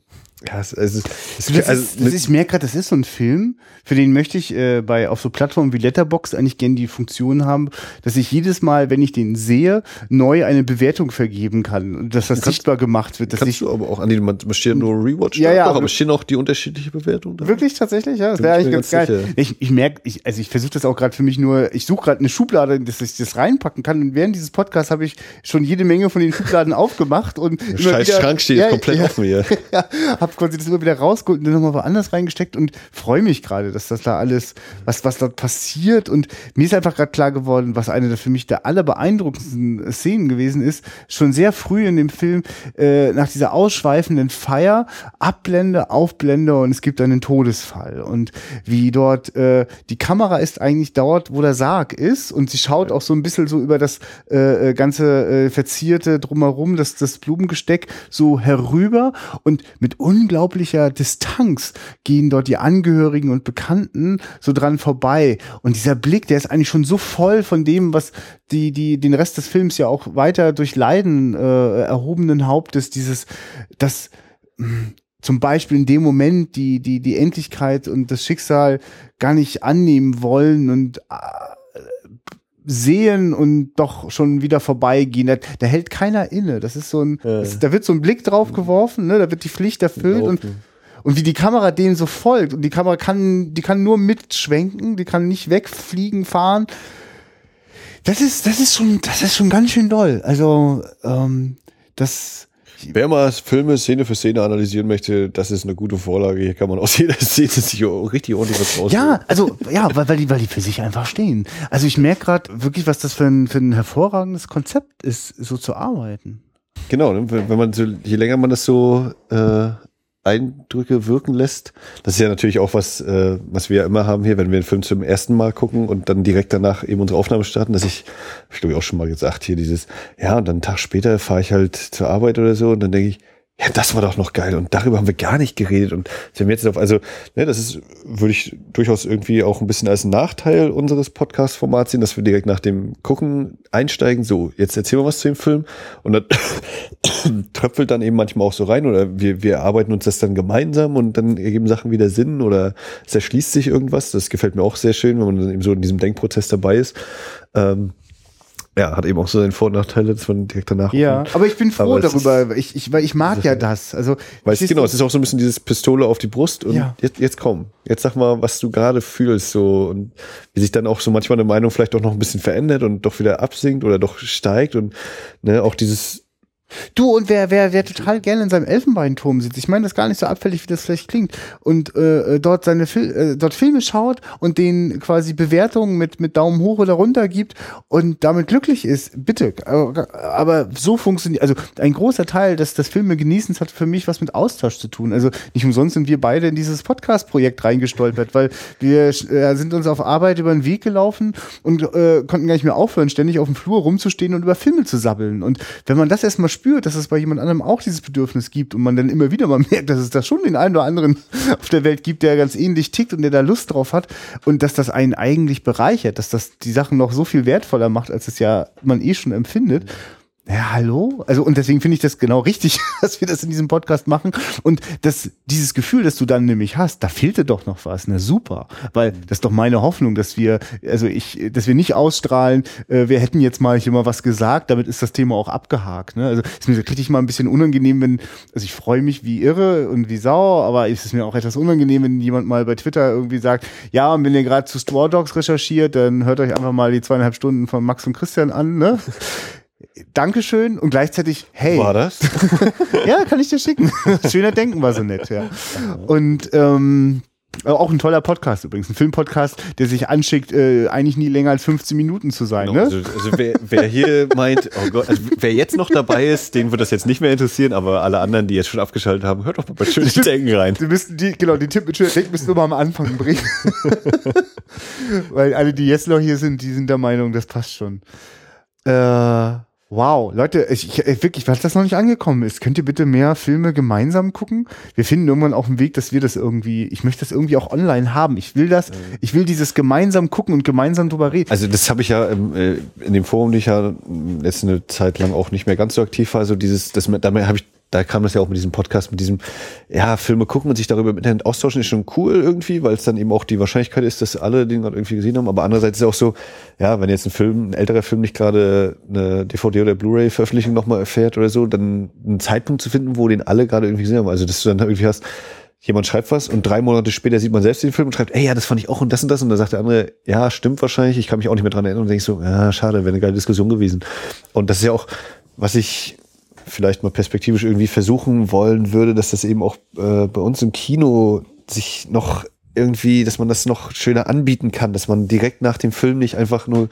Ja, es, es, es, das also, ist, das ist, ich merke gerade, das ist so ein Film, für den möchte ich äh, bei auf so Plattformen wie Letterbox eigentlich gerne die Funktion haben, dass ich jedes Mal, wenn ich den sehe, neu eine Bewertung vergeben kann und dass das sichtbar gemacht wird. Dass kannst ich, du aber auch an man steht nur Rewatch, ja, ja, doch, aber stehen auch die unterschiedliche Bewertung da? Wirklich tatsächlich, ja, das wäre eigentlich ganz, ganz geil. Sicher. Ich, ich merke, ich, also ich versuche das auch gerade für mich nur, ich suche gerade eine Schublade, dass ich das reinpacken kann und während dieses Podcasts habe ich schon jede Menge von den Schubladen aufgemacht und Der Scheiß wieder, Schrank steht ja, komplett ja, offen hier. ja, hab quasi das immer wieder raus rausgeholt und nochmal woanders reingesteckt und freue mich gerade, dass das da alles, was, was dort passiert. Und mir ist einfach gerade klar geworden, was eine der für mich der allerbeeindruckendsten Szenen gewesen ist, schon sehr früh in dem Film, äh, nach dieser ausschweifenden Feier, Abblende, Aufblende und es gibt einen Todesfall. Und wie dort, äh, die Kamera ist eigentlich dort, wo der Sarg ist und sie schaut auch so ein bisschen so über das äh, äh ganze äh, Verzierte drumherum, das, das Blumengesteck so herüber und mit unglaublicher Distanz gehen dort die Angehörigen und Bekannten so dran vorbei. Und dieser Blick, der ist eigentlich schon so voll von dem, was die, die, den Rest des Films ja auch weiter durch Leiden äh, erhobenen Hauptes, dieses, das, mh, hm, zum Beispiel in dem Moment die, die, die Endlichkeit und das Schicksal gar nicht annehmen wollen und äh, sehen und doch schon wieder vorbeigehen. Da, da hält keiner inne. Das ist so ein, äh. das, da wird so ein Blick drauf geworfen, ne? da wird die Pflicht erfüllt und und wie die Kamera denen so folgt und die Kamera kann, die kann nur mitschwenken, die kann nicht wegfliegen, fahren. Das ist, das ist schon, das ist schon ganz schön doll. Also, ähm, das, Wer mal Filme Szene für Szene analysieren möchte, das ist eine gute Vorlage. Hier kann man aus jeder Szene sich richtig ordentlich was raus. Ja, also ja, weil, weil die, weil die für sich einfach stehen. Also ich merke gerade wirklich, was das für ein, für ein hervorragendes Konzept ist, so zu arbeiten. Genau, ne? wenn man so, je länger man das so äh, Eindrücke wirken lässt. Das ist ja natürlich auch was, äh, was wir ja immer haben hier, wenn wir einen Film zum ersten Mal gucken und dann direkt danach eben unsere Aufnahme starten, dass ich, ich glaube ich auch schon mal gesagt, hier dieses, ja, und dann einen Tag später fahre ich halt zur Arbeit oder so und dann denke ich, ja, das war doch noch geil und darüber haben wir gar nicht geredet und wenn wir jetzt auf, also, ne, das ist, würde ich durchaus irgendwie auch ein bisschen als Nachteil unseres Podcast-Formats sehen, dass wir direkt nach dem Gucken einsteigen, so, jetzt erzählen wir was zu dem Film und dann tröpfelt dann eben manchmal auch so rein oder wir, wir arbeiten uns das dann gemeinsam und dann ergeben Sachen wieder Sinn oder es erschließt sich irgendwas, das gefällt mir auch sehr schön, wenn man dann eben so in diesem Denkprozess dabei ist. Ähm, ja, hat eben auch so seine Vor- und Nachteile, dass man direkt danach. Ja, aber ich bin froh darüber. ich, ich, weil ich mag ja das. Also, weil es, genau, es ist auch so ein bisschen dieses Pistole auf die Brust und ja. jetzt, jetzt komm. Jetzt sag mal, was du gerade fühlst, so und wie sich dann auch so manchmal eine Meinung vielleicht auch noch ein bisschen verändert und doch wieder absinkt oder doch steigt und ne, auch dieses Du, und wer, wer, wer total gerne in seinem Elfenbeinturm sitzt, ich meine das gar nicht so abfällig, wie das vielleicht klingt, und äh, äh, dort seine Fil äh, dort Filme schaut und denen quasi Bewertungen mit, mit Daumen hoch oder runter gibt und damit glücklich ist, bitte. Aber, aber so funktioniert, also ein großer Teil des, des Filme genießens hat für mich was mit Austausch zu tun. Also nicht umsonst sind wir beide in dieses Podcast-Projekt reingestolpert, weil wir äh, sind uns auf Arbeit über den Weg gelaufen und äh, konnten gar nicht mehr aufhören, ständig auf dem Flur rumzustehen und über Filme zu sabbeln. Und wenn man das erstmal spürt, dass es bei jemand anderem auch dieses Bedürfnis gibt und man dann immer wieder mal merkt, dass es da schon den einen oder anderen auf der Welt gibt, der ganz ähnlich tickt und der da Lust drauf hat und dass das einen eigentlich bereichert, dass das die Sachen noch so viel wertvoller macht, als es ja man eh schon empfindet. Ja, hallo? Also, und deswegen finde ich das genau richtig, dass wir das in diesem Podcast machen. Und das, dieses Gefühl, das du dann nämlich hast, da fehlte doch noch was. Na super. Weil das ist doch meine Hoffnung, dass wir, also ich, dass wir nicht ausstrahlen, äh, wir hätten jetzt mal hier mal was gesagt, damit ist das Thema auch abgehakt. Ne? Also ist mir richtig mal ein bisschen unangenehm, wenn, also ich freue mich wie irre und wie sauer, aber es ist mir auch etwas unangenehm, wenn jemand mal bei Twitter irgendwie sagt, ja, und wenn ihr gerade zu Straw Dogs recherchiert, dann hört euch einfach mal die zweieinhalb Stunden von Max und Christian an, ne? Dankeschön und gleichzeitig, hey. War das? ja, kann ich dir schicken. Schöner Denken war so nett, ja. Und ähm, auch ein toller Podcast übrigens, ein Filmpodcast, der sich anschickt, äh, eigentlich nie länger als 15 Minuten zu sein. Genau, ne? Also, also wer, wer, hier meint, oh Gott, also wer jetzt noch dabei ist, den wird das jetzt nicht mehr interessieren, aber alle anderen, die jetzt schon abgeschaltet haben, hört doch mal bei schönes Denken rein. Sie müssten die, genau, die Tipp mit schönes Denken müssen wir mal am Anfang bringen. Weil alle, die jetzt noch hier sind, die sind der Meinung, das passt schon. Äh, Wow, Leute, ich, ich, wirklich, was das noch nicht angekommen ist, könnt ihr bitte mehr Filme gemeinsam gucken? Wir finden irgendwann auch einen Weg, dass wir das irgendwie, ich möchte das irgendwie auch online haben. Ich will das, ich will dieses gemeinsam gucken und gemeinsam drüber reden. Also das habe ich ja im, äh, in dem Forum, die ich ja jetzt eine Zeit lang auch nicht mehr ganz so aktiv war, also dieses, das, damit habe ich da kam das ja auch mit diesem Podcast, mit diesem, ja, Filme gucken und sich darüber im Internet austauschen, ist schon cool irgendwie, weil es dann eben auch die Wahrscheinlichkeit ist, dass alle den gerade irgendwie gesehen haben. Aber andererseits ist es auch so, ja, wenn jetzt ein Film, ein älterer Film nicht gerade eine DVD oder Blu-ray-Veröffentlichung nochmal erfährt oder so, dann einen Zeitpunkt zu finden, wo den alle gerade irgendwie gesehen haben. Also, dass du dann irgendwie hast, jemand schreibt was und drei Monate später sieht man selbst den Film und schreibt, ey, ja, das fand ich auch und das und das. Und dann sagt der andere, ja, stimmt wahrscheinlich, ich kann mich auch nicht mehr dran erinnern und denke so, ja, schade, wäre eine geile Diskussion gewesen. Und das ist ja auch, was ich vielleicht mal perspektivisch irgendwie versuchen wollen würde, dass das eben auch äh, bei uns im Kino sich noch irgendwie, dass man das noch schöner anbieten kann, dass man direkt nach dem Film nicht einfach nur,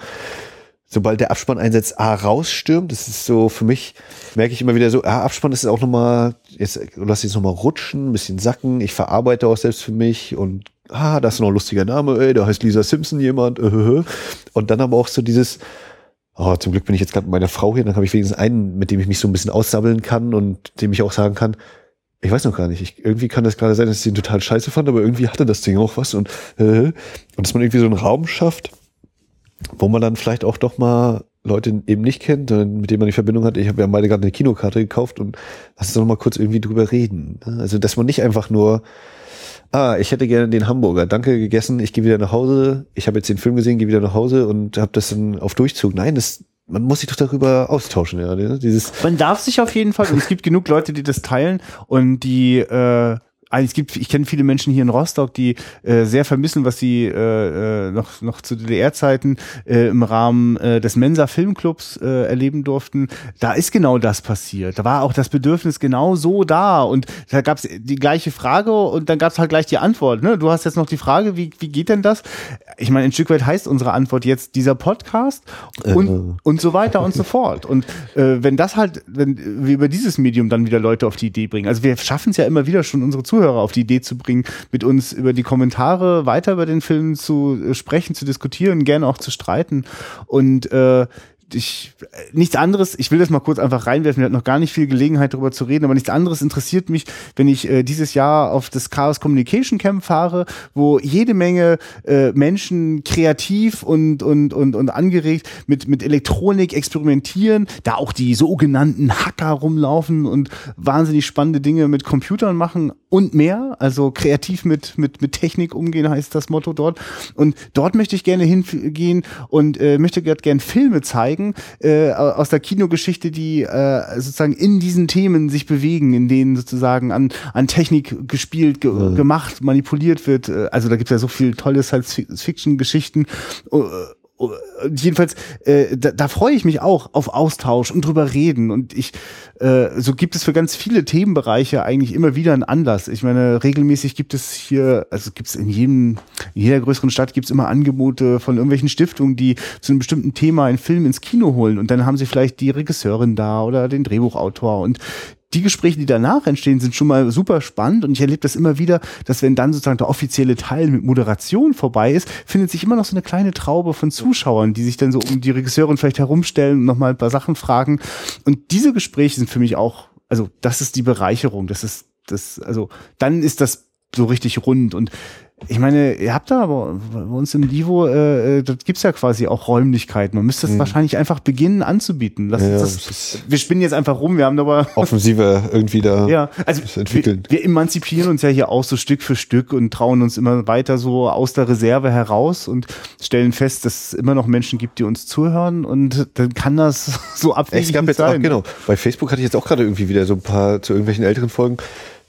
sobald der Abspann einsetzt, A, rausstürmt. Das ist so für mich, merke ich immer wieder so, ah, Abspann ist auch nochmal, jetzt lass jetzt nochmal rutschen, ein bisschen sacken, ich verarbeite auch selbst für mich und ah, das ist noch ein lustiger Name, ey, da heißt Lisa Simpson jemand, äh, und dann aber auch so dieses, oh, zum Glück bin ich jetzt gerade mit meiner Frau hier, dann habe ich wenigstens einen, mit dem ich mich so ein bisschen aussabbeln kann und dem ich auch sagen kann, ich weiß noch gar nicht, ich, irgendwie kann das gerade sein, dass ich ihn total scheiße fand, aber irgendwie hatte das Ding auch was und, äh, und dass man irgendwie so einen Raum schafft, wo man dann vielleicht auch doch mal Leute eben nicht kennt, mit denen man die Verbindung hat. Ich habe ja beide gerade eine Kinokarte gekauft und lass uns doch mal kurz irgendwie drüber reden. Ne? Also, dass man nicht einfach nur ah, ich hätte gerne den Hamburger, danke gegessen, ich gehe wieder nach Hause, ich habe jetzt den Film gesehen, gehe wieder nach Hause und habe das dann auf Durchzug. Nein, das man muss sich doch darüber austauschen, ja. Ne? Dieses man darf sich auf jeden Fall, und es gibt genug Leute, die das teilen und die äh, es gibt, ich kenne viele Menschen hier in Rostock, die äh, sehr vermissen, was sie äh, äh noch noch zu DDR-Zeiten äh, im Rahmen äh, des Mensa Filmclubs äh, erleben durften. Da ist genau das passiert. Da war auch das Bedürfnis genau so da und da gab es die gleiche Frage und dann gab es halt gleich die Antwort. Ne? Du hast jetzt noch die Frage, wie wie geht denn das? Ich meine, ein Stück weit heißt unsere Antwort jetzt dieser Podcast und äh. und so weiter und so fort. Und äh, wenn das halt, wenn wir über dieses Medium dann wieder Leute auf die Idee bringen, also wir schaffen es ja immer wieder schon unsere Zuhörer Zuhörer auf die Idee zu bringen, mit uns über die Kommentare weiter über den Film zu äh, sprechen, zu diskutieren, gerne auch zu streiten. Und äh, ich, nichts anderes, ich will das mal kurz einfach reinwerfen, wir hatten noch gar nicht viel Gelegenheit darüber zu reden, aber nichts anderes interessiert mich, wenn ich äh, dieses Jahr auf das Chaos Communication Camp fahre, wo jede Menge äh, Menschen kreativ und, und, und, und angeregt mit, mit Elektronik experimentieren, da auch die sogenannten Hacker rumlaufen und wahnsinnig spannende Dinge mit Computern machen und mehr, also kreativ mit, mit, mit Technik umgehen heißt das Motto dort. Und dort möchte ich gerne hingehen und äh, möchte gerne Filme zeigen, zeigen äh, aus der Kinogeschichte, die äh, sozusagen in diesen Themen sich bewegen, in denen sozusagen an, an Technik gespielt, ge ja. gemacht, manipuliert wird. Äh, also da gibt es ja so viel tolle Science-Fiction-Geschichten. Uh, jedenfalls, äh, da, da freue ich mich auch auf Austausch und drüber reden. Und ich, äh, so gibt es für ganz viele Themenbereiche eigentlich immer wieder einen Anlass. Ich meine, regelmäßig gibt es hier, also gibt es in jedem, in jeder größeren Stadt gibt es immer Angebote von irgendwelchen Stiftungen, die zu einem bestimmten Thema einen Film ins Kino holen. Und dann haben sie vielleicht die Regisseurin da oder den Drehbuchautor. Und die Gespräche, die danach entstehen, sind schon mal super spannend. Und ich erlebe das immer wieder, dass wenn dann sozusagen der offizielle Teil mit Moderation vorbei ist, findet sich immer noch so eine kleine Traube von Zuschauern, die sich dann so um die Regisseurin vielleicht herumstellen und nochmal ein paar Sachen fragen. Und diese Gespräche sind für mich auch, also das ist die Bereicherung, das ist das, also dann ist das so richtig rund. Und ich meine, ihr habt da aber bei uns im Livo, äh, äh da gibt's ja quasi auch Räumlichkeiten. Man müsste es mhm. wahrscheinlich einfach beginnen anzubieten. Lass ja, das, das wir spinnen jetzt einfach rum, wir haben aber offensiver irgendwie da ja, also entwickeln. Wir, wir emanzipieren uns ja hier auch so Stück für Stück und trauen uns immer weiter so aus der Reserve heraus und stellen fest, dass es immer noch Menschen gibt, die uns zuhören und dann kann das so abwegig sein. Auch, genau. Bei Facebook hatte ich jetzt auch gerade irgendwie wieder so ein paar zu irgendwelchen älteren Folgen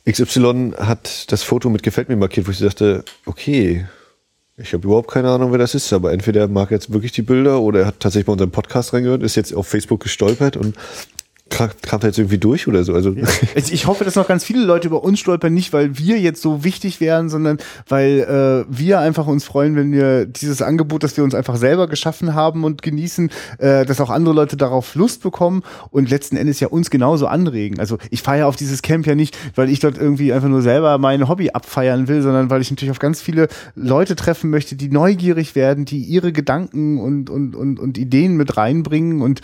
XY hat das Foto mit gefällt mir markiert, wo ich dachte, okay, ich habe überhaupt keine Ahnung, wer das ist, aber entweder mag er jetzt wirklich die Bilder oder er hat tatsächlich bei unserem Podcast reingehört, ist jetzt auf Facebook gestolpert und er jetzt irgendwie durch oder so. Also ja. ich hoffe, dass noch ganz viele Leute über uns stolpern, nicht weil wir jetzt so wichtig wären, sondern weil äh, wir einfach uns freuen, wenn wir dieses Angebot, das wir uns einfach selber geschaffen haben und genießen, äh, dass auch andere Leute darauf Lust bekommen und letzten Endes ja uns genauso anregen. Also ich feiere auf dieses Camp ja nicht, weil ich dort irgendwie einfach nur selber mein Hobby abfeiern will, sondern weil ich natürlich auf ganz viele Leute treffen möchte, die neugierig werden, die ihre Gedanken und, und, und, und Ideen mit reinbringen und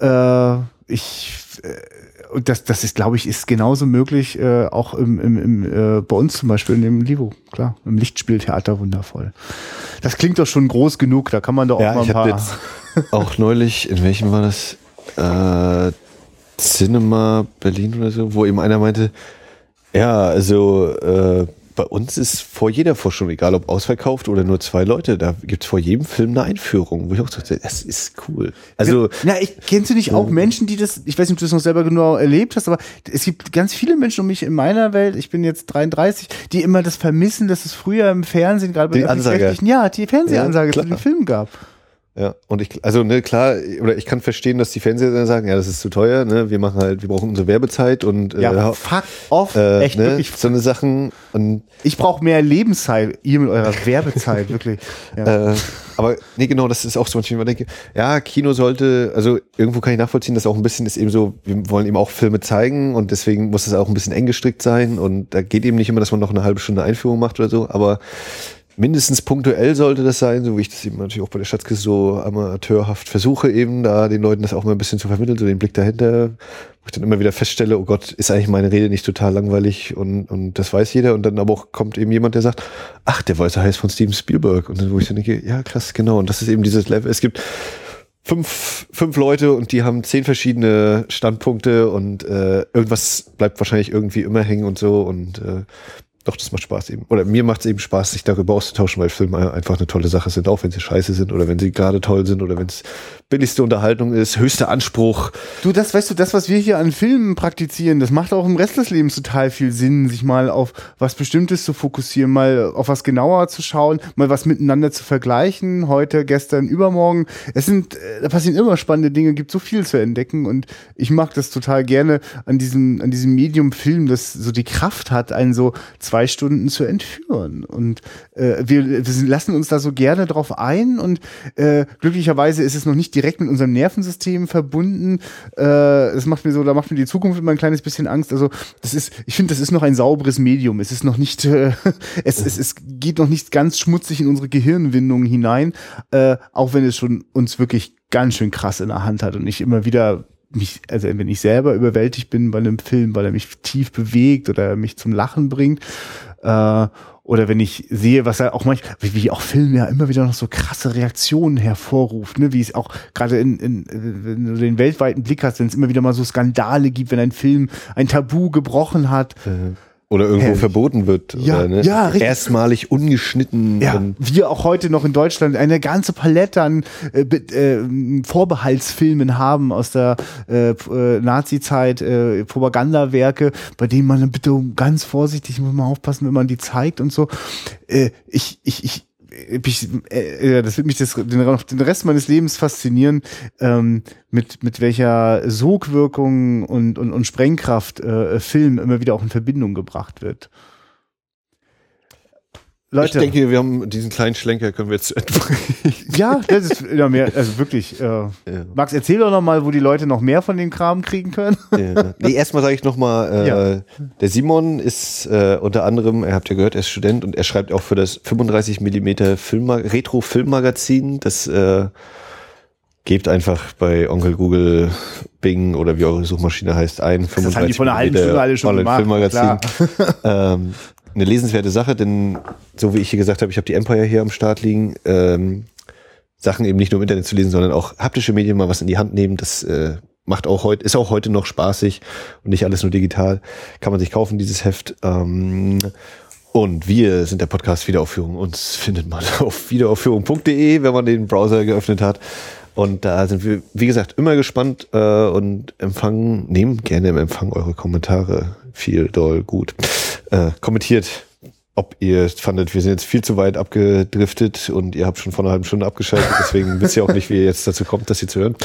äh, ich äh, und das, das ist, glaube ich, ist genauso möglich, äh, auch im, im, im, äh, bei uns zum Beispiel in dem Livo, klar, im Lichtspieltheater wundervoll. Das klingt doch schon groß genug, da kann man doch ja, auch mal ein paar. Jetzt auch neulich, in welchem war das? Äh, Cinema Berlin oder so, wo eben einer meinte, ja, also äh, bei uns ist vor jeder Forschung, egal ob ausverkauft oder nur zwei Leute, da gibt es vor jedem Film eine Einführung, wo ich auch dachte, das ist cool. Also, ja, ich, kennst du nicht auch Menschen, die das, ich weiß nicht, ob du das noch selber genau erlebt hast, aber es gibt ganz viele Menschen um mich in meiner Welt, ich bin jetzt 33, die immer das vermissen, dass es früher im Fernsehen, gerade bei den Ansage. ja, die Fernsehansage ja, zu den Filmen gab. Ja, und ich, also ne, klar, oder ich kann verstehen, dass die Fernseher sagen, ja, das ist zu teuer, ne, wir machen halt, wir brauchen unsere Werbezeit und ja, äh, fuck off, äh, echt ne, wirklich. So eine Sachen und ich brauche mehr Lebenszeit, ihr mit eurer Werbezeit, wirklich. Ja. Äh, aber nee, genau, das ist auch so, wenn ich denke, ja, Kino sollte, also irgendwo kann ich nachvollziehen, dass auch ein bisschen ist eben so, wir wollen eben auch Filme zeigen und deswegen muss es auch ein bisschen eng gestrickt sein und da geht eben nicht immer, dass man noch eine halbe Stunde Einführung macht oder so, aber mindestens punktuell sollte das sein, so wie ich das eben natürlich auch bei der Schatzkiste so amateurhaft versuche, eben da den Leuten das auch mal ein bisschen zu vermitteln, so den Blick dahinter, wo ich dann immer wieder feststelle, oh Gott, ist eigentlich meine Rede nicht total langweilig und, und das weiß jeder. Und dann aber auch kommt eben jemand, der sagt, ach, der Weiße heißt von Steven Spielberg. Und dann, wo ich dann denke, ja krass, genau. Und das ist eben dieses Level, es gibt fünf, fünf Leute und die haben zehn verschiedene Standpunkte und äh, irgendwas bleibt wahrscheinlich irgendwie immer hängen und so. Und äh, doch, das macht Spaß eben. Oder mir macht es eben Spaß, sich darüber auszutauschen, weil Filme einfach eine tolle Sache sind, auch wenn sie scheiße sind oder wenn sie gerade toll sind oder wenn es billigste Unterhaltung ist, höchster Anspruch. Du, das weißt du, das, was wir hier an Filmen praktizieren, das macht auch im Rest des Lebens total viel Sinn, sich mal auf was Bestimmtes zu fokussieren, mal auf was genauer zu schauen, mal was miteinander zu vergleichen, heute, gestern, übermorgen. Es sind, äh, da passieren immer spannende Dinge, gibt so viel zu entdecken und ich mag das total gerne an diesem, an diesem Medium Film, das so die Kraft hat, einen so zwei Stunden zu entführen. Und äh, wir, wir lassen uns da so gerne drauf ein und äh, glücklicherweise ist es noch nicht direkt mit unserem Nervensystem verbunden. Äh, das macht mir so, da macht mir die Zukunft immer ein kleines bisschen Angst. Also das ist, ich finde, das ist noch ein sauberes Medium. Es ist noch nicht, äh, es, es, es geht noch nicht ganz schmutzig in unsere Gehirnwindungen hinein, äh, auch wenn es schon uns wirklich ganz schön krass in der Hand hat und ich immer wieder mich, also wenn ich selber überwältigt bin bei einem Film, weil er mich tief bewegt oder mich zum Lachen bringt, äh, oder wenn ich sehe, was er auch manchmal, wie, auch Filme ja immer wieder noch so krasse Reaktionen hervorruft, ne, wie es auch gerade in, in, wenn du den weltweiten Blick hast, wenn es immer wieder mal so Skandale gibt, wenn ein Film ein Tabu gebrochen hat. Mhm oder irgendwo Herrlich. verboten wird. Ja, oder, ne? ja richtig. Erstmalig ungeschnitten. Ja, wir auch heute noch in Deutschland eine ganze Palette an äh, äh, Vorbehaltsfilmen haben aus der äh, äh, Nazi-Zeit, äh, Propagandawerke, bei denen man bitte ganz vorsichtig muss man aufpassen, wenn man die zeigt und so. Äh, ich, ich, ich, ich, äh, das wird mich das, den, den Rest meines Lebens faszinieren, ähm, mit, mit welcher Sogwirkung und, und, und Sprengkraft äh, Film immer wieder auch in Verbindung gebracht wird. Leute. Ich denke, wir haben diesen kleinen Schlenker können wir jetzt zu Ende bringen. Ja, das ist ja mehr, also wirklich. Äh, ja. Max, erzähl doch noch mal, wo die Leute noch mehr von dem Kram kriegen können. Ja. Nee, erstmal sage ich noch mal, äh, ja. der Simon ist äh, unter anderem, ihr habt ja gehört, er ist Student und er schreibt auch für das 35 mm Film Retro Filmmagazin. Das äh, gebt einfach bei Onkel Google Bing oder wie eure Suchmaschine heißt ein. 35 das haben die von einer halben Stunde alle schon gemacht. Filmmagazin. ähm, eine lesenswerte Sache, denn so wie ich hier gesagt habe, ich habe die Empire hier am Start liegen. Ähm, Sachen eben nicht nur im Internet zu lesen, sondern auch haptische Medien mal was in die Hand nehmen. Das äh, macht auch heute, ist auch heute noch spaßig und nicht alles nur digital. Kann man sich kaufen, dieses Heft. Ähm, und wir sind der Podcast Wiederaufführung. Uns findet man auf wiederaufführung.de, wenn man den Browser geöffnet hat. Und da sind wir, wie gesagt, immer gespannt äh, und empfangen, nehmen gerne im Empfang eure Kommentare. Viel, doll, gut. Äh, kommentiert ob ihr fandet, wir sind jetzt viel zu weit abgedriftet und ihr habt schon vor einer halben Stunde abgeschaltet, deswegen wisst ihr auch nicht, wie ihr jetzt dazu kommt, das hier zu hören.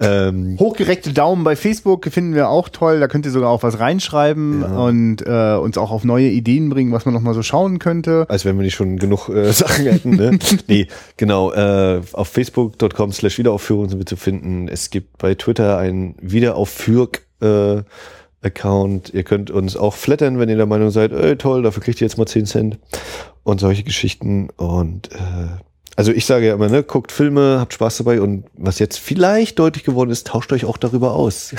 Ähm, Hochgereckte Daumen bei Facebook finden wir auch toll, da könnt ihr sogar auch was reinschreiben ja. und äh, uns auch auf neue Ideen bringen, was man nochmal so schauen könnte. Als wenn wir nicht schon genug äh, Sachen hätten. Ne? nee, genau, äh, auf facebook.com slash Wiederaufführung sind wir zu finden. Es gibt bei Twitter ein Wiederaufführk äh, Account. Ihr könnt uns auch flattern, wenn ihr der Meinung seid, ey, toll, dafür kriegt ihr jetzt mal 10 Cent und solche Geschichten. Und äh, also ich sage ja immer, ne, guckt Filme, habt Spaß dabei und was jetzt vielleicht deutlich geworden ist, tauscht euch auch darüber aus.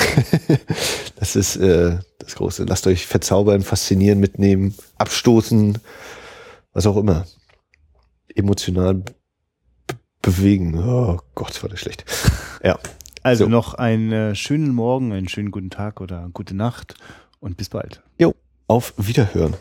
das ist äh, das Große. Lasst euch verzaubern, faszinieren, mitnehmen, abstoßen, was auch immer. Emotional bewegen. Oh Gott, war das schlecht. Ja. Also so. noch einen schönen Morgen, einen schönen guten Tag oder gute Nacht und bis bald. Jo, auf Wiederhören.